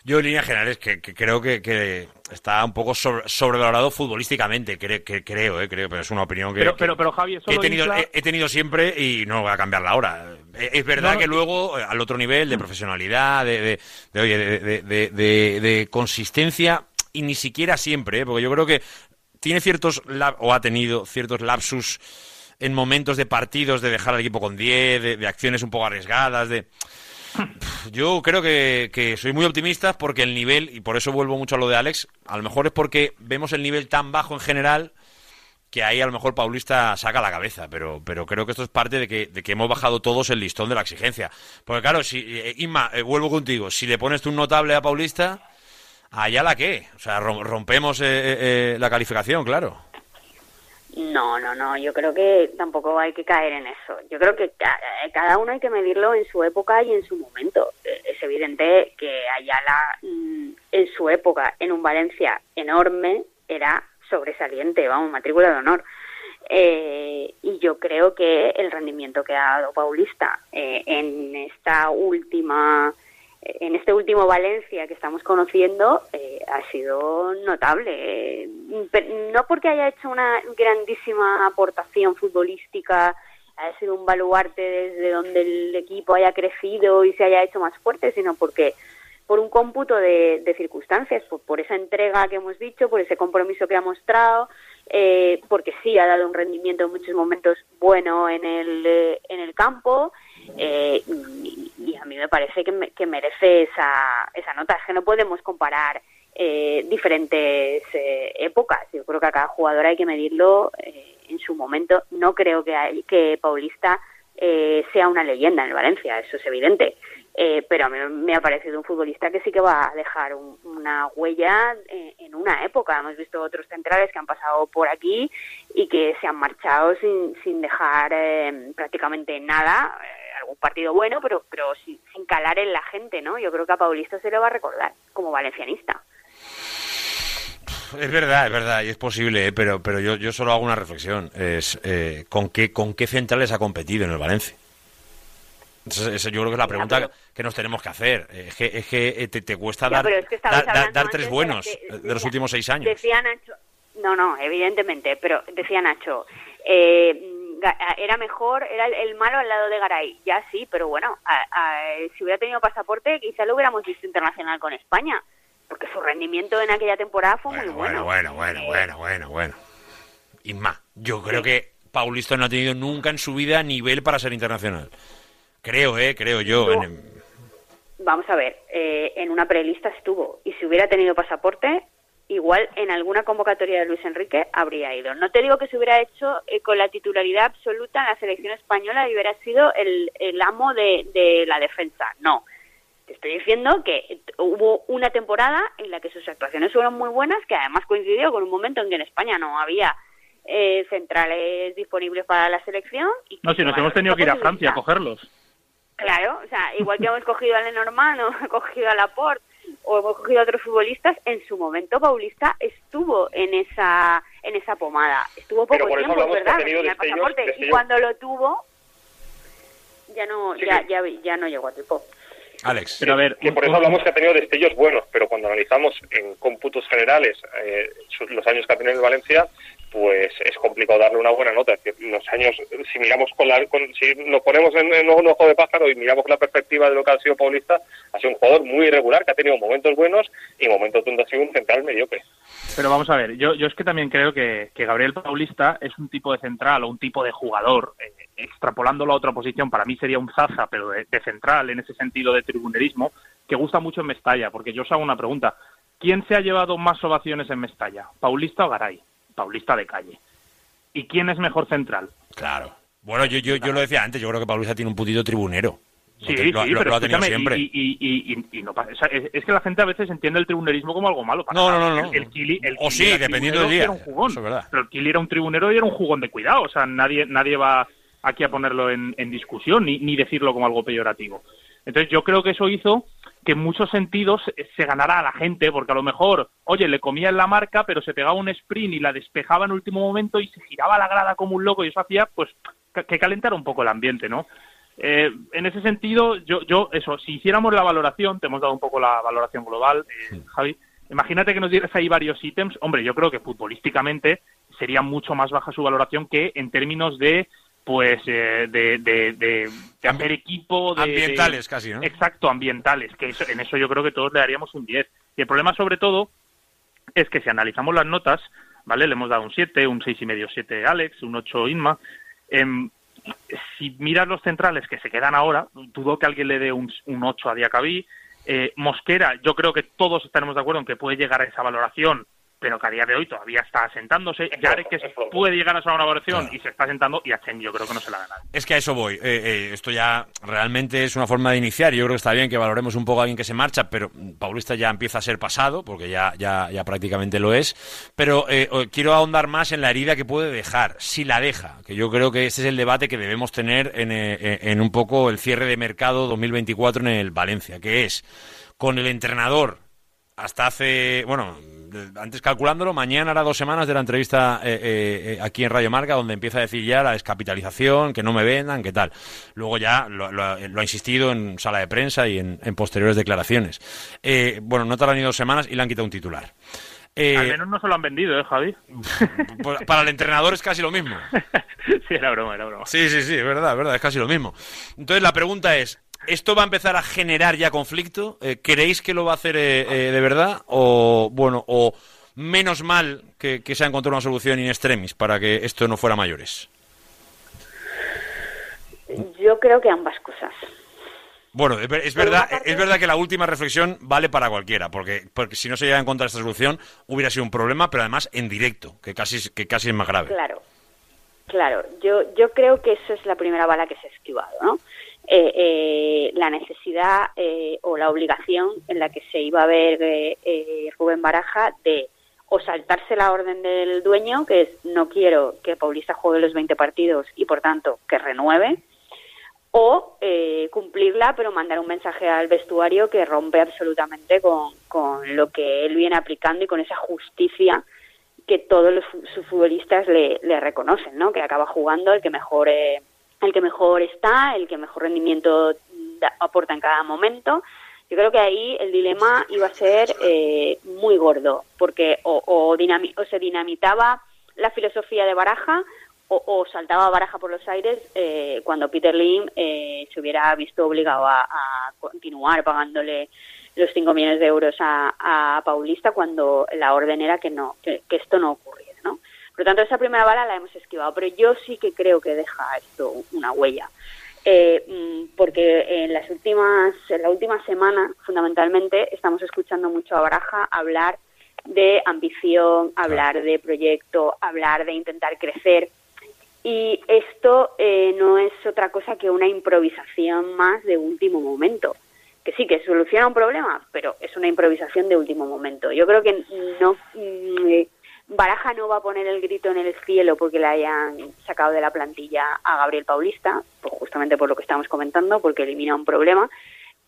Yo, en líneas generales, que, creo que, está un poco sobrevalorado futbolísticamente, que, creo, eh, creo, pero es una opinión que, pero, pero, Javi, he, tenido, he, tenido siempre y no voy a cambiarla ahora. Es verdad que luego, eh, al otro nivel de profesionalidad, de, de, de, consistencia, y ni siquiera siempre, eh, porque yo creo que tiene ciertos, o ha tenido ciertos lapsus en momentos de partidos de dejar al equipo con 10, de acciones un poco arriesgadas, de yo creo que, soy muy optimista porque el nivel, y por eso vuelvo mucho a lo de Alex, a lo mejor es porque vemos el nivel tan bajo en general que ahí a lo mejor Paulista saca la cabeza, pero, pero creo que esto es parte de que, de que hemos bajado todos el listón de la exigencia. Porque claro, si eh, Inma, eh, vuelvo contigo, si le pones tú un notable a Paulista, allá la que, o sea, rompemos eh, la calificación, claro. No, no, no, yo creo que tampoco hay que caer en eso. Yo creo que cada uno hay que medirlo en su época y en su momento. Eh, es evidente que Ayala mm, en su época, en un Valencia enorme, era sobresaliente, vamos, matrícula de honor. Eh, y yo creo que el rendimiento que ha dado Paulista eh, en esta última en este último Valencia que estamos conociendo eh, ha sido notable. Eh, no porque haya hecho una grandísima aportación futbolística, haya sido un baluarte desde donde el equipo haya crecido y se haya hecho más fuerte, sino porque por un cómputo de, circunstancias, por, esa entrega que hemos dicho, por ese compromiso que ha mostrado, eh, porque sí ha dado un rendimiento en muchos momentos bueno en el, en el campo eh, y, a mí me parece que, merece esa, esa nota. Es que no podemos comparar eh, diferentes eh, épocas. Yo creo que a cada jugador hay que medirlo en su momento. No creo que, hay, que Paulista sea una leyenda en el Valencia, eso es evidente. pero a mí me ha parecido un futbolista que sí que va a dejar una huella en, una época. Hemos visto otros centrales que han pasado por aquí y que se han marchado sin, sin dejar prácticamente nada algún partido bueno, pero, pero sin, calar en la gente, ¿no? Yo creo que a Paulista se lo va a recordar como valencianista. Es verdad, es verdad, y es posible, ¿eh? pero, pero yo, yo solo hago una reflexión. Es eh, ¿con, qué, ¿Con qué centrales ha competido en el Valencia? Esa yo creo que es la pregunta que nos tenemos que hacer. Es que, es que eh, te, cuesta dar, dar, tres buenos de, los últimos seis años. Decía Nacho, no, no, evidentemente, pero decía Nacho, eh, era mejor, era el, malo al lado de Garay. Ya sí, pero bueno, si hubiera tenido pasaporte, quizá lo hubiéramos visto internacional con España, porque su rendimiento en aquella temporada fue muy bueno. Bueno, bueno, bueno, bueno, bueno, Inma, yo creo que Paulista no ha tenido nunca en su vida nivel para ser internacional. Creo, eh, creo yo. Vamos a ver, eh, en una prelista estuvo, y si hubiera tenido pasaporte, igual en alguna convocatoria de Luis Enrique habría ido. No te digo que se hubiera hecho eh, con la titularidad absoluta en la selección española y hubiera sido el, el amo de, de, la defensa. No. Te estoy diciendo que hubo una temporada en la que sus actuaciones fueron muy buenas, que además coincidió con un momento en que en España no había eh, centrales disponibles para la selección. Y no, si nos hemos tenido que ir a Francia a cogerlos. Claro, o sea, igual que hemos cogido a Lenormand o cogido a Laporte o hemos cogido a otros futbolistas, en su momento Paulista estuvo en esa en esa pomada. Estuvo poco tiempo, ¿verdad? y cuando lo tuvo ya no ya, ya, ya no llegó a tiempo. Alex. Pero a ver, que por eso hablamos que ha tenido destellos buenos, pero cuando analizamos en cómputos generales eh, los años que ha tenido en Valencia, pues es complicado darle una buena nota. Es los años, si miramos con la, si nos ponemos en, un ojo de pájaro y miramos la perspectiva de lo que ha sido Paulista, ha sido un jugador muy irregular, que ha tenido momentos buenos y momentos donde ha sido un central mediocre. Pero vamos a ver, yo, yo es que también creo que, Gabriel Paulista es un tipo de central o un tipo de jugador, eh, extrapolándolo a otra posición, para mí sería un Zaza, pero de, de central, en ese sentido de tribunerismo, que gusta mucho en Mestalla, porque yo os hago una pregunta. ¿Quién se ha llevado más ovaciones en Mestalla, Paulista o Garay? Paulista de calle. ¿Y quién es mejor central? Claro. Bueno, yo, yo, yo lo decía antes, yo creo que Paulista tiene un putito tribunero. Sí, sí, pero ha tenido siempre. Y, no es, que la gente a veces entiende el tribunerismo como algo malo. no, no, no, El, o sí, dependiendo del día. Era un jugón, Pero el Kili era un tribunero y era un jugón de cuidado. O sea, nadie, nadie va aquí a ponerlo en, discusión ni, ni decirlo como algo peyorativo. Entonces yo creo que eso hizo que en muchos sentidos se ganara a la gente, porque a lo mejor, oye, le comía en la marca, pero se pegaba un sprint y la despejaba en el último momento y se giraba la grada como un loco y eso hacía, pues, que calentara un poco el ambiente, ¿no? Eh, en ese sentido, yo, yo, eso, si hiciéramos la valoración, te hemos dado un poco la valoración global, eh, Javi, imagínate que nos dieras ahí varios ítems, hombre, yo creo que futbolísticamente sería mucho más baja su valoración que en términos de pues eh, de, de, de, hacer equipo de, ambientales casi ¿no? exacto ambientales que en eso yo creo que todos le daríamos un 10 y el problema sobre todo es que si analizamos las notas vale le hemos dado un 7 un seis y medio 7 Alex un 8 Inma. Em, si miras los centrales que se quedan ahora dudo que alguien le dé un, un 8 a Diacabí. Eh, Mosquera yo creo que todos estaremos de acuerdo en que puede llegar a esa valoración pero que a día de hoy todavía está asentándose. Yarek que puede llegar a ser una evaluación y se está asentando, y a Chen yo creo que no se la da Es que a eso voy. Eh, eh, esto ya realmente es una forma de iniciar. Yo creo que está bien que valoremos un poco a alguien que se marcha, pero Paulista ya empieza a ser pasado, porque ya, ya, ya prácticamente lo es. Pero eh, quiero ahondar más en la herida que puede dejar, si la deja, que yo creo que ese es el debate que debemos tener en, en un poco el cierre de mercado 2024 en el Valencia, que es con el entrenador hasta hace, bueno, antes calculándolo, mañana hará dos semanas de la entrevista eh, eh, eh, aquí en Radio Marca, donde empieza a decir ya la descapitalización, que no me vendan, que tal. Luego ya lo, ha insistido en sala de prensa y en, posteriores declaraciones. bueno, no tardan ni dos semanas y le han quitado un titular. Al menos no se lo han vendido, ¿eh, Javi? Pues, para el entrenador es casi lo mismo. sí, era broma, era broma. Sí, sí, sí, es verdad, es verdad, es casi lo mismo. Entonces la pregunta es, ¿Esto va a empezar a generar ya conflicto? Eh, ¿Creéis que lo va a hacer eh, eh, de verdad? O, bueno, o menos mal que, se ha encontrado una solución in extremis para que esto no fuera mayores? Yo creo que ambas cosas. Bueno, es verdad, es verdad que la última reflexión vale para cualquiera, porque, porque si no se llega a encontrar esta solución hubiera sido un problema, pero además en directo, que casi, que casi es más grave. Claro, claro. Yo, yo creo que eso es la primera bala que se ha esquivado, ¿no? Eh, eh, la necesidad eh, o la obligación en la que se iba a ver Rubén Baraja de o saltarse la orden del dueño, que es no quiero que Paulista juegue los 20 partidos y por tanto que renueve, o cumplirla pero mandar un mensaje al vestuario que rompe absolutamente con, con lo que él viene aplicando y con esa justicia que todos los sus futbolistas le, le reconocen, ¿no? Que acaba jugando el que mejor el que mejor está, el que mejor rendimiento aporta en cada momento. Yo creo que ahí el dilema iba a ser eh, muy gordo, porque o, o, se dinamitaba la filosofía de Baraja o, saltaba Baraja por los aires eh, cuando Peter Lim eh, se hubiera visto obligado a, continuar pagándole los 5 millones de euros a, Paulista cuando la orden era que no que, que esto no ocurriera. Por lo tanto, esa primera bala la hemos esquivado, pero yo sí que creo que deja esto una huella. Eh, mm, porque en las últimas, en la última semana, fundamentalmente, estamos escuchando mucho a Baraja hablar de ambición, hablar de proyecto, hablar de intentar crecer. Y esto eh, no es otra cosa que una improvisación más de último momento. Que sí, que soluciona un problema, pero es una improvisación de último momento. Yo creo que no mm, Baraja no va a poner el grito en el cielo porque le hayan sacado de la plantilla a Gabriel Paulista, pues justamente por lo que estamos comentando, porque elimina un problema,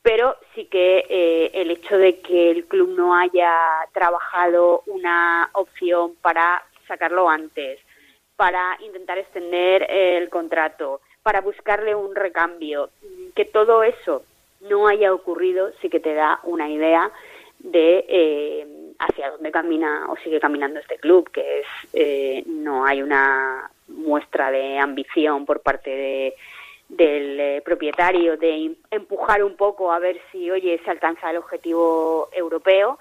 pero sí que eh, el hecho de que el club no haya trabajado una opción para sacarlo antes, para intentar extender el contrato, para buscarle un recambio, que todo eso no haya ocurrido, sí que te da una idea de eh, hacia dónde camina o sigue caminando este club, que es eh, no hay una muestra de ambición por parte de, del eh, propietario de empujar un poco a ver si, oye, se alcanza el objetivo europeo,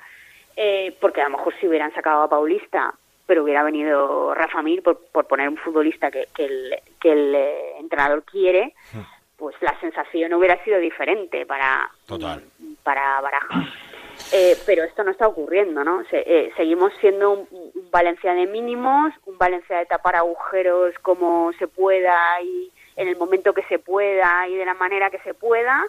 eh, porque a lo mejor si hubieran sacado a Paulista, pero hubiera venido Rafa Mir por, por poner un futbolista que, que el, que el entrenador quiere, hmm. pues la sensación hubiera sido diferente para, para Baraja. Eh, pero esto no está ocurriendo, ¿no? Eh, seguimos siendo un, Valencia de mínimos, un Valencia de tapar agujeros como se pueda y en el momento que se pueda y de la manera que se pueda.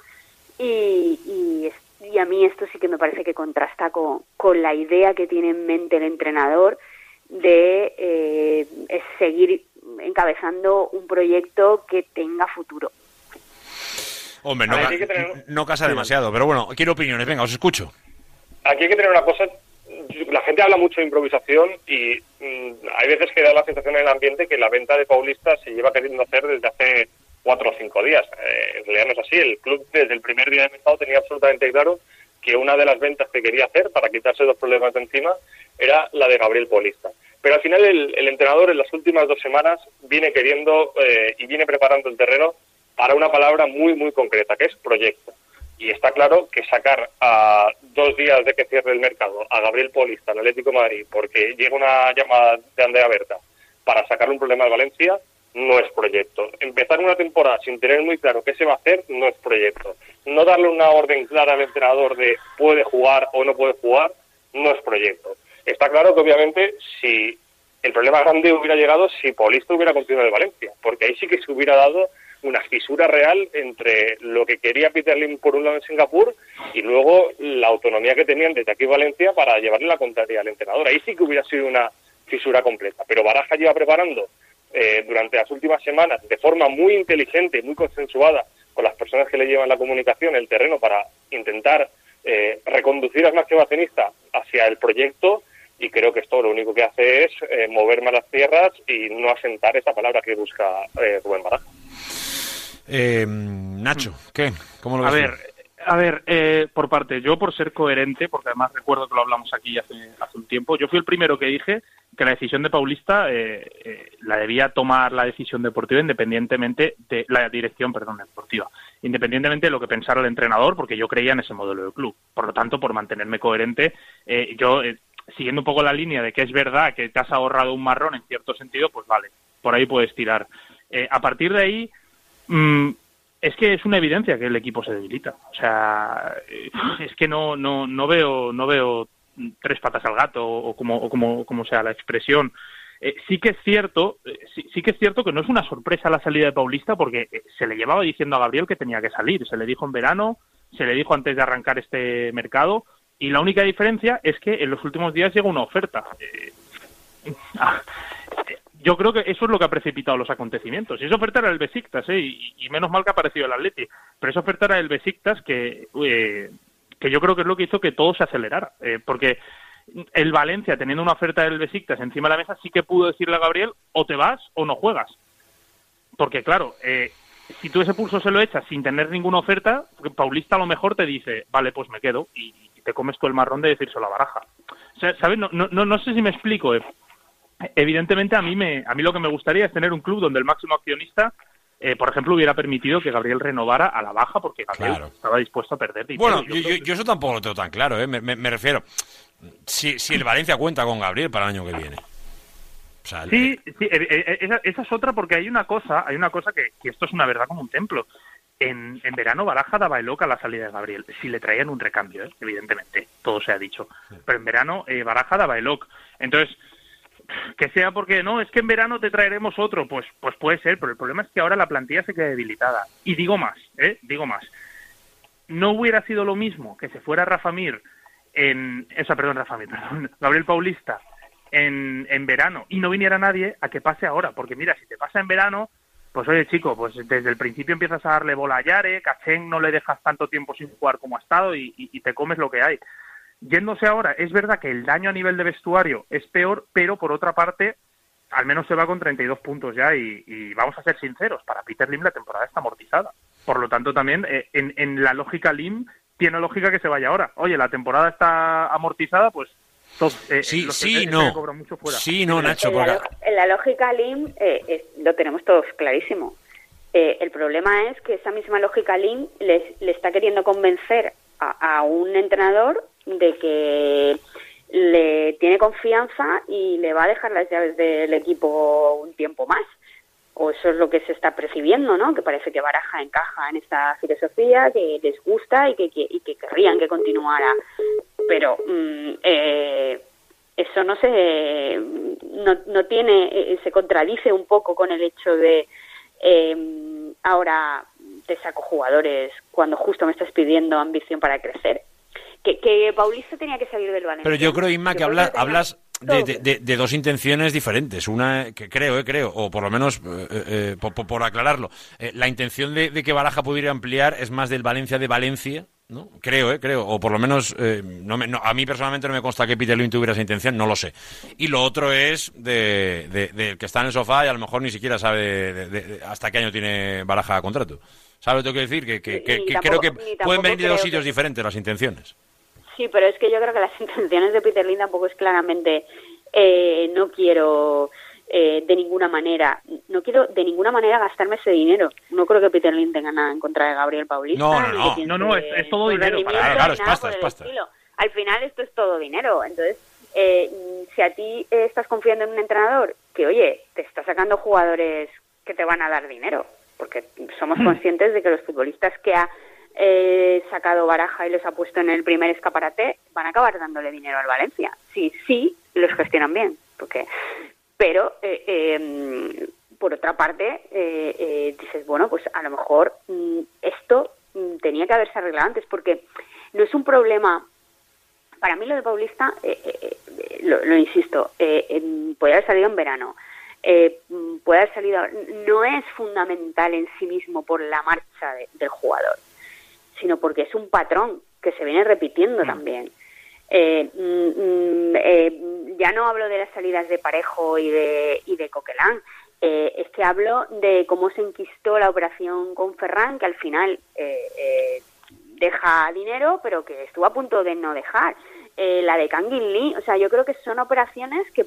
Y, y, a mí esto sí que me parece que contrasta con, con la idea que tiene en mente el entrenador de eh, seguir encabezando un proyecto que tenga futuro. Hombre, no, no casa demasiado, pero bueno, quiero opiniones, venga, os escucho. Aquí hay que tener una cosa, la gente habla mucho de improvisación y mm, hay veces que da la sensación en el ambiente que la venta de Paulista se lleva queriendo hacer desde hace cuatro o cinco días. Eh, en realidad no es así, el club desde el primer día de mercado tenía absolutamente claro que una de las ventas que quería hacer para quitarse los problemas de encima era la de Gabriel Paulista. Pero al final el, entrenador en las últimas dos semanas viene queriendo eh, y viene preparando el terreno para una palabra muy, muy concreta, que es proyecto. Y está claro que sacar a dos días de que cierre el mercado a Gabriel Paulista, al Atlético de Madrid, porque llega una llamada de Andrea Berta para sacar un problema de Valencia, no es proyecto. Empezar una temporada sin tener muy claro qué se va a hacer no es proyecto. No darle una orden clara al entrenador de puede jugar o no puede jugar no es proyecto. Está claro que obviamente si el problema grande hubiera llegado si Paulista hubiera continuado en Valencia, porque ahí sí que se hubiera dado una fisura real entre lo que quería Peter Lim por un lado en Singapur y luego la autonomía que tenían desde aquí Valencia para llevarle la contraria al entrenador. Ahí sí que hubiera sido una fisura completa. Pero Baraja lleva preparando eh, durante las últimas semanas de forma muy inteligente, muy consensuada con las personas que le llevan la comunicación, el terreno, para intentar eh, reconducir al máximo accionista hacia el proyecto y creo que esto lo único que hace es eh, mover malas tierras y no asentar esa palabra que busca Rubén Baraja. Eh, Nacho, ¿qué? ¿Cómo lo ves? A ver, a ver, eh, por parte, yo por ser coherente, porque además recuerdo que lo hablamos aquí hace, hace un tiempo, yo fui el primero que dije que la decisión de Paulista eh, eh, la debía tomar la decisión deportiva independientemente de la dirección, perdón, deportiva, independientemente de lo que pensara el entrenador, porque yo creía en ese modelo de club. Por lo tanto, por mantenerme coherente, yo siguiendo un poco la línea de que es verdad que te has ahorrado un marrón en cierto sentido, pues vale, por ahí puedes tirar. a partir de ahí, Mm, es que es una evidencia que el equipo se debilita. O sea, eh, es que no, no, no veo, no veo tres patas al gato o como, como, como sea la expresión. Eh, sí que es cierto, eh, sí, que es cierto que no es una sorpresa la salida de Paulista porque se le llevaba diciendo a Gabriel que tenía que salir. Se le dijo en verano, se le dijo antes de arrancar este mercado y la única diferencia es que en los últimos días llega una oferta. yo creo que eso es lo que ha precipitado los acontecimientos. Y esa oferta era el Besiktas, ¿eh? y, menos mal que ha aparecido el Atleti. Pero esa oferta era el Besiktas que, eh, que yo creo que es lo que hizo que todo se acelerara. Eh, porque el Valencia, teniendo una oferta del Besiktas encima de la mesa, sí que pudo decirle a Gabriel, o te vas o no juegas. Porque claro, eh, si tú ese pulso se lo echas sin tener ninguna oferta, Paulista a lo mejor te dice, vale, pues me quedo, y, te comes tú el marrón de decirse la baraja. O sea, ¿sabes? No, no, no sé si me explico, evidentemente a mí me a mí lo que me gustaría es tener un club donde el máximo accionista eh, por ejemplo, hubiera permitido que Gabriel renovara a la baja porque Gabriel estaba dispuesto a perder Bueno, yo, eso tampoco lo tengo tan claro, ¿eh? me, refiero. Si, si el Valencia cuenta con Gabriel para el año que viene. sí, sí eh, esa, es otra porque hay una cosa, hay una cosa que, esto es una verdad como un templo. En, en verano Baraja daba el loca a la salida de Gabriel, si le traían un recambio, evidentemente, todo se ha dicho. Pero en verano Baraja daba el lock. Entonces, que sea porque no, es que en verano te traeremos otro, pues, pues puede ser, pero el problema es que ahora la plantilla se queda debilitada. Y digo más, ¿eh? Digo más. No hubiera sido lo mismo que se fuera Rafa Mir en, esa, perdón, Rafa Mir, perdón, Gabriel Paulista en, en verano y no viniera nadie a que pase ahora, porque mira, si te pasa en verano, pues oye chico, pues desde el principio empiezas a darle bola a Yare, Cachén no le dejas tanto tiempo sin jugar como ha estado y, y te comes lo que hay. Yéndose ahora, es verdad que el daño a nivel de vestuario es peor, pero por otra parte, al menos se va con 32 puntos ya y, vamos a ser sinceros, para Peter Lim la temporada está amortizada. Por lo tanto, también eh, en, la lógica Lim tiene lógica que se vaya ahora. Oye, la temporada está amortizada, pues eh, sí, sí, no. Sí, no, Nacho. En la, lógica Lim eh, lo tenemos todos clarísimo. el problema es que esa misma lógica Lim le, está queriendo convencer a, un entrenador de que le tiene confianza y le va a dejar las llaves del equipo un tiempo más. O eso es lo que se está percibiendo, ¿no? Que parece que Baraja encaja en esta filosofía, que les gusta y que, y que querrían que continuara. Pero mm, eh, eso no se no, no tiene eh, se contradice un poco con el hecho de eh, ahora te saco jugadores cuando justo me estás pidiendo ambición para crecer que, Paulista tenía que salir del Valencia. Pero yo creo, Inma, que hablas, hablas, de, dos intenciones diferentes. Una que creo, eh, creo, o por lo menos eh, por, aclararlo, la intención de, que Baraja pudiera ampliar es más del Valencia de Valencia ¿no? Creo, ¿eh? Creo. O por lo menos, eh, no a mí personalmente no me consta que Peter Lynn tuviera esa intención, no lo sé. Y lo otro es de, de, que está en el sofá y a lo mejor ni siquiera sabe hasta qué año tiene baraja contrato. ¿Sabes lo que quiero decir? Que, creo que pueden venir de dos sitios diferentes las intenciones. Sí, pero es que yo creo que las intenciones de Peter Lynn tampoco es claramente eh, no quiero eh, de ninguna manera, no quiero de ninguna manera gastarme ese dinero. No creo que Peter Lynn tenga nada en contra de Gabriel Paulista. No, no, no, es, todo dinero. claro, es pasta, es pasta. Al final esto es todo dinero. Entonces, eh, si a ti estás confiando en un entrenador que, oye, te está sacando jugadores que te van a dar dinero, porque somos conscientes de que los futbolistas que ha eh, sacado baraja y los ha puesto en el primer escaparate van a acabar dándole dinero al Valencia. Sí, sí, los gestionan bien, porque pero, eh, em, por otra parte, eh, eh, dices, bueno, pues a lo mejor mm, esto mm, tenía que haberse arreglado antes, porque no es un problema. Para mí, lo de Paulista, lo, insisto, puede haber salido en verano. Mm, puede haber salido. No es fundamental en sí mismo por la marcha del jugador, sino porque es un patrón que se viene repitiendo también. Eh, mm, mm, eh, ya no hablo de las salidas de Parejo y de, y de Coquelán, eh, es que hablo de cómo se enquistó la operación con Ferran, que al final deja dinero, pero que estuvo a punto de no dejar. la de Kangin Lee, o sea, yo creo que son operaciones que,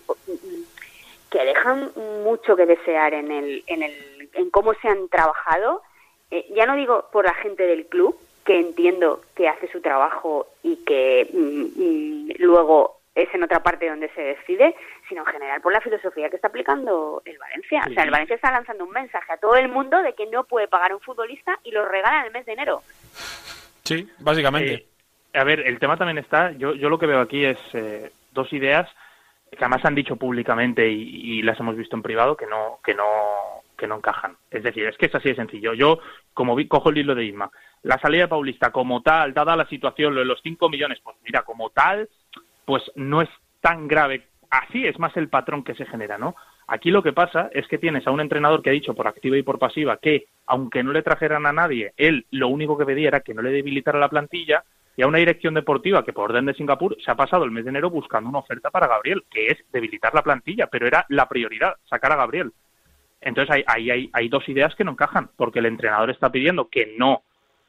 que dejan mucho que desear en, el, en, el, en cómo se han trabajado. ya no digo por la gente del club, que entiendo que hace su trabajo y que mm, mm, luego es en otra parte donde se decide, sino en general por la filosofía que está aplicando el Valencia. O sea, el Valencia está lanzando un mensaje a todo el mundo de que no puede pagar un futbolista y lo regala en el mes de enero. Sí, básicamente. Eh, a ver, el tema también está, yo, yo lo que veo aquí es eh, dos ideas que además han dicho públicamente y, las hemos visto en privado que no, que no, que no encajan. Es decir, es que es así de sencillo. Yo, como vi, cojo el hilo de Isma, la salida de Paulista como tal, dada la situación, lo de los 5 millones, pues mira, como tal, pues no es tan grave. Así es más el patrón que se genera, ¿no? Aquí lo que pasa es que tienes a un entrenador que ha dicho por activa y por pasiva que, aunque no le trajeran a nadie, él lo único que pedía era que no le debilitara la plantilla, y a una dirección deportiva que por orden de Singapur se ha pasado el mes de enero buscando una oferta para Gabriel, que es debilitar la plantilla, pero era la prioridad, sacar a Gabriel. Entonces ahí hay, hay, dos ideas que no encajan, porque el entrenador está pidiendo que no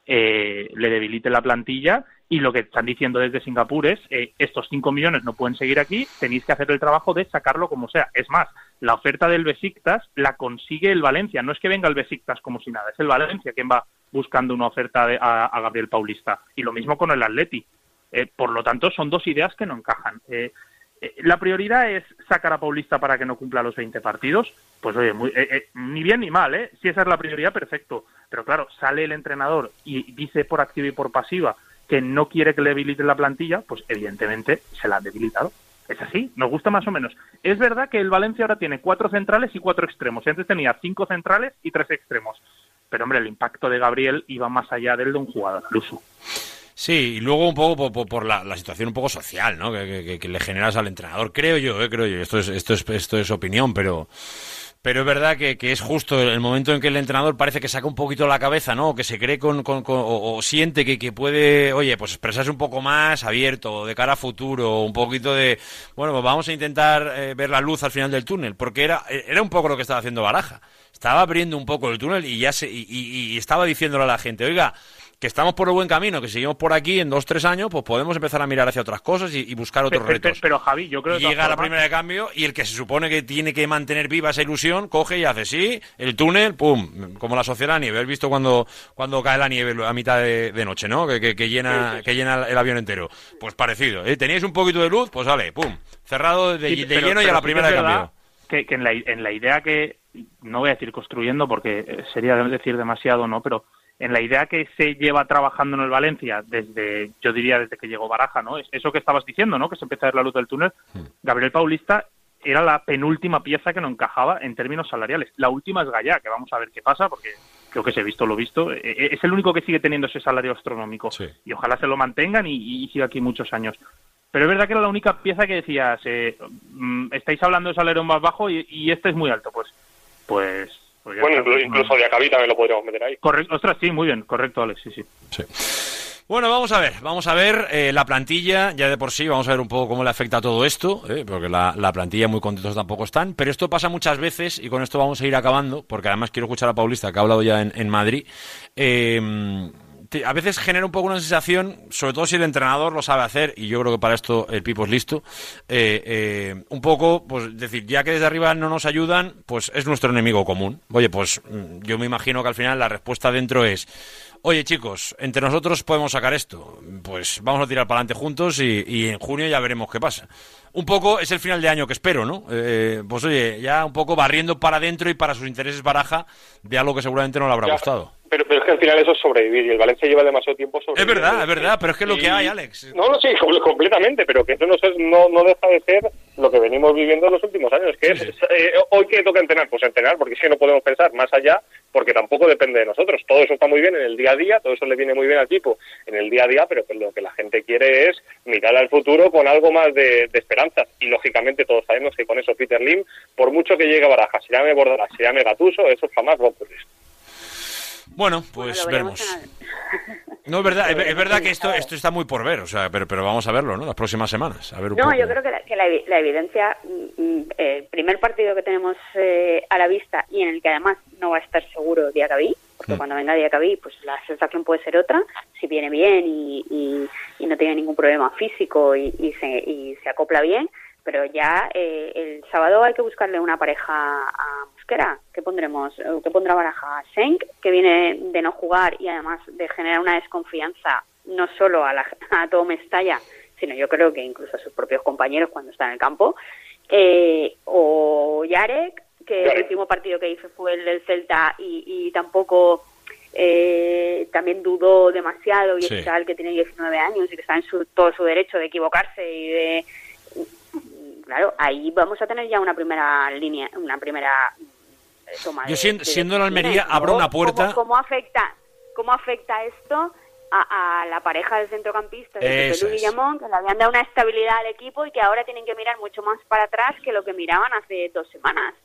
eh, le debilite la plantilla y lo que están diciendo desde Singapur es eh, estos 5 millones no pueden seguir aquí, tenéis que hacer el trabajo de sacarlo como sea. Es más, la oferta del Besiktas la consigue el Valencia, no es que venga el Besiktas como si nada, es el Valencia quien va buscando una oferta a, Gabriel Paulista. Y lo mismo con el Atleti. Eh, por lo tanto, son dos ideas que no encajan. Eh, eh, la prioridad es sacar a Paulista para que no cumpla los 20 partidos. Pues oye, eh, eh, ni bien ni mal, ¿eh? Si esa es la prioridad, perfecto. Pero claro, sale el entrenador y dice por activa y por pasiva que no quiere que le debilite la plantilla, pues evidentemente se la ha debilitado. Es así, nos gusta más o menos. Es verdad que el Valencia ahora tiene cuatro centrales y cuatro extremos. Y antes tenía cinco centrales y tres extremos. Pero hombre, el impacto de Gabriel iba más allá del de un jugador al uso. Sí, y luego un poco por, la, situación un poco social, ¿no? Que, le generas al entrenador, creo yo, ¿eh? creo yo. Esto es, esto es, esto es opinión, pero, pero es verdad que, es justo el momento en que el entrenador parece que saca un poquito la cabeza, ¿no? O que se cree con, con, o, siente que, que, puede, oye, pues expresarse un poco más abierto, de cara a futuro, un poquito de, bueno, pues vamos a intentar eh, ver la luz al final del túnel, porque era, era un poco lo que estaba haciendo Baraja. Estaba abriendo un poco el túnel y ya se, y, y estaba diciéndole a la gente, oiga, que estamos por el buen camino, que seguimos por aquí en dos, tres años, pues podemos empezar a mirar hacia otras cosas y, buscar otros retos. Pero, Javi, yo creo que... Llega la primera de cambio y el que se supone que tiene que mantener viva esa ilusión, coge y hace sí, el túnel, pum, como la sociedad nieve. ¿Has visto cuando, cuando cae la nieve a mitad de, noche, no? Que, que, llena, que llena el avión entero. Pues parecido. ¿eh? ¿Teníais un poquito de luz? Pues vale, pum, cerrado de, lleno y a la primera de cambio. Que, que en, la, en la idea que, no voy a decir construyendo porque sería decir demasiado, ¿no? Pero en la idea que se lleva trabajando en el Valencia desde, yo diría, desde que llegó Baraja, ¿no? Es eso que estabas diciendo, ¿no? Que se empieza a ver la luz del túnel. Gabriel Paulista era la penúltima pieza que no encajaba en términos salariales. La última es Gallá, que vamos a ver qué pasa, porque creo que se ha visto lo visto. E, e, es el único que sigue teniendo ese salario astronómico. Y ojalá se lo mantengan y, y siga aquí muchos años. Pero es verdad que era la única pieza que decías, eh, mm, estáis hablando de salero más bajo y, este es muy alto, pues pues... pues bueno, incluso, de Acabí también lo podríamos meter ahí. Correcto, ostras, sí, muy bien, correcto, Alex, sí, sí. sí. Bueno, vamos a ver, vamos a ver eh, la plantilla, ya de por sí, vamos a ver un poco cómo le afecta todo esto, eh, porque la, plantilla muy contentos tampoco están, pero esto pasa muchas veces y con esto vamos a ir acabando, porque además quiero escuchar a Paulista, que ha hablado ya en, Madrid. Eh, a veces genera un poco una sensación, sobre todo si el entrenador lo sabe hacer, y yo creo que para esto el Pipo es listo, un poco, pues decir, ya que desde arriba no nos ayudan, pues es nuestro enemigo común. Oye, pues mm, yo me imagino que al final la respuesta dentro es, oye chicos, entre nosotros podemos sacar esto. Pues vamos a tirar para adelante juntos y, en junio ya veremos qué pasa. Un poco es el final de año que espero, ¿no? Eh, pues oye, ya un poco barriendo para adentro y para sus intereses baraja de algo que seguramente no le habrá gustado. Pero, pero, es que al final eso es sobrevivir y el Valencia lleva demasiado tiempo Es verdad, es verdad, pero es que es lo que hay, Alex. No, no, sí, completamente, pero que eso no, no, no deja de ser lo que venimos viviendo en los últimos años, que es, eh, hoy que toca entrenar, pues entrenar, porque es que no podemos pensar más allá, porque tampoco depende de nosotros. Todo eso está muy bien en el día a día, todo eso le viene muy bien al equipo en el día a día, pero lo que la gente quiere es mirar al futuro con algo más de, esperanza. Y lógicamente todos sabemos que con eso Peter Lim, por mucho que llegue a Baraja, se llame Bordalás, se llame Gatuso, eso jamás va a ocurrir. Bueno, pues veremos. No, es verdad, es, verdad que esto, esto está muy por ver, o sea, pero, pero vamos a verlo, ¿no? Las próximas semanas. A ver no, yo creo que, la, evidencia, mm, mm, el primer partido que tenemos eh, a la vista y en el que además no va a estar seguro Diacabí, porque mm. cuando venga Diacabí, pues la sensación puede ser otra, si viene bien y, y, no tiene ningún problema físico y, y, se, y se acopla bien, pero ya eh, el sábado hay que buscarle una pareja a ¿Qué pondremos? Eh, ¿Qué pondrá Baraja? Senk, que viene de no jugar y además de generar una desconfianza no solo a, la, a todo Mestalla, sino yo creo que incluso a sus propios compañeros cuando está en el campo. Eh, o Yarek, que el último partido que hizo fue el del Celta y, tampoco también dudó demasiado y es tal que tiene 19 años y que está en su, todo su derecho de equivocarse y de claro, ahí vamos a tener ya una primera línea, una primera eh, toma Yo siendo, siendo en Almería abro una puerta. ¿Cómo, afecta, cómo afecta esto a, la pareja de centrocampistas de Pepe Guillamón, que le habían dado una estabilidad al equipo y que ahora tienen que mirar mucho más para atrás que lo que miraban hace dos semanas?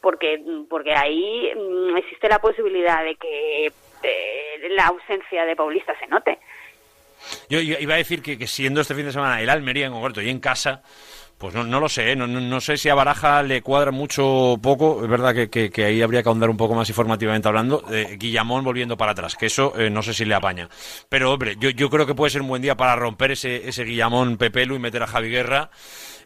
Porque, porque ahí mm, existe la posibilidad de que eh, la ausencia de Paulista se note. Yo, iba a decir que, que, siendo este fin de semana el Almería en concreto y en casa, pues no, no lo sé, ¿eh? no, no, sé si a Baraja le cuadra mucho o poco. Es verdad que, que, ahí habría que ahondar un poco más informativamente hablando. Eh, Guillamón volviendo para atrás, que eso eh, no sé si le apaña. Pero, hombre, yo, yo creo que puede ser un buen día para romper ese, ese Guillamón Pepelu y meter a Javi Guerra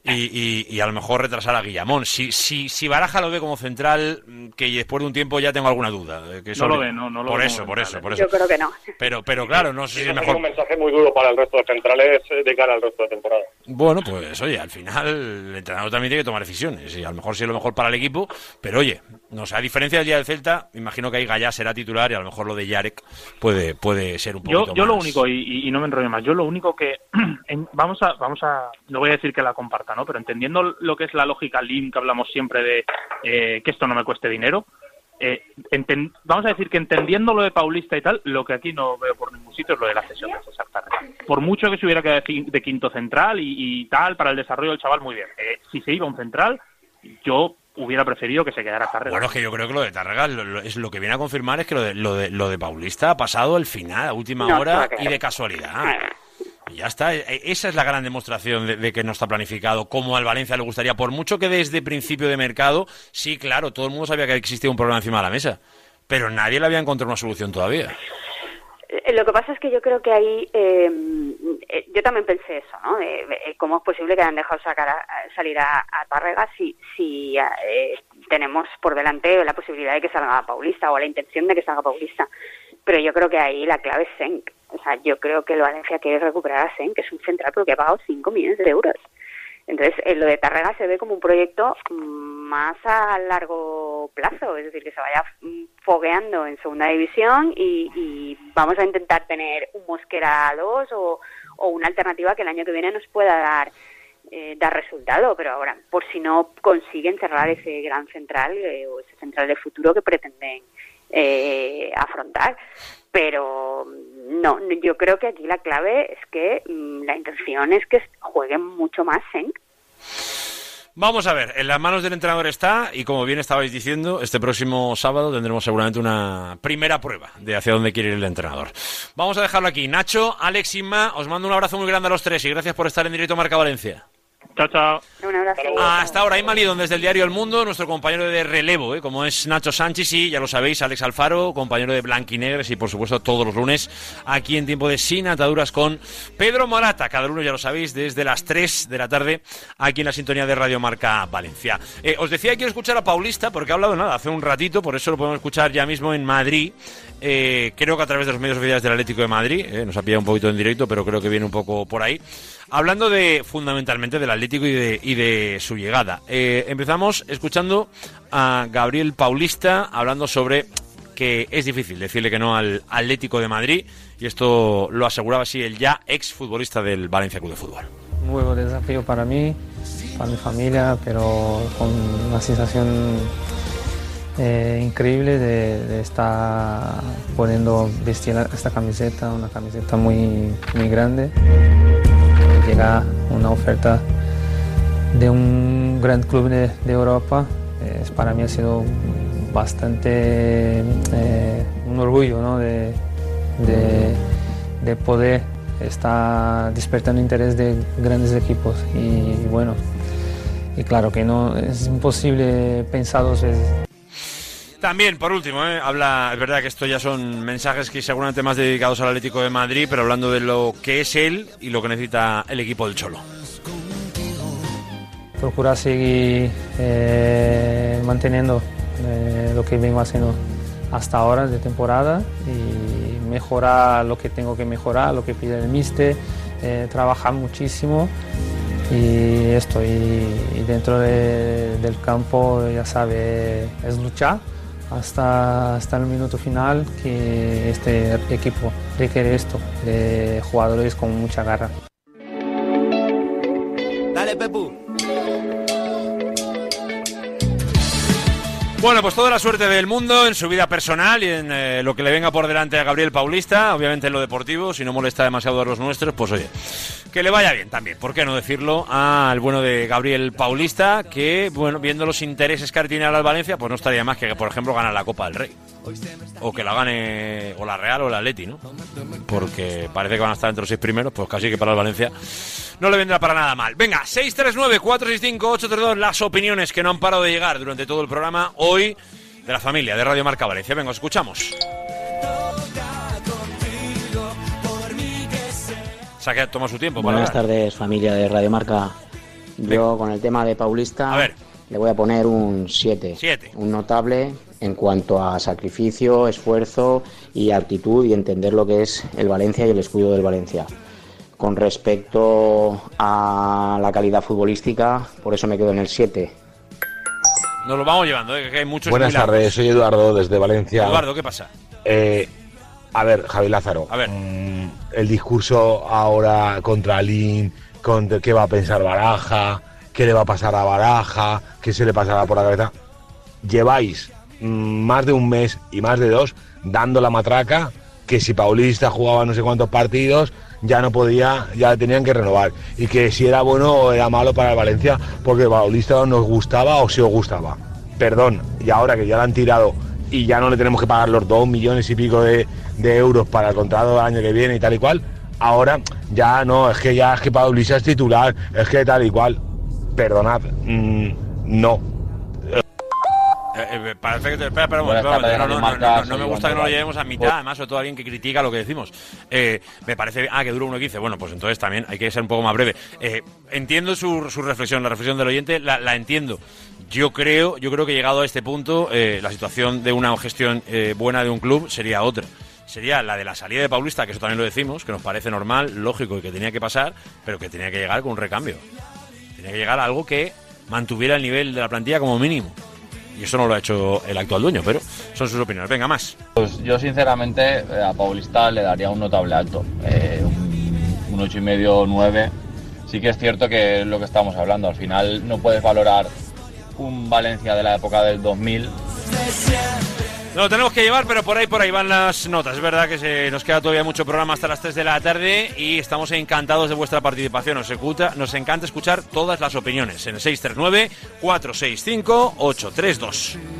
y, y, a lo mejor retrasar a Guillamón. Si, si, si Baraja lo ve como central, que después de un tiempo ya tengo alguna duda. Eh, que no lo ve, no, no lo por eso, por eso, por eso. Yo creo que no. Pero, pero claro, no sé si es mejor. un mensaje muy duro para el resto de centrales eh, de cara al resto de temporada. Bueno, pues oye, al final el entrenador también tiene que tomar decisiones. Y a lo mejor sí es lo mejor para el equipo, pero oye, no sé, a diferencia del día del Celta, imagino que ahí Gallá será titular y a lo mejor lo de Yarek puede, puede ser un poquito yo, yo lo único, y, no me enrollo más, yo lo único que. vamos a, vamos a. No voy a decir que la ¿no? Pero entendiendo lo que es la lógica Lean, que hablamos siempre de eh, que esto no me cueste dinero, eh, vamos a decir que entendiendo lo de Paulista y tal, lo que aquí no veo por ningún sitio es lo de la cesión de César Por mucho que se hubiera quedado de quinto central y, tal, para el desarrollo del chaval, muy bien. Eh, si se iba un central, yo hubiera preferido que se quedara Tárrega. Bueno, es que yo creo que lo de Tárrega es lo que viene a confirmar es que lo de, lo de, lo de Paulista ha pasado al final, a última hora y de casualidad ya está, e, esa es la gran demostración de, que no está planificado, como al Valencia le gustaría, por mucho que desde principio de mercado, sí, claro, todo el mundo sabía que existía un problema encima de la mesa, pero nadie le había encontrado una solución todavía. Eh, lo que pasa es que yo creo que ahí, em, eh, yo también pensé eso, ¿no? ¿Cómo es posible que hayan dejado sacar salir a, a si, si eh, tenemos por delante la posibilidad de que salga Paulista o la intención de que salga Paulista? Pero yo creo que ahí la clave es Senk. O sea, yo creo que el Valencia quiere recuperar a Sen, que es un central porque ha pagado 5 millones de euros. Entonces, eh, lo de Tarrega se ve como un proyecto más a largo plazo, es decir, que se vaya fogueando en segunda división y, vamos a intentar tener un Mosquera 2 o, una alternativa que el año que viene nos pueda dar eh, dar resultado, pero ahora, por si no consiguen cerrar ese gran central eh, o ese central de futuro que pretenden eh, afrontar. Pero no, yo creo que aquí la clave es que mm, la intención es que jueguen mucho más ¿eh? Vamos a ver, en las manos del entrenador está y como bien estabais diciendo, este próximo sábado tendremos seguramente una primera prueba de hacia dónde quiere ir el entrenador. Vamos a dejarlo aquí. Nacho, Alex, Inma, os mando un abrazo muy grande a los tres y gracias por estar en directo Marca Valencia. Chao, chao. Hasta ahora, Ima Lidón desde el diario El Mundo, nuestro compañero de relevo, ¿eh? como es Nacho Sánchez y ya lo sabéis, Alex Alfaro, compañero de Blanquinegres y por supuesto todos los lunes aquí en tiempo de Sin Ataduras con Pedro Morata, cada lunes ya lo sabéis, desde las 3 de la tarde aquí en la sintonía de Radio Marca Valencia. Eh, os decía que quiero escuchar a Paulista porque ha hablado nada hace un ratito, por eso lo podemos escuchar ya mismo en Madrid. Eh, creo que a través de los medios oficiales del Atlético de Madrid, eh, nos ha pillado un poquito en directo, pero creo que viene un poco por ahí. Hablando de fundamentalmente del Atlético y de, su llegada. Eh, empezamos escuchando a Gabriel Paulista hablando sobre que es difícil decirle que no al Atlético de Madrid y esto lo aseguraba así el ya ex futbolista del Valencia Club de Fútbol. Nuevo desafío para mí, para mi familia, pero con una sensación eh, increíble de, estar poniendo vestir esta camiseta, una camiseta muy, muy grande. Llega una oferta de un gran club de, Europa, para mí ha sido bastante eh, un orgullo de, poder estar despertando interés de grandes equipos. Y, bueno, y claro que no es imposible pensar. También, por último, ¿eh? habla, es verdad que esto ya son mensajes que seguramente más dedicados al Atlético de Madrid, pero hablando de lo que es él y lo que necesita el equipo del Cholo. Procura seguir eh, manteniendo eh, lo que vengo haciendo hasta ahora de temporada y mejorar lo que tengo que mejorar, lo que pide el míster, trabajar muchísimo y esto y, dentro del campo ya sabe es luchar hasta, hasta el minuto final que este equipo requiere esto, de jugadores con mucha garra. Dale. Bueno, pues toda la suerte del mundo en su vida personal y en eh, lo que le venga por delante a Gabriel Paulista, obviamente en lo deportivo, si no molesta demasiado a los nuestros, pues oye, que le vaya bien también, ¿por qué no decirlo? Al bueno de Gabriel Paulista, que, bueno, viendo los intereses que tiene el Valencia, pues no estaría más que, por ejemplo, ganar la Copa del Rey. O que la gane o la Real o la Atleti, ¿no? Porque parece que van a estar entre los seis primeros, pues casi que para el Valencia no le vendrá para nada mal. Venga, 639-465-832, las opiniones que no han parado de llegar durante todo el programa hoy de la familia de Radio Marca Valencia. Venga, escuchamos. Se toma su tiempo. Buenas tardes, familia de Radio Marca. Yo con el tema de Paulista le voy a poner un 7. Un notable en cuanto a sacrificio, esfuerzo y actitud y entender lo que es el Valencia y el escudo del Valencia. Con respecto a la calidad futbolística, por eso me quedo en el 7. Nos lo vamos llevando, ¿eh? que hay muchos Buenas tardes, soy Eduardo desde Valencia. Eduardo, ¿qué pasa? Eh, a ver, Javi Lázaro. A ver. Mm, el discurso ahora contra Alín, contra qué va a pensar Baraja, qué le va a pasar a Baraja, qué se le pasará por la cabeza. Lleváis más de un mes y más de dos dando la matraca que si Paulista jugaba no sé cuántos partidos, ya no podía, ya tenían que renovar. Y que si era bueno o era malo para Valencia, porque Paulista nos gustaba o si os gustaba. Perdón, y ahora que ya lo han tirado y ya no le tenemos que pagar los dos millones y pico de, euros para el contrato del año que viene y tal y cual, ahora ya no, es que ya es que Paulista es titular, es que tal y cual. Perdonad, mm, no eh, parece que espera, espera, no, no, no, me gusta que no lo llevemos a mitad, además, sobre todo alguien que critica lo que decimos. Eh, me parece, ah, que dura 1.15, bueno, pues entonces también hay que ser un poco más breve. Eh, entiendo su, su, reflexión, la reflexión del oyente, la, la, entiendo. Yo creo, yo creo que llegado a este punto, eh, la situación de una gestión buena de un club sería otra sería la de la salida de Paulista, que eso también lo decimos, que nos parece normal, lógico y que tenía que pasar, pero que tenía que llegar con un recambio. Tenía que llegar a algo que mantuviera el nivel de la plantilla como mínimo. Y eso no lo ha hecho el actual dueño, pero son sus opiniones. Venga, más. Pues yo sinceramente eh, a Paulista le daría un notable alto, eh, un, ocho y medio, 9. Sí que es cierto que es lo que estamos hablando. Al final no puedes valorar un Valencia de la época del 2000 Lo tenemos que llevar, pero por ahí por ahí van las notas. Es verdad que se nos queda todavía mucho programa hasta las 3 de la tarde y estamos encantados de vuestra participación. Nos, encanta escuchar todas las opiniones en el 639 465 832.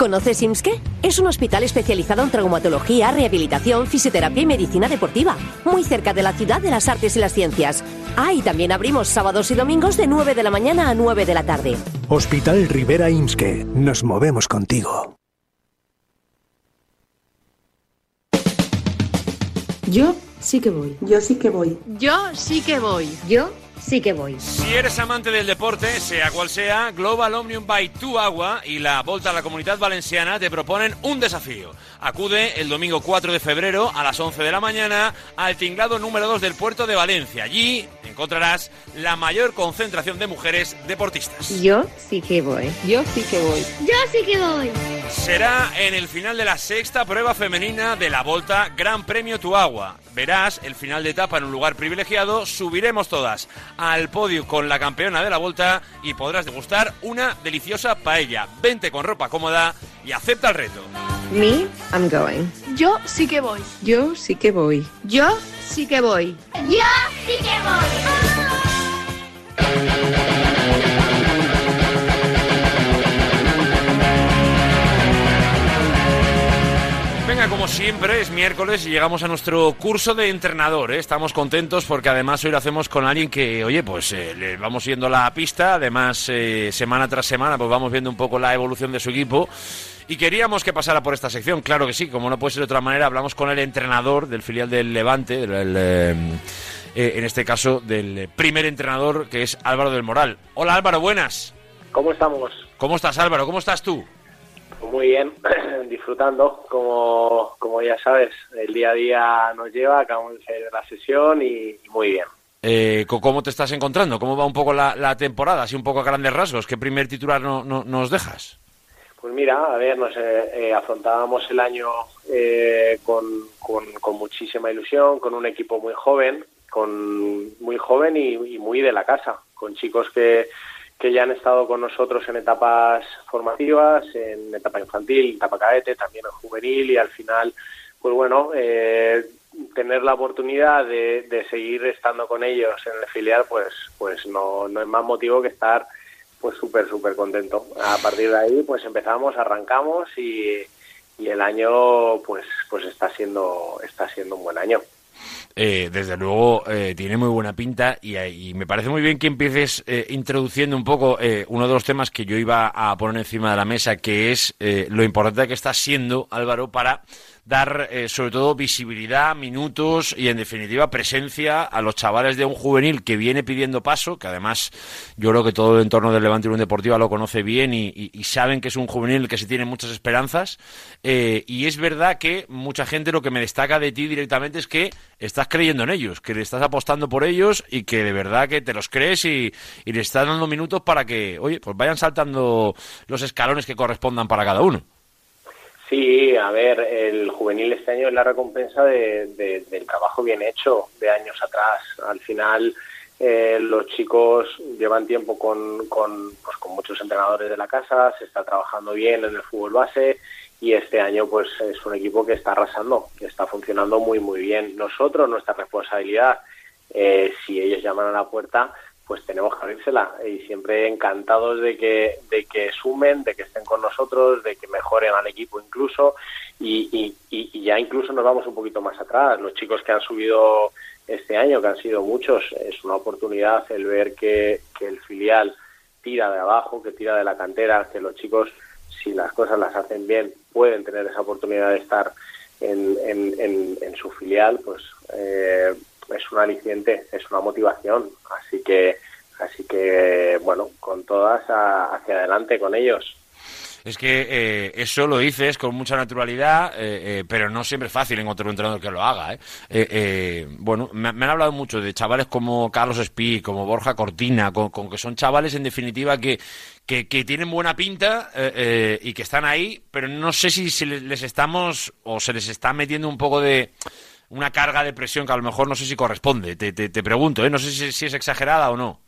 ¿Conoces IMSKE? Es un hospital especializado en traumatología, rehabilitación, fisioterapia y medicina deportiva, muy cerca de la ciudad de las artes y las ciencias. Ah, y también abrimos sábados y domingos de 9 de la mañana a 9 de la tarde. Hospital Rivera IMSKE. Nos movemos contigo. Yo sí que voy. Yo sí que voy. Yo sí que voy. Yo sí que voy. Si eres amante del deporte, sea cual sea, Global Omnium by Tu Agua y la Volta a la Comunidad Valenciana te proponen un desafío. Acude el domingo 4 de febrero a las 11 de la mañana al tinglado número 2 del puerto de Valencia. Allí encontrarás la mayor concentración de mujeres deportistas. Yo sí que voy. Yo sí que voy. Yo sí que voy. Será en el final de la sexta prueba femenina de la Volta Gran Premio Tu Agua. Verás el final de etapa en un lugar privilegiado, subiremos todas al podio con la campeona de la Volta y podrás degustar una deliciosa paella. Vente con ropa cómoda y acepta el reto. Me, I'm going. Yo sí que voy. Yo sí que voy. Yo sí que voy. Yo sí que voy. Como siempre, es miércoles y llegamos a nuestro curso de entrenador. ¿eh? Estamos contentos porque además hoy lo hacemos con alguien que, oye, pues eh, le vamos yendo la pista. Además, eh, semana tras semana, pues vamos viendo un poco la evolución de su equipo. Y queríamos que pasara por esta sección, claro que sí, como no puede ser de otra manera, hablamos con el entrenador del filial del Levante, en este caso del primer entrenador que es Álvaro del Moral. Hola Álvaro, buenas. ¿Cómo estamos? ¿Cómo estás Álvaro? ¿Cómo estás tú? Muy bien, disfrutando, como, como ya sabes, el día a día nos lleva, acabamos de hacer la sesión y, muy bien. Eh, ¿Cómo te estás encontrando? ¿Cómo va un poco la, temporada? Así un poco a grandes rasgos. ¿Qué primer titular no, nos dejas? Pues mira, a ver, nos eh, eh, afrontábamos el año eh, con, con, muchísima ilusión, con un equipo muy joven, con muy joven y muy de la casa, con chicos que, que ya han estado con nosotros en etapas formativas, en etapa infantil, etapa cadete, también en juvenil y al final, pues bueno, eh, tener la oportunidad de, de, seguir estando con ellos en el filial, pues, pues no, no es más motivo que estar pues súper, súper contento. A partir de ahí, pues empezamos, arrancamos y, y el año pues, pues está siendo, está siendo un buen año. Eh, desde luego eh, tiene muy buena pinta y, me parece muy bien que empieces eh, introduciendo un poco uno de los temas que yo iba a poner encima de la mesa, que es lo importante que está siendo Álvaro para dar eh, sobre todo visibilidad, minutos y en definitiva presencia a los chavales de un juvenil que viene pidiendo paso, que además yo creo que todo el entorno del Levante Unión Deportiva lo conoce bien y, saben que es un juvenil que se tiene muchas esperanzas eh, y es verdad que mucha gente lo que me destaca de ti directamente es que estás creyendo en ellos, que le estás apostando por ellos y que de verdad que te los crees y, y le estás dando minutos para que, oye, pues vayan saltando los escalones que correspondan para cada uno. Sí, a ver, el juvenil este año es la recompensa de, del trabajo bien hecho de años atrás. Al final, eh, los chicos llevan tiempo con, con, pues, con muchos entrenadores de la casa, se está trabajando bien en el fútbol base y este año pues es un equipo que está arrasando, que está funcionando muy muy bien. Nosotros, nuestra responsabilidad, eh, si ellos llaman a la puerta, pues tenemos que abrírsela y siempre encantados de que, de que sumen, de que estén con nosotros, de que mejoren al equipo incluso y, y, ya incluso nos vamos un poquito más atrás. Los chicos que han subido este año, que han sido muchos, es una oportunidad el ver que, que el filial tira de abajo, que tira de la cantera, que los chicos, si las cosas las hacen bien, pueden tener esa oportunidad de estar en, en, en, su filial, pues eh, es un aliciente, es una motivación. Así que, así que bueno, con todas hacia adelante con ellos. Es que eh, eso lo dices con mucha naturalidad, eh, pero no siempre es fácil encontrar un entrenador que lo haga. bueno, me, han hablado mucho de chavales como Carlos Espí, como Borja Cortina, con, que son chavales en definitiva que, que, tienen buena pinta y que están ahí, pero no sé si, les estamos o se les está metiendo un poco de una carga de presión que a lo mejor no sé si corresponde. Te, te, pregunto, no sé si es exagerada o no.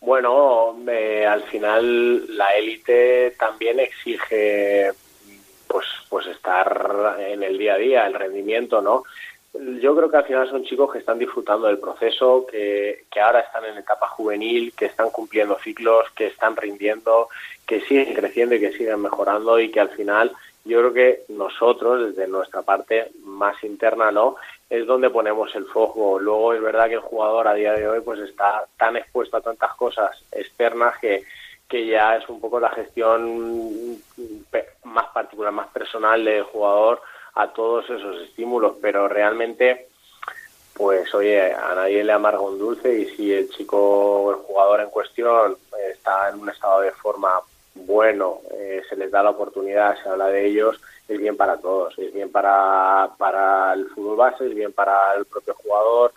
Bueno, al final la élite también exige pues pues estar en el día a día, el rendimiento, ¿no? Yo creo que al final son chicos que están disfrutando del proceso, que, que ahora están en etapa juvenil, que están cumpliendo ciclos, que están rindiendo, que siguen creciendo y que siguen mejorando y que al final yo creo que nosotros, desde nuestra parte más interna, ¿no? es donde ponemos el foco. Luego es verdad que el jugador a día de hoy pues está tan expuesto a tantas cosas externas que, que ya es un poco la gestión más particular, más personal del jugador a todos esos estímulos, pero realmente pues oye, a nadie le amarga un dulce y si el chico o el jugador en cuestión está en un estado de forma bueno, eh, se les da la oportunidad, se habla de ellos, es bien para todos, es bien para, para el fútbol base, es bien para el propio jugador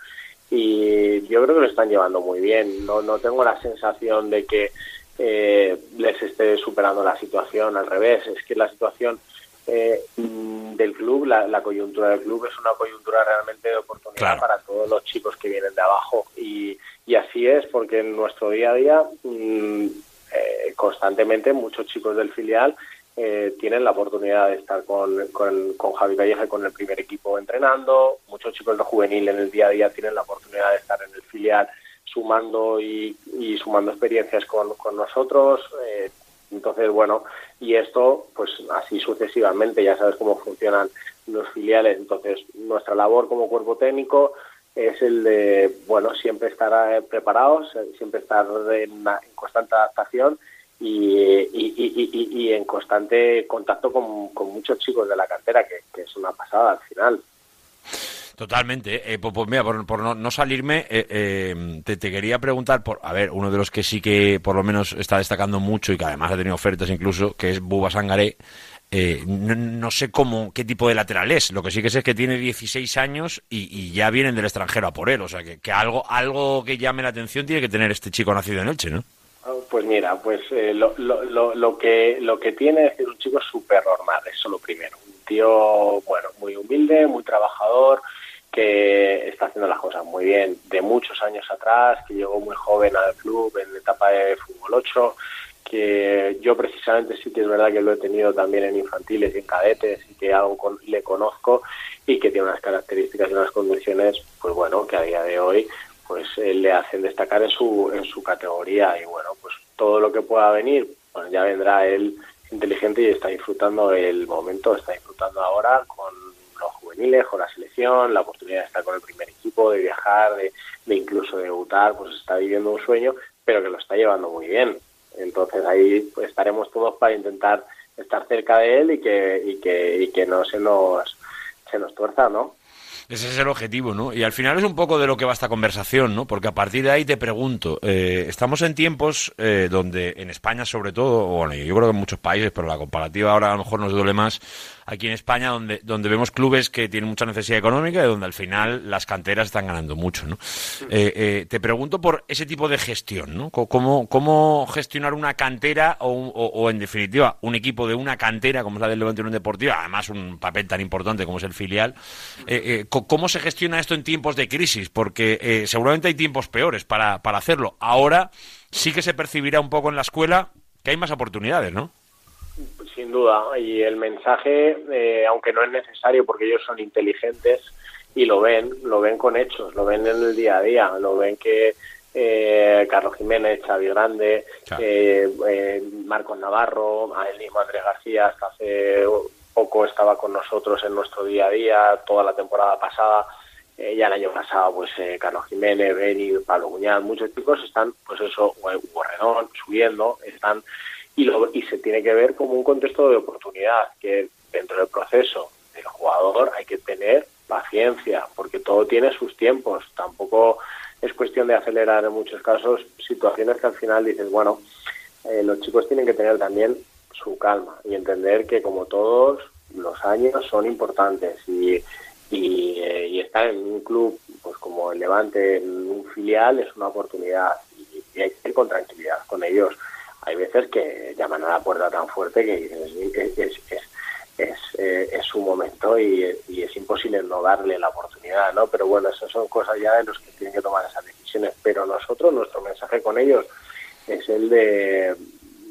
y yo creo que lo están llevando muy bien. No, no tengo la sensación de que eh, les esté superando la situación, al revés, es que la situación eh, del club, la, coyuntura del club es una coyuntura realmente de oportunidad para todos los chicos que vienen de abajo y, y así es porque en nuestro día a día mm, eh, constantemente muchos chicos del filial eh, tienen la oportunidad de estar con, con, con Javi Calleja con el primer equipo entrenando. Muchos chicos de juvenil en el día a día tienen la oportunidad de estar en el filial sumando y, sumando experiencias con, con nosotros. Eh, entonces, bueno, y esto, pues así sucesivamente, ya sabes cómo funcionan los filiales. Entonces, nuestra labor como cuerpo técnico es el de, bueno, siempre estar eh, preparados, siempre estar en constante adaptación y, en constante contacto con, muchos chicos de la cantera, que, es una pasada al final. Totalmente. Eh, pues, pues, mira, por, no, salirme, eh, eh, te, quería preguntar por, a ver, uno de los que sí que por lo menos está destacando mucho y que además ha tenido ofertas incluso, que es Buba Sangaré. No, sé cómo, qué tipo de lateral es. Lo que sí que sé es que tiene 16 años y, ya vienen del extranjero a por él. O sea, que, que, algo, algo que llame la atención tiene que tener este chico nacido en Elche, ¿no? Pues mira, pues eh, lo, lo, lo, que, lo que tiene es un chico súper normal, eso lo primero. Un tío, bueno, muy humilde, muy trabajador, que está haciendo las cosas muy bien. De muchos años atrás, que llegó muy joven al club en etapa de fútbol 8, que yo precisamente sí que es verdad que lo he tenido también en infantiles y en cadetes y que algo le conozco y que tiene unas características y unas condiciones, pues bueno, que a día de hoy pues eh, le hacen destacar en su, en su categoría y bueno, pues todo lo que pueda venir, pues ya vendrá él inteligente y está disfrutando el momento, está disfrutando ahora con los juveniles, con la selección, la oportunidad de estar con el primer equipo, de viajar, de, de incluso debutar, pues está viviendo un sueño, pero que lo está llevando muy bien. Entonces ahí estaremos todos para intentar estar cerca de él y que, y que, y que no se nos, se nos tuerza, ¿no? Ese es el objetivo, ¿no? Y al final es un poco de lo que va esta conversación, ¿no? Porque a partir de ahí te pregunto, eh, estamos en tiempos eh, donde en España sobre todo, bueno, yo creo que en muchos países, pero la comparativa ahora a lo mejor nos duele más, aquí en España donde, donde vemos clubes que tienen mucha necesidad económica y donde al final las canteras están ganando mucho. ¿no? Eh, eh, te pregunto por ese tipo de gestión, ¿no? ¿Cómo, cómo gestionar una cantera o, o, en definitiva un equipo de una cantera como es la del Levante Unión Deportiva, además un papel tan importante como es el filial? Eh, ¿Cómo se gestiona esto en tiempos de crisis? Porque seguramente hay tiempos peores para, para hacerlo. Ahora sí que se percibirá un poco en la escuela que hay más oportunidades, ¿no? Sin duda, y el mensaje, eh, aunque no es necesario porque ellos son inteligentes y lo ven, lo ven con hechos, lo ven en el día a día, lo ven que eh, Carlos Jiménez, Xavi Grande, eh, eh, Marcos Navarro, a él mismo Andrés García, hasta hace poco estaba con nosotros en nuestro día a día, toda la temporada pasada, ya el año pasado, pues Carlos Jiménez, Beni, Pablo Guñán, muchos chicos están, pues eso, Hugo subiendo, están y, y se tiene que ver como un contexto de oportunidad, que dentro del proceso del jugador hay que tener paciencia, porque todo tiene sus tiempos, tampoco es cuestión de acelerar en muchos casos situaciones que al final dices, bueno, eh, los chicos tienen que tener también su calma y entender que como todos los años son importantes y, y, eh, estar en un club pues como el Levante, en un filial, es una oportunidad y, hay que ir con tranquilidad con ellos. Hay veces que llaman a la puerta tan fuerte que es, es, es, eh, su momento y, es imposible no darle la oportunidad, ¿no? Pero bueno, esas son cosas ya de los que tienen que tomar esas decisiones. Pero nosotros, nuestro mensaje con ellos es el de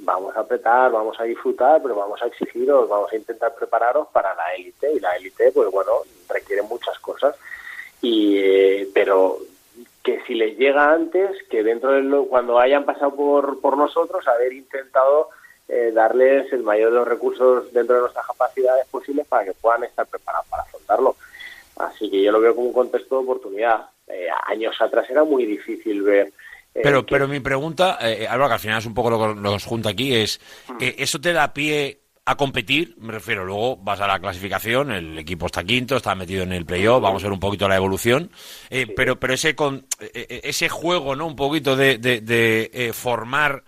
vamos a apretar, vamos a disfrutar, pero vamos a exigiros, vamos a intentar prepararos para la élite y la élite, pues bueno, requiere muchas cosas. Y, eh, pero que si les llega antes, que dentro de lo, cuando hayan pasado por, por nosotros, haber intentado eh, darles el mayor de los recursos dentro de nuestras capacidades posibles para que puedan estar preparados para afrontarlo. Así que yo lo veo como un contexto de oportunidad. Eh, años atrás era muy difícil ver eh, pero, pero mi pregunta, eh, que al final es un poco lo que nos junta aquí, es, mm. eh, ¿eso te da pie a competir? Me refiero, luego vas a la clasificación, el equipo está quinto, está metido en el playoff, vamos a ver un poquito la evolución, eh, pero, pero ese, con, ese juego, ¿no? Un poquito de, de, formar,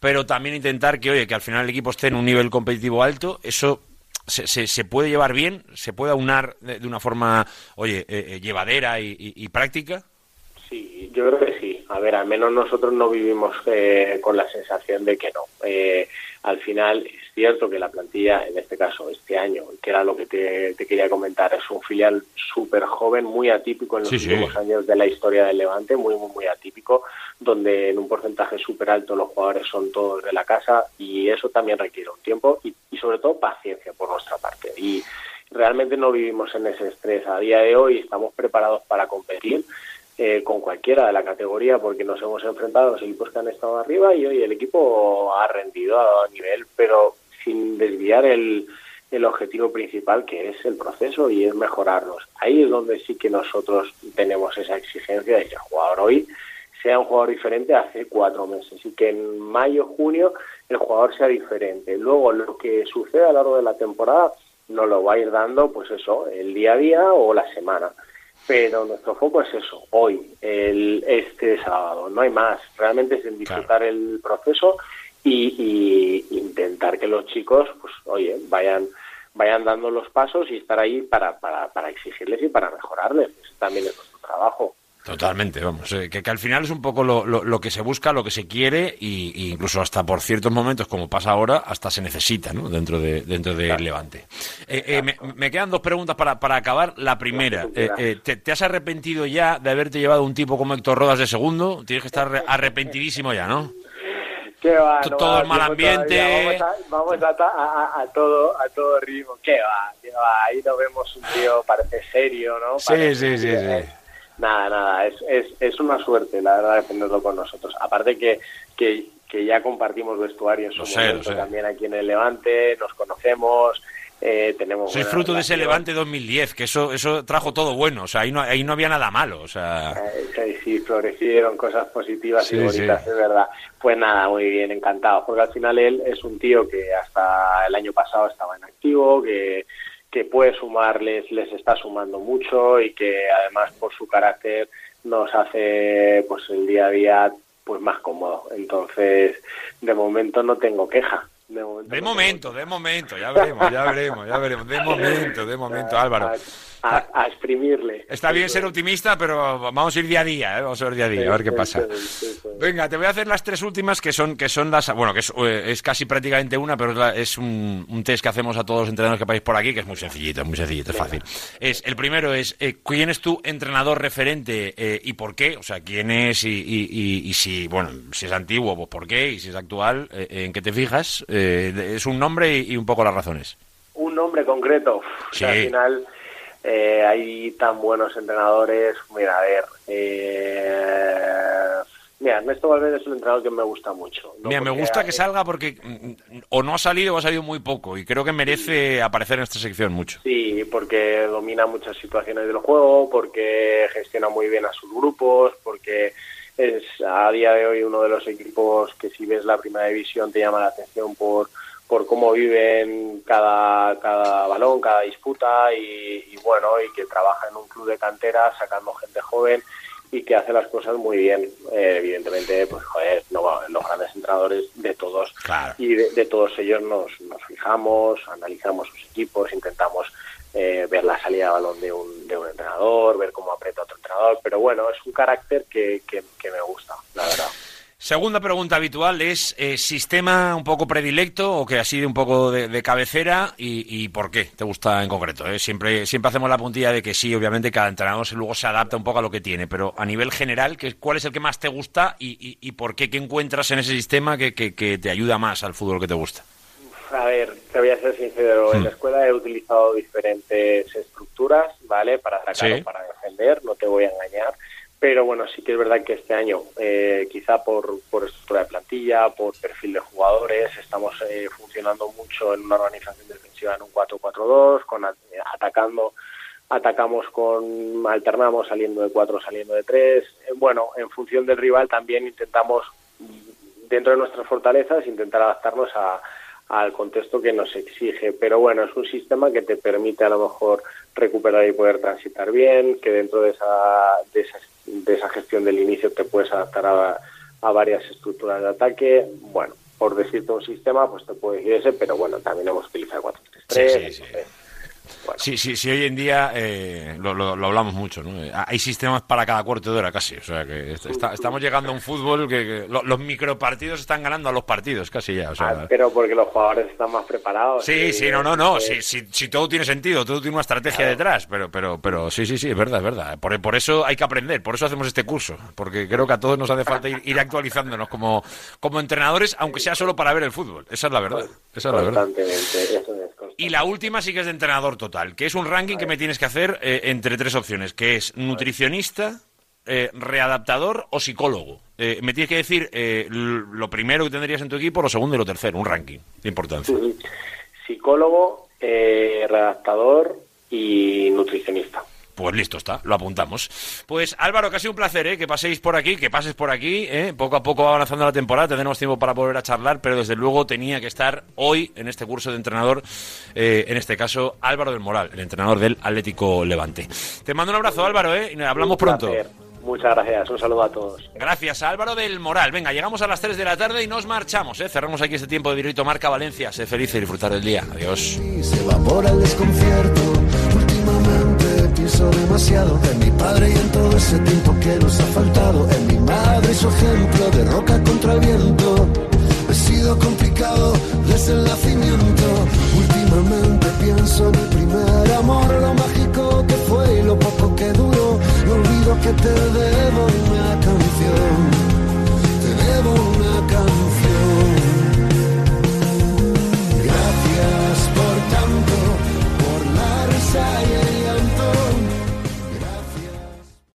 pero también intentar que, oye, que al final el equipo esté en un nivel competitivo alto, eso se, se, puede llevar bien, se puede aunar de, una forma, oye, llevadera y práctica. Sí, yo creo que sí. A ver, al menos nosotros no vivimos eh, con la sensación de que no. Eh, al final cierto que la plantilla, en este caso, este año, que era lo que te, quería comentar, es un filial súper joven, muy atípico en los últimos años de la historia del Levante, muy, muy, muy atípico, donde en un porcentaje súper alto los jugadores son todos de la casa y eso también requiere un tiempo y, y sobre todo paciencia por nuestra parte. Y realmente no vivimos en ese estrés. A día de hoy estamos preparados para competir eh, con cualquiera de la categoría porque nos hemos enfrentado a los equipos que han estado arriba y hoy el equipo ha rendido a nivel, pero sin desviar el, el objetivo principal que es el proceso y es mejorarnos. Ahí es donde sí que nosotros tenemos esa exigencia de que el jugador hoy sea un jugador diferente hace cuatro meses y que en mayo, junio el jugador sea diferente. Luego lo que sucede a lo largo de la temporada nos lo va a ir dando pues eso, el día a día o la semana pero nuestro foco es eso, hoy, el, este sábado, no hay más, realmente es en disfrutar el proceso y, intentar que los chicos, pues oye, vayan vayan dando los pasos y estar ahí para, para, para exigirles y para mejorarles, Ese también es nuestro trabajo. Totalmente, vamos, eh, que, al final es un poco lo, lo, que se busca, lo que se quiere y, incluso hasta por ciertos momentos, como pasa ahora, hasta se necesita ¿no? dentro de dentro del Levante. Eh, eh, me, quedan dos preguntas para, para acabar. La primera, ¿te, has arrepentido ya de haberte llevado un tipo como Héctor Rodas de segundo? Tienes que estar arrepentidísimo ya, ¿no? Todo el mal ambiente. Vamos, a, a, todo a todo ritmo. ¿Qué va? ¿Qué va? Ahí lo vemos un tío, parece serio, ¿no? sí, sí, sí, sí. Nada, nada, es, es, es una suerte, la verdad, tenerlo con nosotros. Aparte que, que, que ya compartimos vestuario en su momento también aquí en el Levante, nos conocemos, eh, tenemos... Soy fruto de ese Levante 2010, que eso eso trajo todo bueno, o sea, ahí no, ahí no había nada malo, o sea... Eh, sí, florecieron cosas positivas y bonitas, es verdad. Pues nada, muy bien, encantado, porque al final él es un tío que hasta el año pasado estaba en activo, que que puede sumarles, les está sumando mucho y que además por su carácter nos hace pues el día a día pues más cómodo. Entonces, de momento no tengo queja. De momento, de momento, ya veremos, ya veremos, ya veremos. De momento, de momento, Álvaro. A, exprimirle. Está bien ser optimista, pero vamos a ir día a día, ¿eh? vamos a ver día a día, a ver qué pasa. Venga, te voy a hacer las tres últimas que son que son las, bueno, que es, eh, casi prácticamente una, pero es, un, test que hacemos a todos los entrenadores que país por aquí, que es muy sencillito, muy sencillito, es fácil. Es el primero es eh, quién es tu entrenador referente y por qué, o sea, quién es y, si, bueno, si es antiguo, pues por qué y si es actual, en qué te fijas. Es un nombre y, un poco las razones. Un nombre concreto. Sí. al final eh, hay tan buenos entrenadores. Mira, a ver. Eh, mira, Ernesto Valverde es un entrenador que me gusta mucho. Mira, me gusta que salga porque mm, o no ha salido o ha salido muy poco y creo que merece aparecer en esta sección mucho. Sí, porque domina muchas situaciones del juego, porque gestiona muy bien a sus grupos, porque es a día de hoy uno de los equipos que si ves la primera división te llama la atención por por cómo viven cada, cada balón, cada disputa y, bueno, y que trabaja en un club de cantera sacando gente joven y que hace las cosas muy bien. Eh, evidentemente, pues joder, no, los grandes entrenadores de todos y de, todos ellos nos, nos fijamos, analizamos sus equipos, intentamos eh, ver la salida de balón de un, de un entrenador, ver cómo aprieta otro entrenador, pero bueno, es un carácter que, que, que me gusta, la verdad. Segunda pregunta habitual es eh, sistema un poco predilecto o que ha sido un poco de, cabecera y, por qué te gusta en concreto. Eh? Siempre siempre hacemos la puntilla de que sí, obviamente cada entrenador luego se adapta un poco a lo que tiene, pero a nivel general, ¿cuál es el que más te gusta y, por qué? ¿Qué encuentras en ese sistema que, te ayuda más al fútbol que te gusta? A ver, te voy a ser sincero. En la hmm. escuela he utilizado diferentes estructuras, ¿vale? Para atacar o para defender, no te voy a engañar pero bueno, sí que es verdad que este año, eh, quizá por, por estructura de plantilla, por perfil de jugadores, estamos eh, funcionando mucho en una organización defensiva en un 4-4-2, con atacando, atacamos con, alternamos saliendo de 4, saliendo de 3. Eh, bueno, en función del rival también intentamos, dentro de nuestras fortalezas, intentar adaptarnos a, al contexto que nos exige. Pero bueno, es un sistema que te permite a lo mejor recuperar y poder transitar bien, que dentro de esa, de esa de esa gestión del inicio te puedes adaptar a, varias estructuras de ataque. Bueno, por decirte un sistema, pues te puedo decir ese, pero bueno, también hemos utilizado 4-3-3. Sí, sí, sí, hoy en día eh, lo, lo, hablamos mucho, ¿no? Hay sistemas para cada cuarto de hora casi, o sea que estamos llegando a un fútbol que, los micropartidos están ganando a los partidos casi ya. O sea, ah, pero porque los jugadores están más preparados. Sí, sí, no, no, no, sí, sí, todo tiene sentido, todo tiene una estrategia detrás, pero, pero, pero sí, sí, sí, es verdad, es verdad. Por, por eso hay que aprender, por eso hacemos este curso, porque creo que a todos nos hace falta ir, actualizándonos como, como entrenadores, aunque sea solo para ver el fútbol. Esa es la verdad. Esa es la verdad. Y la última sí que es de entrenador total, que es un ranking que me tienes que hacer eh, entre tres opciones, que es nutricionista, eh, readaptador o psicólogo. Eh, me tienes que decir lo primero que tendrías en tu equipo, lo segundo y lo tercero, un ranking de importancia. Psicólogo, readaptador y nutricionista. Pues listo está, lo apuntamos. Pues Álvaro, que ha sido un placer ¿eh? que paséis por aquí, que pases por aquí. ¿eh? Poco a poco va avanzando la temporada, tendremos tiempo para volver a charlar, pero desde luego tenía que estar hoy en este curso de entrenador, eh, en este caso Álvaro del Moral, el entrenador del Atlético Levante. Te mando un abrazo Álvaro, ¿eh? y hablamos pronto. Muchas gracias, un saludo a todos. Gracias Álvaro del Moral. Venga, llegamos a las 3 de la tarde y nos marchamos. ¿eh? Cerramos aquí este tiempo de directo Marca Valencia. Sé feliz y disfrutar del día. Adiós. Se evapora el desconcierto pienso demasiado en mi padre y en todo ese tiempo que nos ha faltado, en mi madre y su ejemplo de roca contra el viento. He sido complicado desde el nacimiento. Últimamente pienso en mi primer amor, lo mágico que fue y lo poco que duró. No olvido que te debo una canción, te debo una canción.